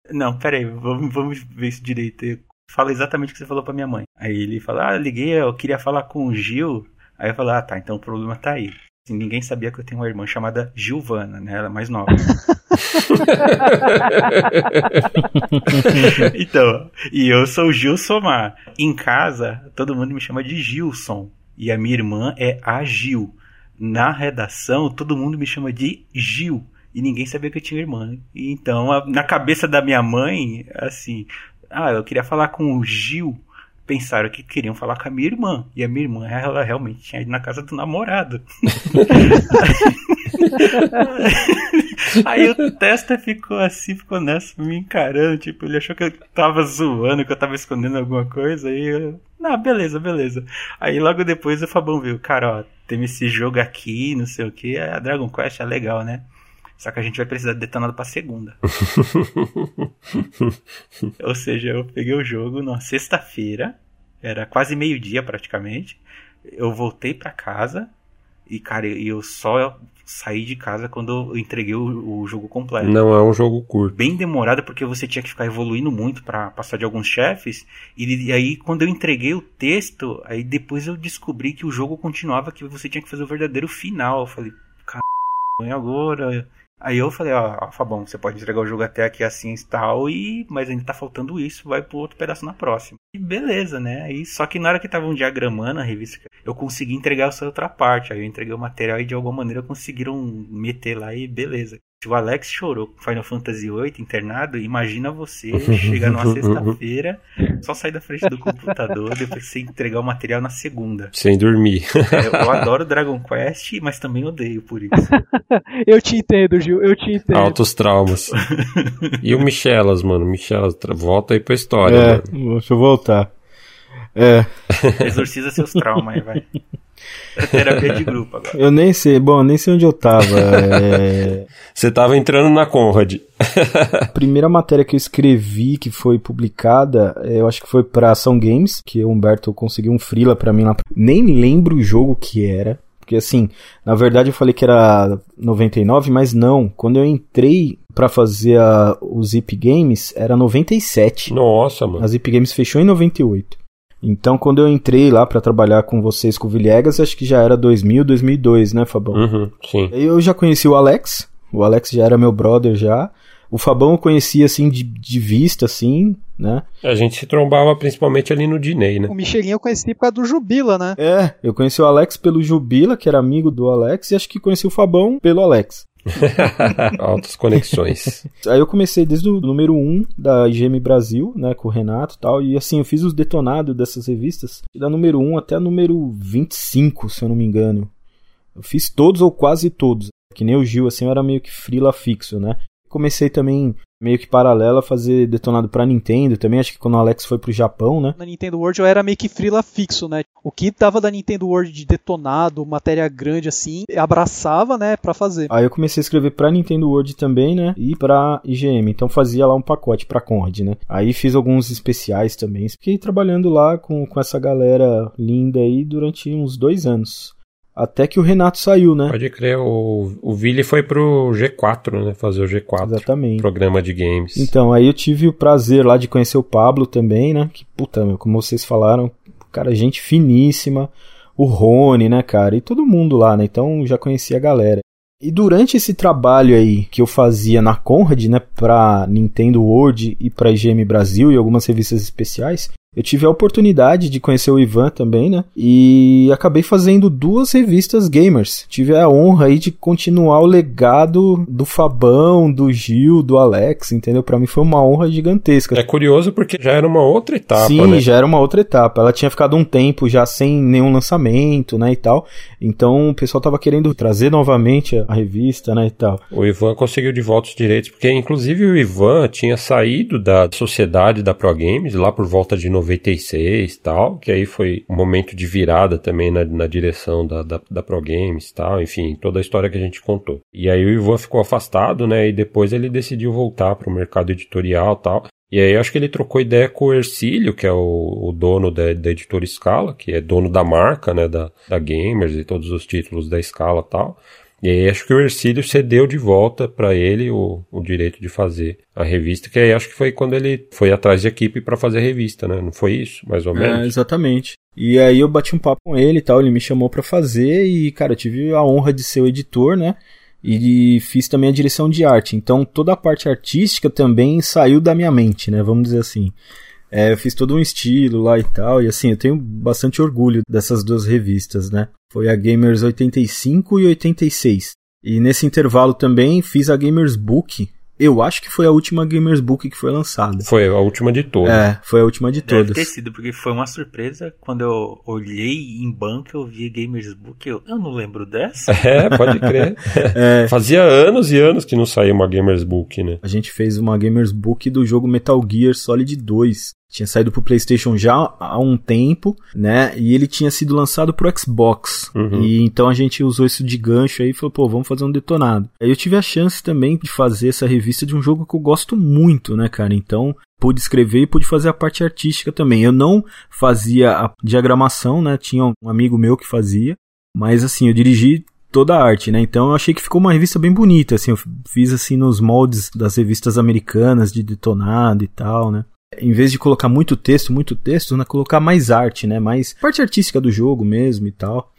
Não, peraí, vamos, vamos ver isso direito. Fala exatamente o que você falou pra minha mãe. Aí ele fala, ah, liguei, eu queria falar com o Gil. Aí eu falei, ah, tá, então o problema tá aí. Assim, ninguém sabia que eu tenho uma irmã chamada Gilvana, né? Ela é mais nova. então, e eu sou o Gil Somar. Em casa, todo mundo me chama de Gilson. E a minha irmã é a Gil. Na redação, todo mundo me chama de Gil. E ninguém sabia que eu tinha irmã. Então, a, na cabeça da minha mãe, assim, ah, eu queria falar com o Gil pensaram que queriam falar com a minha irmã. E a minha irmã, ela realmente tinha ido na casa do namorado. Aí o Testa ficou assim, ficou nessa, me encarando. Tipo, ele achou que eu tava zoando, que eu tava escondendo alguma coisa. Aí eu. Não, beleza, beleza. Aí logo depois o Fabão viu, cara, ó, tem esse jogo aqui, não sei o que. A Dragon Quest é legal, né? Só que a gente vai precisar de detonado pra segunda. Ou seja, eu peguei o jogo na sexta-feira, era quase meio-dia praticamente. Eu voltei para casa e, cara, eu só saí de casa quando eu entreguei o, o, jogo completo. Não é um jogo curto. Bem demorado, porque você tinha que ficar evoluindo muito para passar de alguns chefes. E, e, aí, quando eu entreguei o texto, aí depois eu descobri que o jogo continuava, que você tinha que fazer o verdadeiro final. Eu falei, caramba, agora? Aí eu falei, ó, Fabão, você pode entregar o jogo até aqui assim e tal, e... mas ainda tá faltando isso, vai pro outro pedaço na próxima. E beleza, né? Aí, só que na hora que tava um diagramando a revista, eu consegui entregar essa outra parte. Aí eu entreguei o material e de alguma maneira conseguiram meter lá e beleza. Se o Alex chorou com Final Fantasy VIII internado, imagina você chegar numa sexta-feira, só sair da frente do computador, depois você entregar o material na segunda. Sem dormir. É, eu adoro Dragon Quest, mas também odeio por isso. eu te entendo, Gil, eu te entendo. Altos traumas. e o Michelas, mano? Michelas, volta aí pra história, é, mano. Deixa eu voltar. É. Exorciza seus traumas aí, vai. É terapia de grupo agora. Eu nem sei, bom, nem sei onde eu tava. É... Você tava entrando na Conrad. a primeira matéria que eu escrevi, que foi publicada, eu acho que foi pra Ação Games, que o Humberto conseguiu um freela pra mim lá. Nem lembro o jogo que era. Porque assim, na verdade eu falei que era 99, mas não. Quando eu entrei para fazer a, o Zip Games, era 97. Nossa, mano. A Zip Games fechou em 98. Então, quando eu entrei lá para trabalhar com vocês com o Villegas, acho que já era 2000, 2002, né, Fabão? Uhum, sim. Eu já conheci o Alex, o Alex já era meu brother já. O Fabão eu conhecia assim de, de vista, assim, né? A gente se trombava principalmente ali no Dinei, né? O Michelinho eu conheci por causa do Jubila, né? É, eu conheci o Alex pelo Jubila, que era amigo do Alex, e acho que conheci o Fabão pelo Alex. Altas conexões. Aí eu comecei desde o número 1 da IGM Brasil, né, com o Renato e tal, e assim, eu fiz os detonados dessas revistas, da número 1 até a número 25, se eu não me engano. Eu fiz todos ou quase todos. Que nem o Gil, assim, eu era meio que frila fixo, né? Comecei também meio que paralelo a fazer detonado pra Nintendo também, acho que quando o Alex foi pro Japão, né? Na Nintendo World eu era meio que frila fixo, né? O que tava da Nintendo World de detonado, matéria grande assim, abraçava, né, para fazer. Aí eu comecei a escrever pra Nintendo World também, né, e pra IGM, então fazia lá um pacote pra Conrad, né? Aí fiz alguns especiais também, fiquei trabalhando lá com, com essa galera linda aí durante uns dois anos. Até que o Renato saiu, né? Pode crer, o, o Vili foi pro G4, né? Fazer o G4. Exatamente. Programa de games. Então, aí eu tive o prazer lá de conhecer o Pablo também, né? Que puta, meu, como vocês falaram, cara, gente finíssima. O Rony, né, cara? E todo mundo lá, né? Então já conhecia a galera. E durante esse trabalho aí que eu fazia na Conrad, né, para Nintendo World e para IGM Brasil e algumas revistas especiais, eu tive a oportunidade de conhecer o Ivan também, né? E acabei fazendo duas revistas gamers. Tive a honra aí de continuar o legado do Fabão, do Gil, do Alex, entendeu? Para mim foi uma honra gigantesca. É curioso porque já era uma outra etapa, Sim, né? já era uma outra etapa. Ela tinha ficado um tempo já sem nenhum lançamento, né, e tal. Então o pessoal tava querendo trazer novamente a revista, né, e tal. O Ivan conseguiu de volta os direitos, porque inclusive o Ivan tinha saído da sociedade da Pro Games lá por volta de 96 tal, que aí foi um momento de virada também na, na direção da, da, da Pro Games tal, enfim, toda a história que a gente contou. E aí o Ivan ficou afastado, né, e depois ele decidiu voltar para o mercado editorial tal. E aí acho que ele trocou ideia com o Ercílio, que é o, o dono da, da, editora Scala, que é dono da marca, né, da, da Gamers e todos os títulos da Scala tal. E aí acho que o Ercílio cedeu de volta para ele o, o direito de fazer a revista, que aí acho que foi quando ele foi atrás de equipe para fazer a revista, né? Não foi isso, mais ou menos? É, exatamente. E aí eu bati um papo com ele e tal, ele me chamou para fazer e, cara, eu tive a honra de ser o editor, né? E fiz também a direção de arte. Então toda a parte artística também saiu da minha mente, né? Vamos dizer assim. É, eu fiz todo um estilo lá e tal, e assim, eu tenho bastante orgulho dessas duas revistas, né? Foi a Gamers 85 e 86. E nesse intervalo também fiz a Gamers Book. Eu acho que foi a última Gamers Book que foi lançada. Foi a última de todas. É, foi a última de Deve todas. ter sido, porque foi uma surpresa quando eu olhei em banco eu vi Gamers Book. Eu, eu não lembro dessa. É, pode crer. É. Fazia anos e anos que não saía uma Gamers Book, né? A gente fez uma Gamers Book do jogo Metal Gear Solid 2. Tinha saído pro PlayStation já há um tempo, né? E ele tinha sido lançado pro Xbox. Uhum. E então a gente usou isso de gancho aí e falou, pô, vamos fazer um detonado. Aí eu tive a chance também de fazer essa revista de um jogo que eu gosto muito, né, cara? Então pude escrever e pude fazer a parte artística também. Eu não fazia a diagramação, né? Tinha um amigo meu que fazia, mas assim, eu dirigi toda a arte, né? Então eu achei que ficou uma revista bem bonita, assim, eu fiz assim nos moldes das revistas americanas de detonado e tal, né? Em vez de colocar muito texto, muito texto, né, colocar mais arte, né? Mais parte artística do jogo mesmo e tal.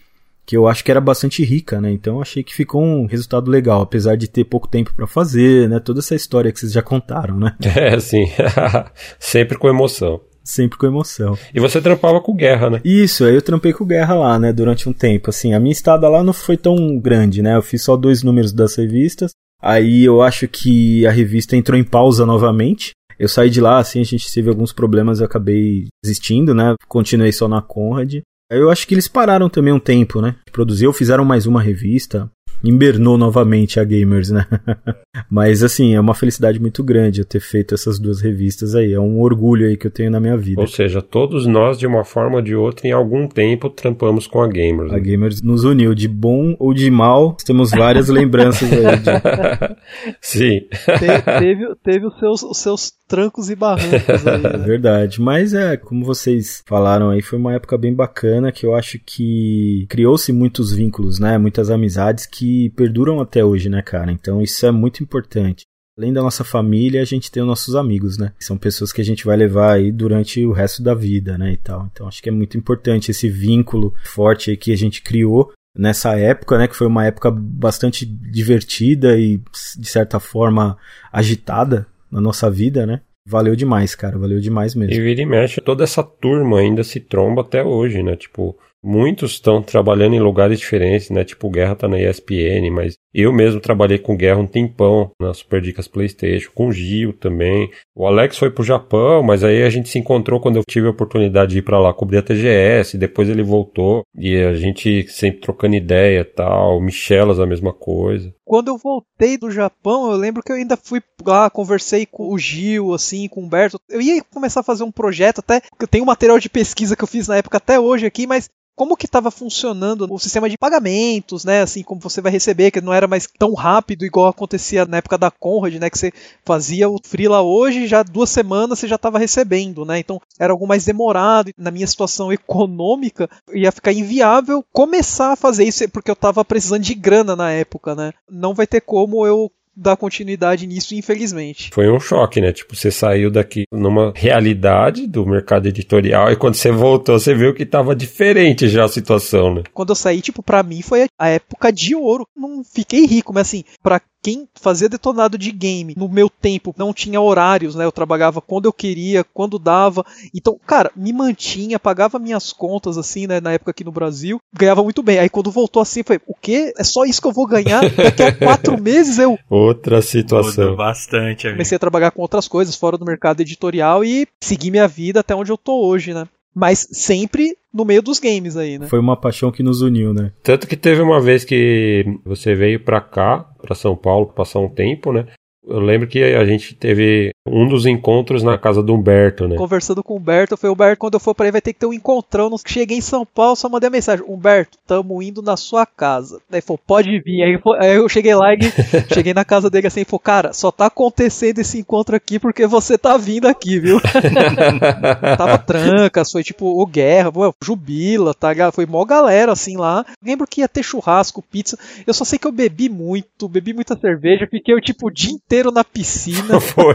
Que eu acho que era bastante rica, né? Então achei que ficou um resultado legal, apesar de ter pouco tempo para fazer, né? Toda essa história que vocês já contaram, né? É, sim. Sempre com emoção. Sempre com emoção. E você trampava com guerra, né? Isso, aí eu trampei com guerra lá, né? Durante um tempo. Assim, a minha estada lá não foi tão grande, né? Eu fiz só dois números das revistas. Aí eu acho que a revista entrou em pausa novamente. Eu saí de lá, assim, a gente teve alguns problemas, eu acabei desistindo, né? Continuei só na Conrad. Aí eu acho que eles pararam também um tempo, né? De produzir, ou fizeram mais uma revista. Invernou novamente a Gamers, né? Mas assim, é uma felicidade muito grande eu ter feito essas duas revistas aí. É um orgulho aí que eu tenho na minha vida. Ou seja, todos nós, de uma forma ou de outra, em algum tempo, trampamos com a Gamers. A Gamers nos uniu, de bom ou de mal, temos várias lembranças aí. De... Sim. Te, teve, teve os, seus, os seus trancos e barrancos aí. É Né? verdade, mas é, como vocês falaram aí, foi uma época bem bacana que eu acho que criou-se muitos vínculos, né? Muitas amizades que perduram até hoje, né, cara? Então isso é muito importante. Além da nossa família, a gente tem os nossos amigos, né? São pessoas que a gente vai levar aí durante o resto da vida, né, e tal. Então acho que é muito importante esse vínculo forte aí que a gente criou nessa época, né, que foi uma época bastante divertida e de certa forma agitada na nossa vida, né? Valeu demais, cara, valeu demais mesmo. E vira e mexe, toda essa turma ainda se tromba até hoje, né? Tipo, muitos estão trabalhando em lugares diferentes, né? Tipo, o Guerra tá na ESPN, mas eu mesmo trabalhei com Guerra um tempão na Super Dicas PlayStation, com o Gil também. O Alex foi pro Japão, mas aí a gente se encontrou quando eu tive a oportunidade de ir para lá cobrir a TGS, depois ele voltou e a gente sempre trocando ideia, tal, Michelas a mesma coisa. Quando eu voltei do Japão, eu lembro que eu ainda fui lá, conversei com o Gil, assim, com o Humberto. Eu ia começar a fazer um projeto, até eu tenho um material de pesquisa que eu fiz na época até hoje aqui, mas como que estava funcionando o sistema de pagamentos, né? Assim, como você vai receber, que não era mais tão rápido igual acontecia na época da Conrad, né? Que você fazia o freela hoje, já duas semanas você já estava recebendo, né? Então era algo mais demorado. Na minha situação econômica, ia ficar inviável começar a fazer isso, porque eu estava precisando de grana na época, né? Não vai ter como eu dar continuidade nisso, infelizmente. Foi um choque, né? Tipo, você saiu daqui numa realidade do mercado editorial e quando você voltou, você viu que tava diferente já a situação, né? Quando eu saí, tipo, pra mim foi a época de ouro. Não fiquei rico, mas assim, pra quem fazia detonado de game no meu tempo não tinha horários, né? Eu trabalhava quando eu queria, quando dava. Então, cara, me mantinha, pagava minhas contas, assim, né? Na época aqui no Brasil, ganhava muito bem. Aí quando voltou assim, foi, o quê? É só isso que eu vou ganhar? Daqui a quatro meses eu. Outra situação. Muda bastante, amigo. Comecei a trabalhar com outras coisas fora do mercado editorial e segui minha vida até onde eu tô hoje, né? Mas sempre no meio dos games aí, né? Foi uma paixão que nos uniu, né? Tanto que teve uma vez que você veio pra cá, pra São Paulo, passar um tempo, né? Eu lembro que a gente teve um dos encontros na casa do Humberto, né? Conversando com o Humberto, foi Humberto, quando eu for pra aí vai ter que ter um encontrão. Cheguei em São Paulo, só mandei a mensagem: Humberto, tamo indo na sua casa. Daí falou, pode vir. Aí, aí eu cheguei lá e cheguei na casa dele assim e falou: Cara, só tá acontecendo esse encontro aqui porque você tá vindo aqui, viu? Tava trancas, foi tipo o Guerra, Jubila, tá? Foi mó galera assim lá. Lembro que ia ter churrasco, pizza. Eu só sei que eu bebi muito, bebi muita cerveja, fiquei tipo o dia inteiro inteiro na piscina. Foi.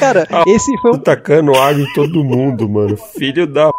Cara, ah, esse foi um. Tacando água em todo mundo, mano. Filho da.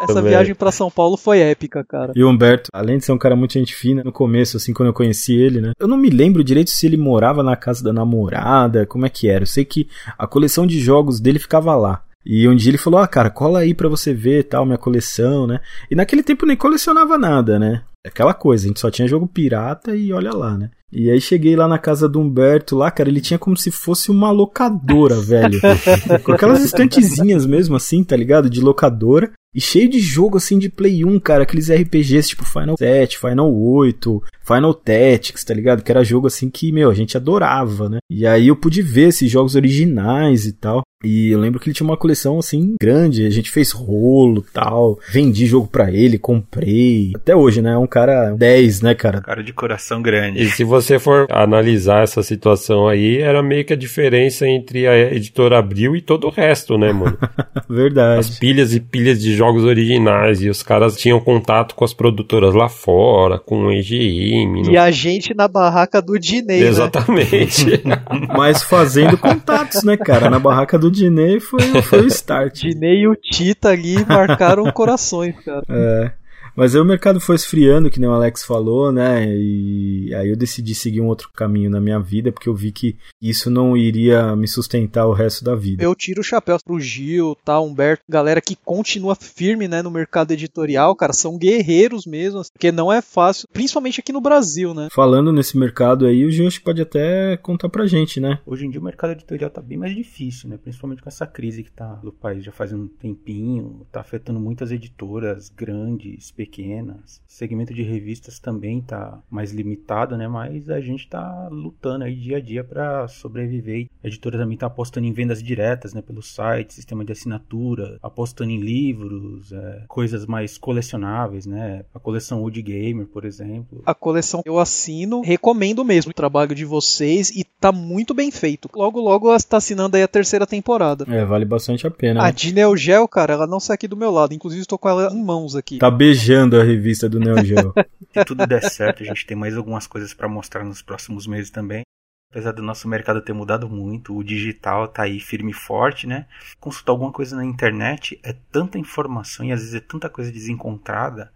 Essa viagem para São Paulo foi épica, cara. E o Humberto, além de ser um cara muito gente fina, no começo, assim, quando eu conheci ele, né? Eu não me lembro direito se ele morava na casa da namorada, como é que era. Eu sei que a coleção de jogos dele ficava lá. E um dia ele falou: Ah, cara, cola aí pra você ver tal, minha coleção, né? E naquele tempo nem colecionava nada, né? Aquela coisa, a gente só tinha jogo pirata e olha lá, né? E aí cheguei lá na casa do Humberto lá, cara, ele tinha como se fosse uma locadora, velho. Com aquelas estantezinhas mesmo, assim, tá ligado? De locadora. E cheio de jogo assim de Play 1, cara, aqueles RPGs tipo Final 7, Final 8, Final Tactics, tá ligado? Que era jogo assim que, meu, a gente adorava, né? E aí eu pude ver esses jogos originais e tal. E eu lembro que ele tinha uma coleção assim grande, a gente fez rolo tal, vendi jogo para ele, comprei. Até hoje, né? É um cara 10, né, cara? Cara de coração grande. E se você for analisar essa situação aí, era meio que a diferença entre a editora Abril e todo o resto, né, mano? Verdade. As pilhas e pilhas de jogos originais e os caras tinham contato com as produtoras lá fora, com o EGM. E no... a gente na barraca do Dinei, né? Exatamente. Né? Mas fazendo contatos, né, cara? Na barraca do Dinei foi, foi o start. Dinei e o Tita ali marcaram corações, cara. É. Mas aí o mercado foi esfriando, que nem o Alex falou, né? E aí eu decidi seguir um outro caminho na minha vida, porque eu vi que isso não iria me sustentar o resto da vida. Eu tiro o chapéu pro Gil, tá, Humberto, galera que continua firme, né, no mercado editorial, cara, são guerreiros mesmo, assim, porque não é fácil, principalmente aqui no Brasil, né? Falando nesse mercado aí, o Gil acho que pode até contar pra gente, né? Hoje em dia o mercado editorial tá bem mais difícil, né? Principalmente com essa crise que tá no país já faz um tempinho, tá afetando muitas editoras grandes, pequenas. O segmento de revistas também está mais limitado, né? Mas a gente está lutando aí dia a dia para sobreviver. A editora também está apostando em vendas diretas, né? Pelo site, sistema de assinatura, apostando em livros, é, coisas mais colecionáveis, né? A coleção Wood Gamer, por exemplo. A coleção eu assino, recomendo mesmo o trabalho de vocês e tá muito bem feito. Logo, logo está assinando aí a terceira temporada. É, vale bastante a pena. A né? Dineo Gel, cara, ela não sai aqui do meu lado. Inclusive, estou com ela em mãos aqui. Tá beijando elogiando a revista do Neo Geo. Se tudo der certo, a gente tem mais algumas coisas para mostrar nos próximos meses também. Apesar do nosso mercado ter mudado muito, o digital tá aí firme e forte, né? Consultar alguma coisa na internet é tanta informação e às vezes é tanta coisa desencontrada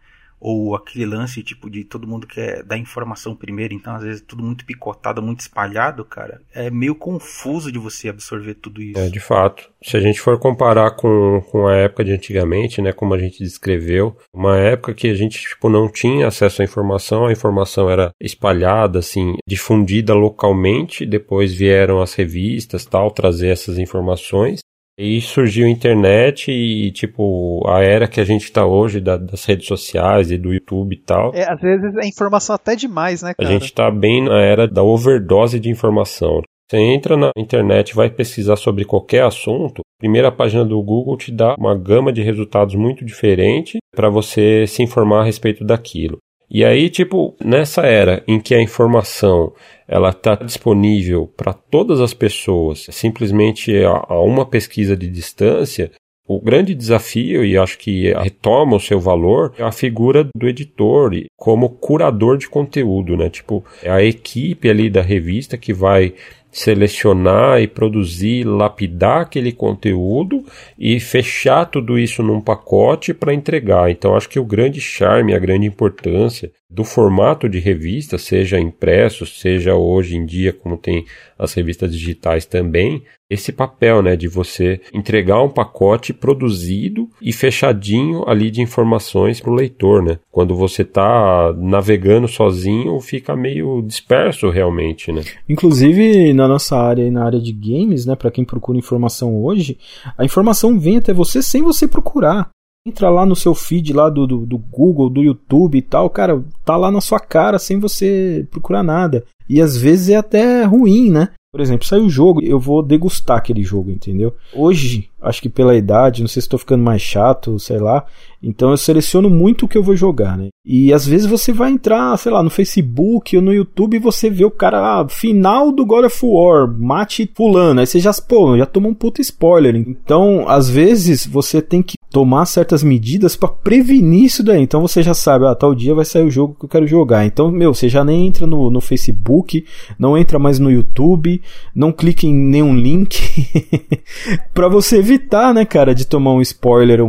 ou aquele lance tipo de todo mundo quer dar informação primeiro, então às vezes tudo muito picotado, muito espalhado, cara, é meio confuso de você absorver tudo isso. É, de fato. Se a gente for comparar com, com a época de antigamente, né, como a gente descreveu, uma época que a gente tipo não tinha acesso à informação, a informação era espalhada assim, difundida localmente, depois vieram as revistas, tal, trazer essas informações e surgiu a internet e, tipo, a era que a gente tá hoje da, das redes sociais e do YouTube e tal. É, às vezes é informação até demais, né, cara? A gente tá bem na era da overdose de informação. Você entra na internet vai pesquisar sobre qualquer assunto, a primeira página do Google te dá uma gama de resultados muito diferente para você se informar a respeito daquilo. E aí, tipo, nessa era em que a informação ela está disponível para todas as pessoas, simplesmente a, a, uma pesquisa de distância, O grande desafio, e acho que retoma o seu valor, é a figura do editor como curador de conteúdo, né? Tipo, é a equipe ali da revista que vai selecionar e produzir, lapidar aquele conteúdo e fechar tudo isso num pacote para entregar. Então acho que o grande charme, a grande importância do formato de revista, seja impresso, seja hoje em dia como tem as revistas digitais também, esse papel, né, de você entregar um pacote produzido e fechadinho ali de informações para o leitor, né? Quando você está navegando sozinho, fica meio disperso realmente, né? Inclusive na nossa área, na área de games, né, para quem procura informação hoje, a informação vem até você sem você procurar entra lá no seu feed lá do, do, do, Google, do YouTube e tal, cara, tá lá na sua cara sem você procurar nada. E às vezes é até ruim, né? Por exemplo, sai o jogo, eu vou degustar aquele jogo, entendeu? Hoje, acho que pela idade, não sei se estou ficando mais chato, sei lá. Então eu seleciono muito o que eu vou jogar, né? E às vezes você vai entrar, sei lá, no Facebook ou no YouTube e você vê o cara, ah, final do God of War, mate fulano. Aí você já, pô, já tomou um puto spoiler. Então, às vezes você tem que tomar certas medidas para prevenir isso daí. Então você já sabe, ah, tal dia vai sair o jogo que eu quero jogar. Então, meu, você já nem entra no, no Facebook, não entra mais no YouTube, não clica em nenhum link para você evitar, né, cara, de tomar um spoiler,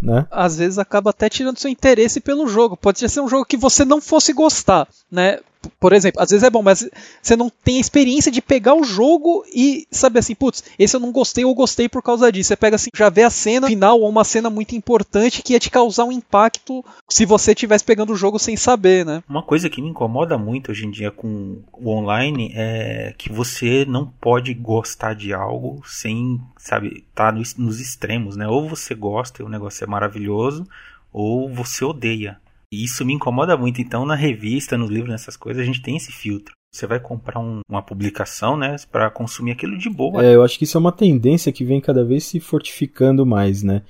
né? Às vezes acaba até tirando seu interesse pelo jogo. Pode ser um jogo que você não fosse gostar, né? Por exemplo, às vezes é bom, mas você não tem a experiência de pegar o jogo e saber assim, putz, esse eu não gostei ou gostei por causa disso. Você pega assim, já vê a cena final ou uma cena muito importante que ia te causar um impacto se você estivesse pegando o jogo sem saber, né? Uma coisa que me incomoda muito hoje em dia com o online é que você não pode gostar de algo sem, sabe, tá nos, extremos, né? Ou você gosta e o negócio é maravilhoso, ou você odeia. E isso me incomoda muito. Então, na revista, no livro, nessas coisas, a gente tem esse filtro. Você vai comprar um, uma publicação, né, para consumir aquilo de boa. É, eu acho que isso é uma tendência que vem cada vez se fortificando mais, né?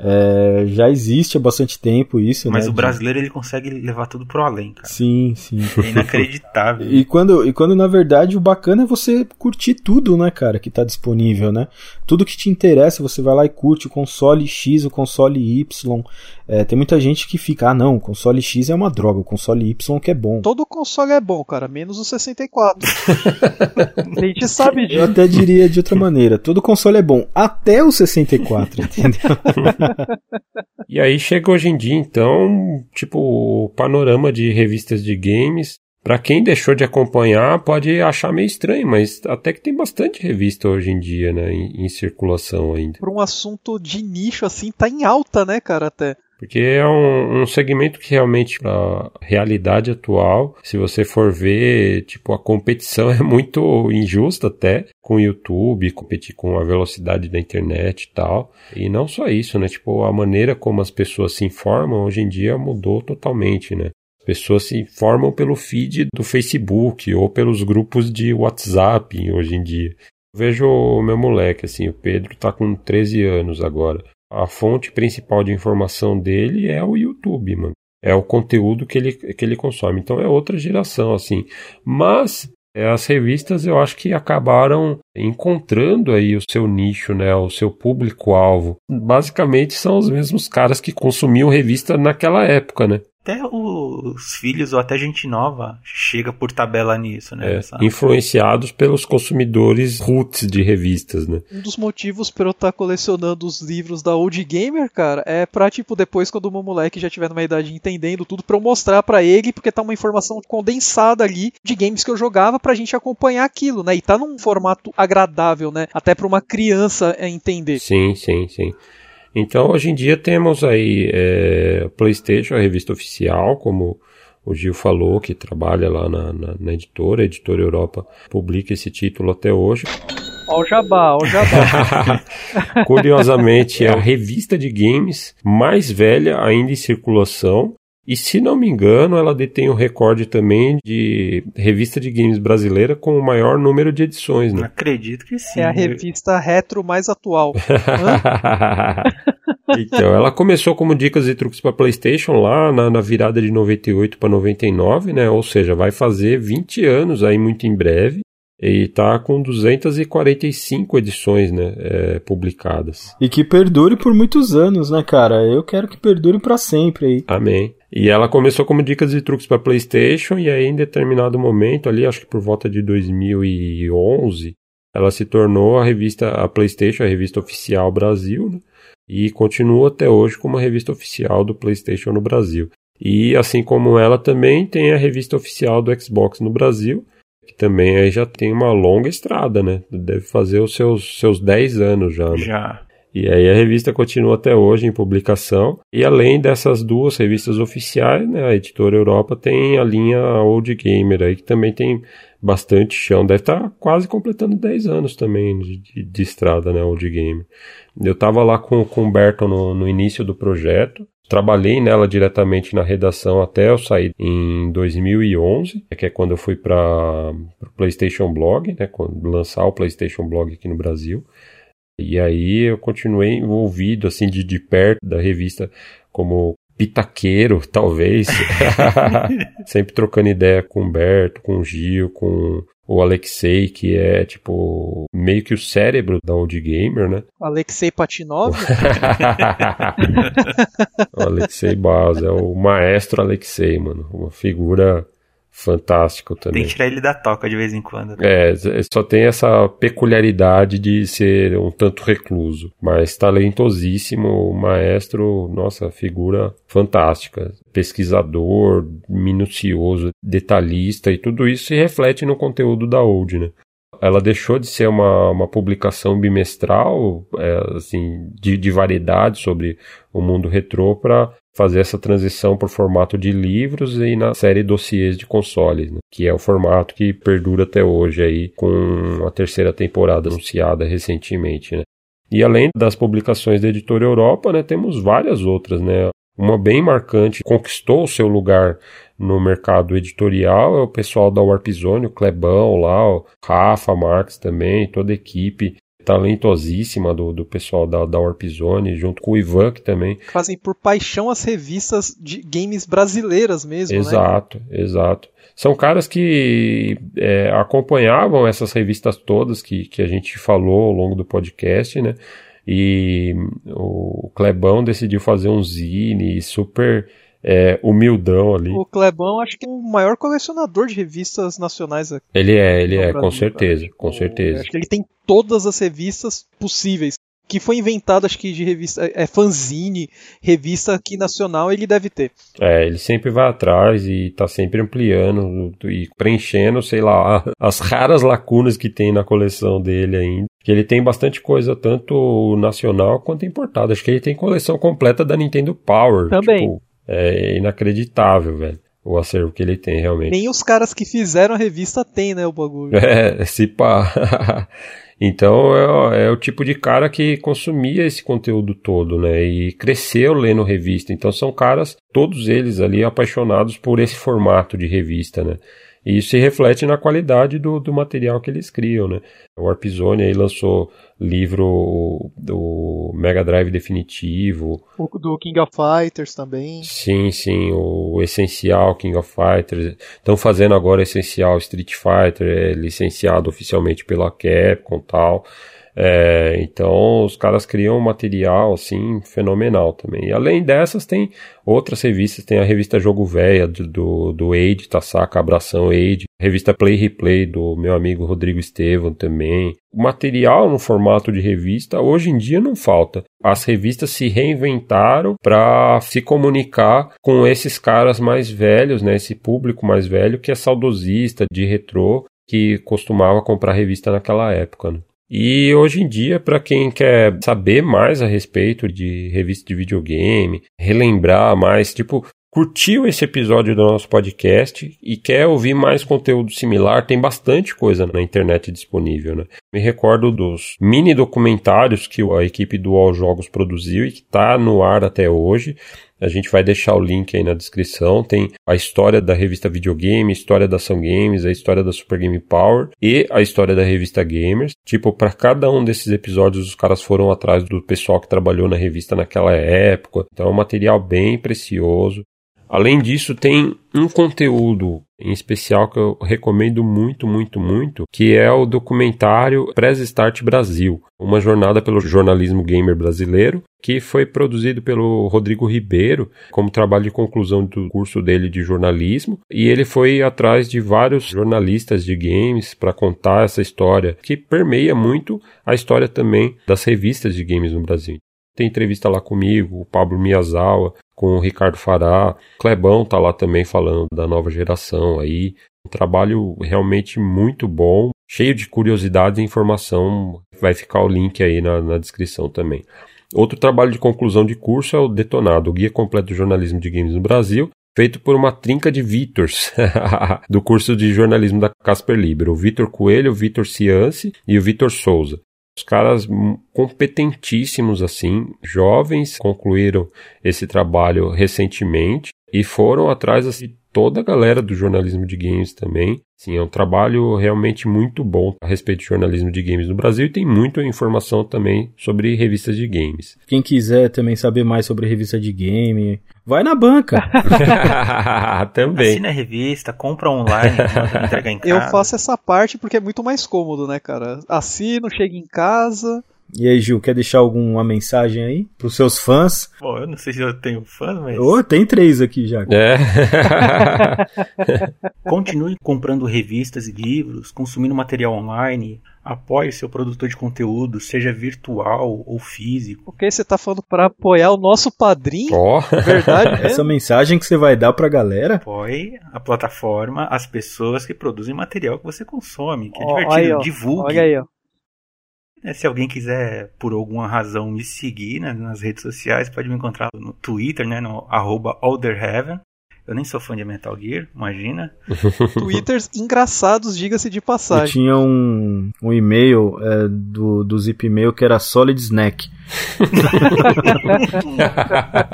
É, já existe há bastante tempo isso, Mas né, o brasileiro ele consegue levar tudo pro além, cara. Sim, sim. É inacreditável. e, quando, e quando na verdade o bacana é você curtir tudo, né, cara, que tá disponível, né? Tudo que te interessa, você vai lá e curte o console X, o console Y. É, tem muita gente que fica, ah não, o console X é uma droga, o console Y que é bom. Todo console é bom, cara, menos o 64. a gente sabe disso. Eu até diria de outra maneira, todo console é bom, até o 64, entendeu? e aí chega hoje em dia, então, tipo, o panorama de revistas de games. Para quem deixou de acompanhar, pode achar meio estranho, mas até que tem bastante revista hoje em dia, né, em, em circulação ainda. Por um assunto de nicho assim, tá em alta, né, cara, até. Porque é um, um segmento que realmente, para realidade atual, se você for ver, tipo, a competição é muito injusta até com o YouTube, competir com a velocidade da internet e tal. E não só isso, né? Tipo, a maneira como as pessoas se informam hoje em dia mudou totalmente, né? As pessoas se informam pelo feed do Facebook ou pelos grupos de WhatsApp hoje em dia. Vejo o meu moleque, assim, o Pedro tá com 13 anos agora a fonte principal de informação dele é o YouTube, mano. É o conteúdo que ele, que ele consome. Então é outra geração, assim. Mas é, as revistas eu acho que acabaram encontrando aí o seu nicho, né, o seu público-alvo. Basicamente são os mesmos caras que consumiam revista naquela época, né? Até os filhos ou até gente nova chega por tabela nisso, né? É, influenciados pelos consumidores roots de revistas, né? Um dos motivos para eu estar tá colecionando os livros da Old Gamer, cara, é pra, tipo, depois quando o meu moleque já tiver numa idade entendendo tudo, pra eu mostrar para ele, porque tá uma informação condensada ali de games que eu jogava pra gente acompanhar aquilo, né? E tá num formato agradável, né? Até pra uma criança entender. Sim, sim, sim. Então, hoje em dia temos aí é, PlayStation, a revista oficial, como o Gil falou, que trabalha lá na, na, na editora, a Editora Europa publica esse título até hoje. Ó o jabá, ó o jabá. Curiosamente, é a revista de games mais velha ainda em circulação e se não me engano, ela detém o recorde também de revista de games brasileira com o maior número de edições, né? Acredito que sim. É a revista retro mais atual. então, ela começou como dicas e truques para PlayStation lá na, na virada de 98 para 99, né? Ou seja, vai fazer 20 anos aí muito em breve. E está com 245 edições, né, é, publicadas. E que perdure por muitos anos, né, cara? Eu quero que perdure para sempre aí. Amém. E ela começou como dicas e truques para PlayStation e aí em determinado momento ali, acho que por volta de 2011, ela se tornou a revista a PlayStation, a revista oficial Brasil, né? e continua até hoje como a revista oficial do PlayStation no Brasil. E assim como ela também tem a revista oficial do Xbox no Brasil, que também aí já tem uma longa estrada, né? Deve fazer os seus, seus 10 anos já. Né? Já. E aí a revista continua até hoje em publicação. E além dessas duas revistas oficiais, né, a editora Europa tem a linha Old Gamer aí, que também tem bastante chão. Deve estar tá quase completando 10 anos também de, de, de estrada, né, Old Gamer. Eu estava lá com, com o Berton no, no início do projeto. Trabalhei nela diretamente na redação até eu sair em 2011, que é quando eu fui para o PlayStation Blog, né, quando lançar o PlayStation Blog aqui no Brasil. E aí eu continuei envolvido assim de, de perto da revista como pitaqueiro, talvez. Sempre trocando ideia com o Humberto, com o Gil, com o Alexei, que é tipo meio que o cérebro da Old Gamer, né? Alexei Patinov? o Alexei Baz, é o maestro Alexei, mano. Uma figura fantástico também. Tem que tirar ele da toca de vez em quando. É, só tem essa peculiaridade de ser um tanto recluso, mas talentosíssimo, maestro, nossa, figura fantástica, pesquisador, minucioso, detalhista e tudo isso se reflete no conteúdo da Old, né? ela deixou de ser uma, uma publicação bimestral, é, assim, de, de variedade sobre o mundo retrô para fazer essa transição para o formato de livros e na série dossiês de consoles, né? que é o formato que perdura até hoje aí com a terceira temporada anunciada recentemente, né? E além das publicações da Editora Europa, né, temos várias outras, né? Uma bem marcante, conquistou o seu lugar no mercado editorial é o pessoal da Warp Zone, o Clebão lá, o Rafa Marques também, toda a equipe talentosíssima do, do pessoal da, da Warp Zone, junto com o Ivan, que também. Fazem por paixão as revistas de games brasileiras mesmo, né? Exato, né? exato. São caras que é, acompanhavam essas revistas todas que, que a gente falou ao longo do podcast, né? E o Clebão decidiu fazer um zine super é, humildão ali. O Clebão, acho que é o maior colecionador de revistas nacionais aqui. Ele é, ele é, com certeza, cara. com certeza. Acho que ele tem todas as revistas possíveis. Que foi inventado, acho que de revista. É fanzine, revista aqui nacional, ele deve ter. É, ele sempre vai atrás e tá sempre ampliando e preenchendo, sei lá, as raras lacunas que tem na coleção dele ainda. Que ele tem bastante coisa, tanto nacional quanto importada. Acho que ele tem coleção completa da Nintendo Power. Também. Tipo, é inacreditável, velho. O acervo que ele tem, realmente. Nem os caras que fizeram a revista tem, né, o bagulho. É, se pá. então é, é, o tipo de cara que consumia esse conteúdo todo, né? E cresceu lendo revista. Então são caras, todos eles ali, apaixonados por esse formato de revista, né? E isso se reflete na qualidade do, do material que eles criam, né? O Warpzone aí lançou livro do Mega Drive definitivo. O do King of Fighters também. Sim, sim, o essencial King of Fighters. Estão fazendo agora essencial Street Fighter, é licenciado oficialmente pela Capcom e tal. É, então os caras criam um material assim fenomenal também. E além dessas, tem outras revistas, tem a revista Jogo Véia do, do Age, Tassaca, Abração Age, revista Play Replay do meu amigo Rodrigo Estevam também. O material no formato de revista hoje em dia não falta. As revistas se reinventaram para se comunicar com esses caras mais velhos, né, esse público mais velho que é saudosista, de retrô, que costumava comprar revista naquela época. Né? E hoje em dia, para quem quer saber mais a respeito de revista de videogame, relembrar mais, tipo, curtiu esse episódio do nosso podcast e quer ouvir mais conteúdo similar, tem bastante coisa na internet disponível, né? Me recordo dos mini documentários que a equipe do All Jogos produziu e que está no ar até hoje. A gente vai deixar o link aí na descrição. Tem a história da revista Videogame, a história da Ação Games, a história da Super Game Power e a história da revista Gamers. Tipo, para cada um desses episódios, os caras foram atrás do pessoal que trabalhou na revista naquela época. Então é um material bem precioso. Além disso, tem um conteúdo em especial que eu recomendo muito, muito, muito, que é o documentário Press Start Brasil, uma jornada pelo jornalismo gamer brasileiro, que foi produzido pelo Rodrigo Ribeiro como trabalho de conclusão do curso dele de jornalismo, e ele foi atrás de vários jornalistas de games para contar essa história que permeia muito a história também das revistas de games no Brasil. Tem entrevista lá comigo, o Pablo Miyazawa, com o Ricardo Fará. Clebão tá lá também falando da nova geração aí. Um trabalho realmente muito bom, cheio de curiosidades e informação. Vai ficar o link aí na, na descrição também. Outro trabalho de conclusão de curso é o Detonado, o Guia Completo do Jornalismo de Games no Brasil, feito por uma trinca de Vitors do curso de jornalismo da Casper Libero, o Vitor Coelho, o Vitor Cianci e o Vitor Souza. Os caras competentíssimos assim, jovens, concluíram esse trabalho recentemente e foram atrás assim, toda a galera do jornalismo de games também. Sim, é um trabalho realmente muito bom a respeito de jornalismo de games no Brasil e tem muita informação também sobre revistas de games. Quem quiser também saber mais sobre revista de game, vai na banca. também. Assina a revista, compra online, entrega em casa. Eu faço essa parte porque é muito mais cômodo, né, cara? Assino, chego em casa, e aí, Gil, quer deixar alguma mensagem aí pros seus fãs? Bom, eu não sei se eu tenho fãs, mas. Oh, tem três aqui já. É. Continue comprando revistas e livros, consumindo material online, apoie seu produtor de conteúdo, seja virtual ou físico. Porque você tá falando para apoiar o nosso padrinho? Ó, oh. verdade. Essa mensagem que você vai dar pra galera? Apoie a plataforma, as pessoas que produzem material que você consome, que é oh, divertido. Aí, Divulgue. Olha aí, ó. É, se alguém quiser, por alguma razão, me seguir né, nas redes sociais, pode me encontrar no Twitter, né, no arroba Alderheaven. Eu nem sou fã de Metal Gear, imagina. Twitters engraçados, diga-se de passagem. Eu tinha um, um e-mail é, do, do Zip Mail que era Solid Snack.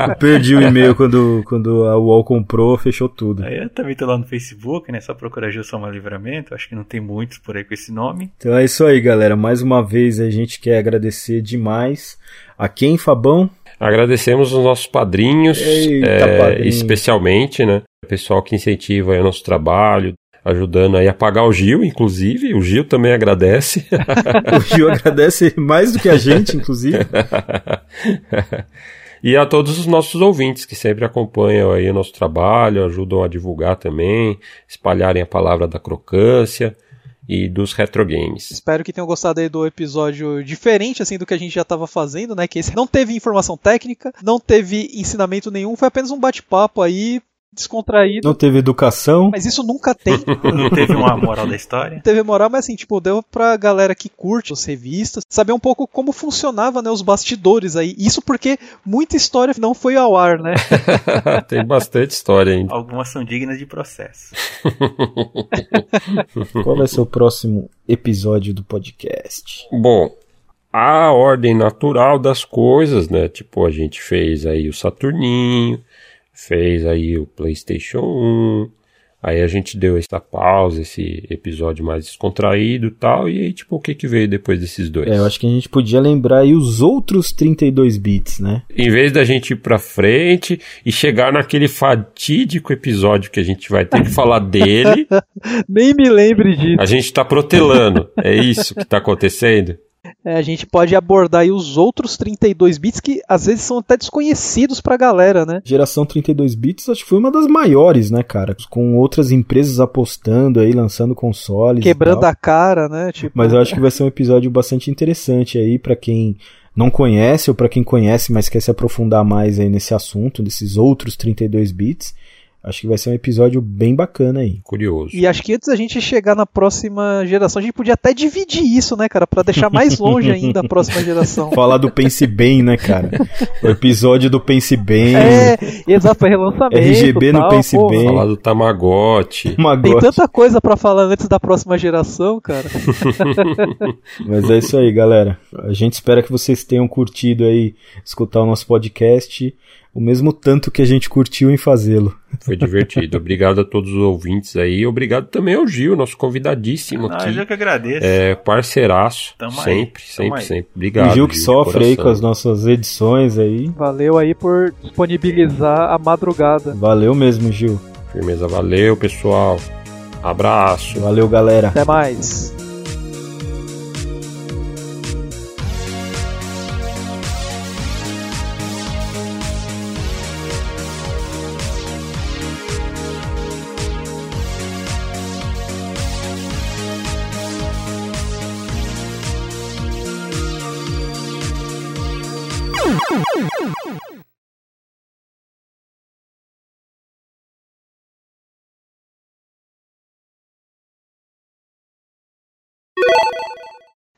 Eu perdi o e-mail quando, quando a UOL comprou, fechou tudo. Aí eu também tô lá no Facebook, né? Só procurar Gilson Livramento. Acho que não tem muitos por aí com esse nome. Então é isso aí, galera. Mais uma vez a gente quer agradecer demais a quem, Fabão? Agradecemos os nossos padrinhos, Eita, é, padrinho. especialmente, né? O pessoal que incentiva o nosso trabalho, ajudando aí a pagar o Gil, inclusive. O Gil também agradece. o Gil agradece mais do que a gente, inclusive. e a todos os nossos ouvintes que sempre acompanham aí o nosso trabalho, ajudam a divulgar também, espalharem a palavra da crocância e dos retro games. Espero que tenham gostado aí do episódio diferente assim do que a gente já estava fazendo, né? Que esse não teve informação técnica, não teve ensinamento nenhum, foi apenas um bate-papo aí descontraído. Não teve educação. Mas isso nunca tem. não teve uma moral da história. Não teve moral, mas assim, tipo, deu pra galera que curte as revistas saber um pouco como funcionava, né, os bastidores aí. Isso porque muita história não foi ao ar, né? tem bastante história ainda. Algumas são dignas de processo. Qual vai ser o próximo episódio do podcast? Bom, a ordem natural das coisas, né? Tipo, a gente fez aí o Saturninho, fez aí o PlayStation 1. Aí a gente deu essa pausa, esse episódio mais descontraído e tal. E aí, tipo, o que que veio depois desses dois? É, eu acho que a gente podia lembrar aí os outros 32 bits, né? Em vez da gente ir pra frente e chegar naquele fatídico episódio que a gente vai ter que falar dele. Nem me lembre disso. A gente tá protelando. É isso que tá acontecendo? É, a gente pode abordar aí os outros 32 bits que às vezes são até desconhecidos pra galera, né? Geração 32 bits acho que foi uma das maiores, né, cara? Com outras empresas apostando aí, lançando consoles. Quebrando a cara, né? Tipo... Mas eu acho que vai ser um episódio bastante interessante aí para quem não conhece ou para quem conhece, mas quer se aprofundar mais aí nesse assunto, desses outros 32 bits. Acho que vai ser um episódio bem bacana aí. Curioso. E acho que antes da gente chegar na próxima geração, a gente podia até dividir isso, né, cara? para deixar mais longe ainda a próxima geração. Falar do Pense Bem, né, cara? O episódio do Pense Bem. É, exato, relançamento. RGB tal, no Pense pô. Bem. Falar do. Tamagotchi. Tem tanta coisa para falar antes da próxima geração, cara. Mas é isso aí, galera. A gente espera que vocês tenham curtido aí escutar o nosso podcast. O mesmo tanto que a gente curtiu em fazê-lo. Foi divertido. obrigado a todos os ouvintes aí. Obrigado também ao Gil, nosso convidadíssimo Ah, aqui. eu que agradeço. É, parceiraço. Tamo aí, sempre, tamo sempre, aí. sempre. Obrigado. o Gil que de sofre aí com as nossas edições aí. Valeu aí por disponibilizar a madrugada. Valeu mesmo, Gil. Firmeza, valeu, pessoal. Abraço. Valeu, galera. Até mais.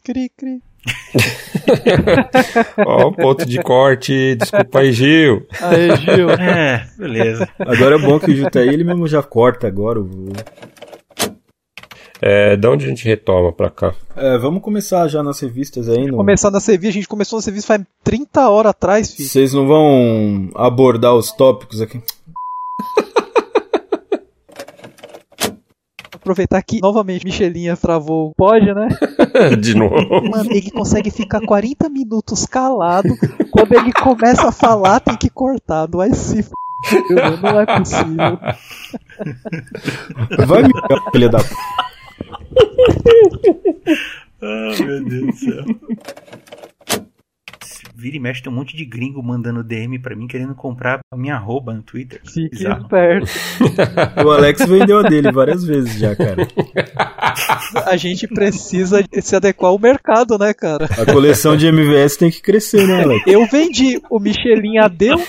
Cri, cri. Ó, ponto de corte. Desculpa aí, Gil. Aê, Gil. É, beleza. Agora é bom que o Gil tá aí, ele mesmo já corta agora. o- É, da onde a gente retoma pra cá? É, vamos começar já nas revistas aí. No... Começar na serviço, a gente começou na serviço faz 30 horas atrás, filho. Vocês não vão abordar os tópicos aqui? Aproveitar que novamente Michelinha travou. Pode, né? De novo. Mano, ele consegue ficar 40 minutos calado. Quando ele começa a falar, tem que cortar. Não vai se f... Não é possível. Vai me filha da p. Ah, meu Deus do céu. Vira e mexe, tem um monte de gringo mandando DM pra mim querendo comprar a minha arroba no Twitter. Fique Bizarro. esperto. O Alex vendeu a dele várias vezes já, cara. A gente precisa se adequar ao mercado, né, cara? A coleção de MVS tem que crescer, né, Alex? Eu vendi, o Michelinha deu.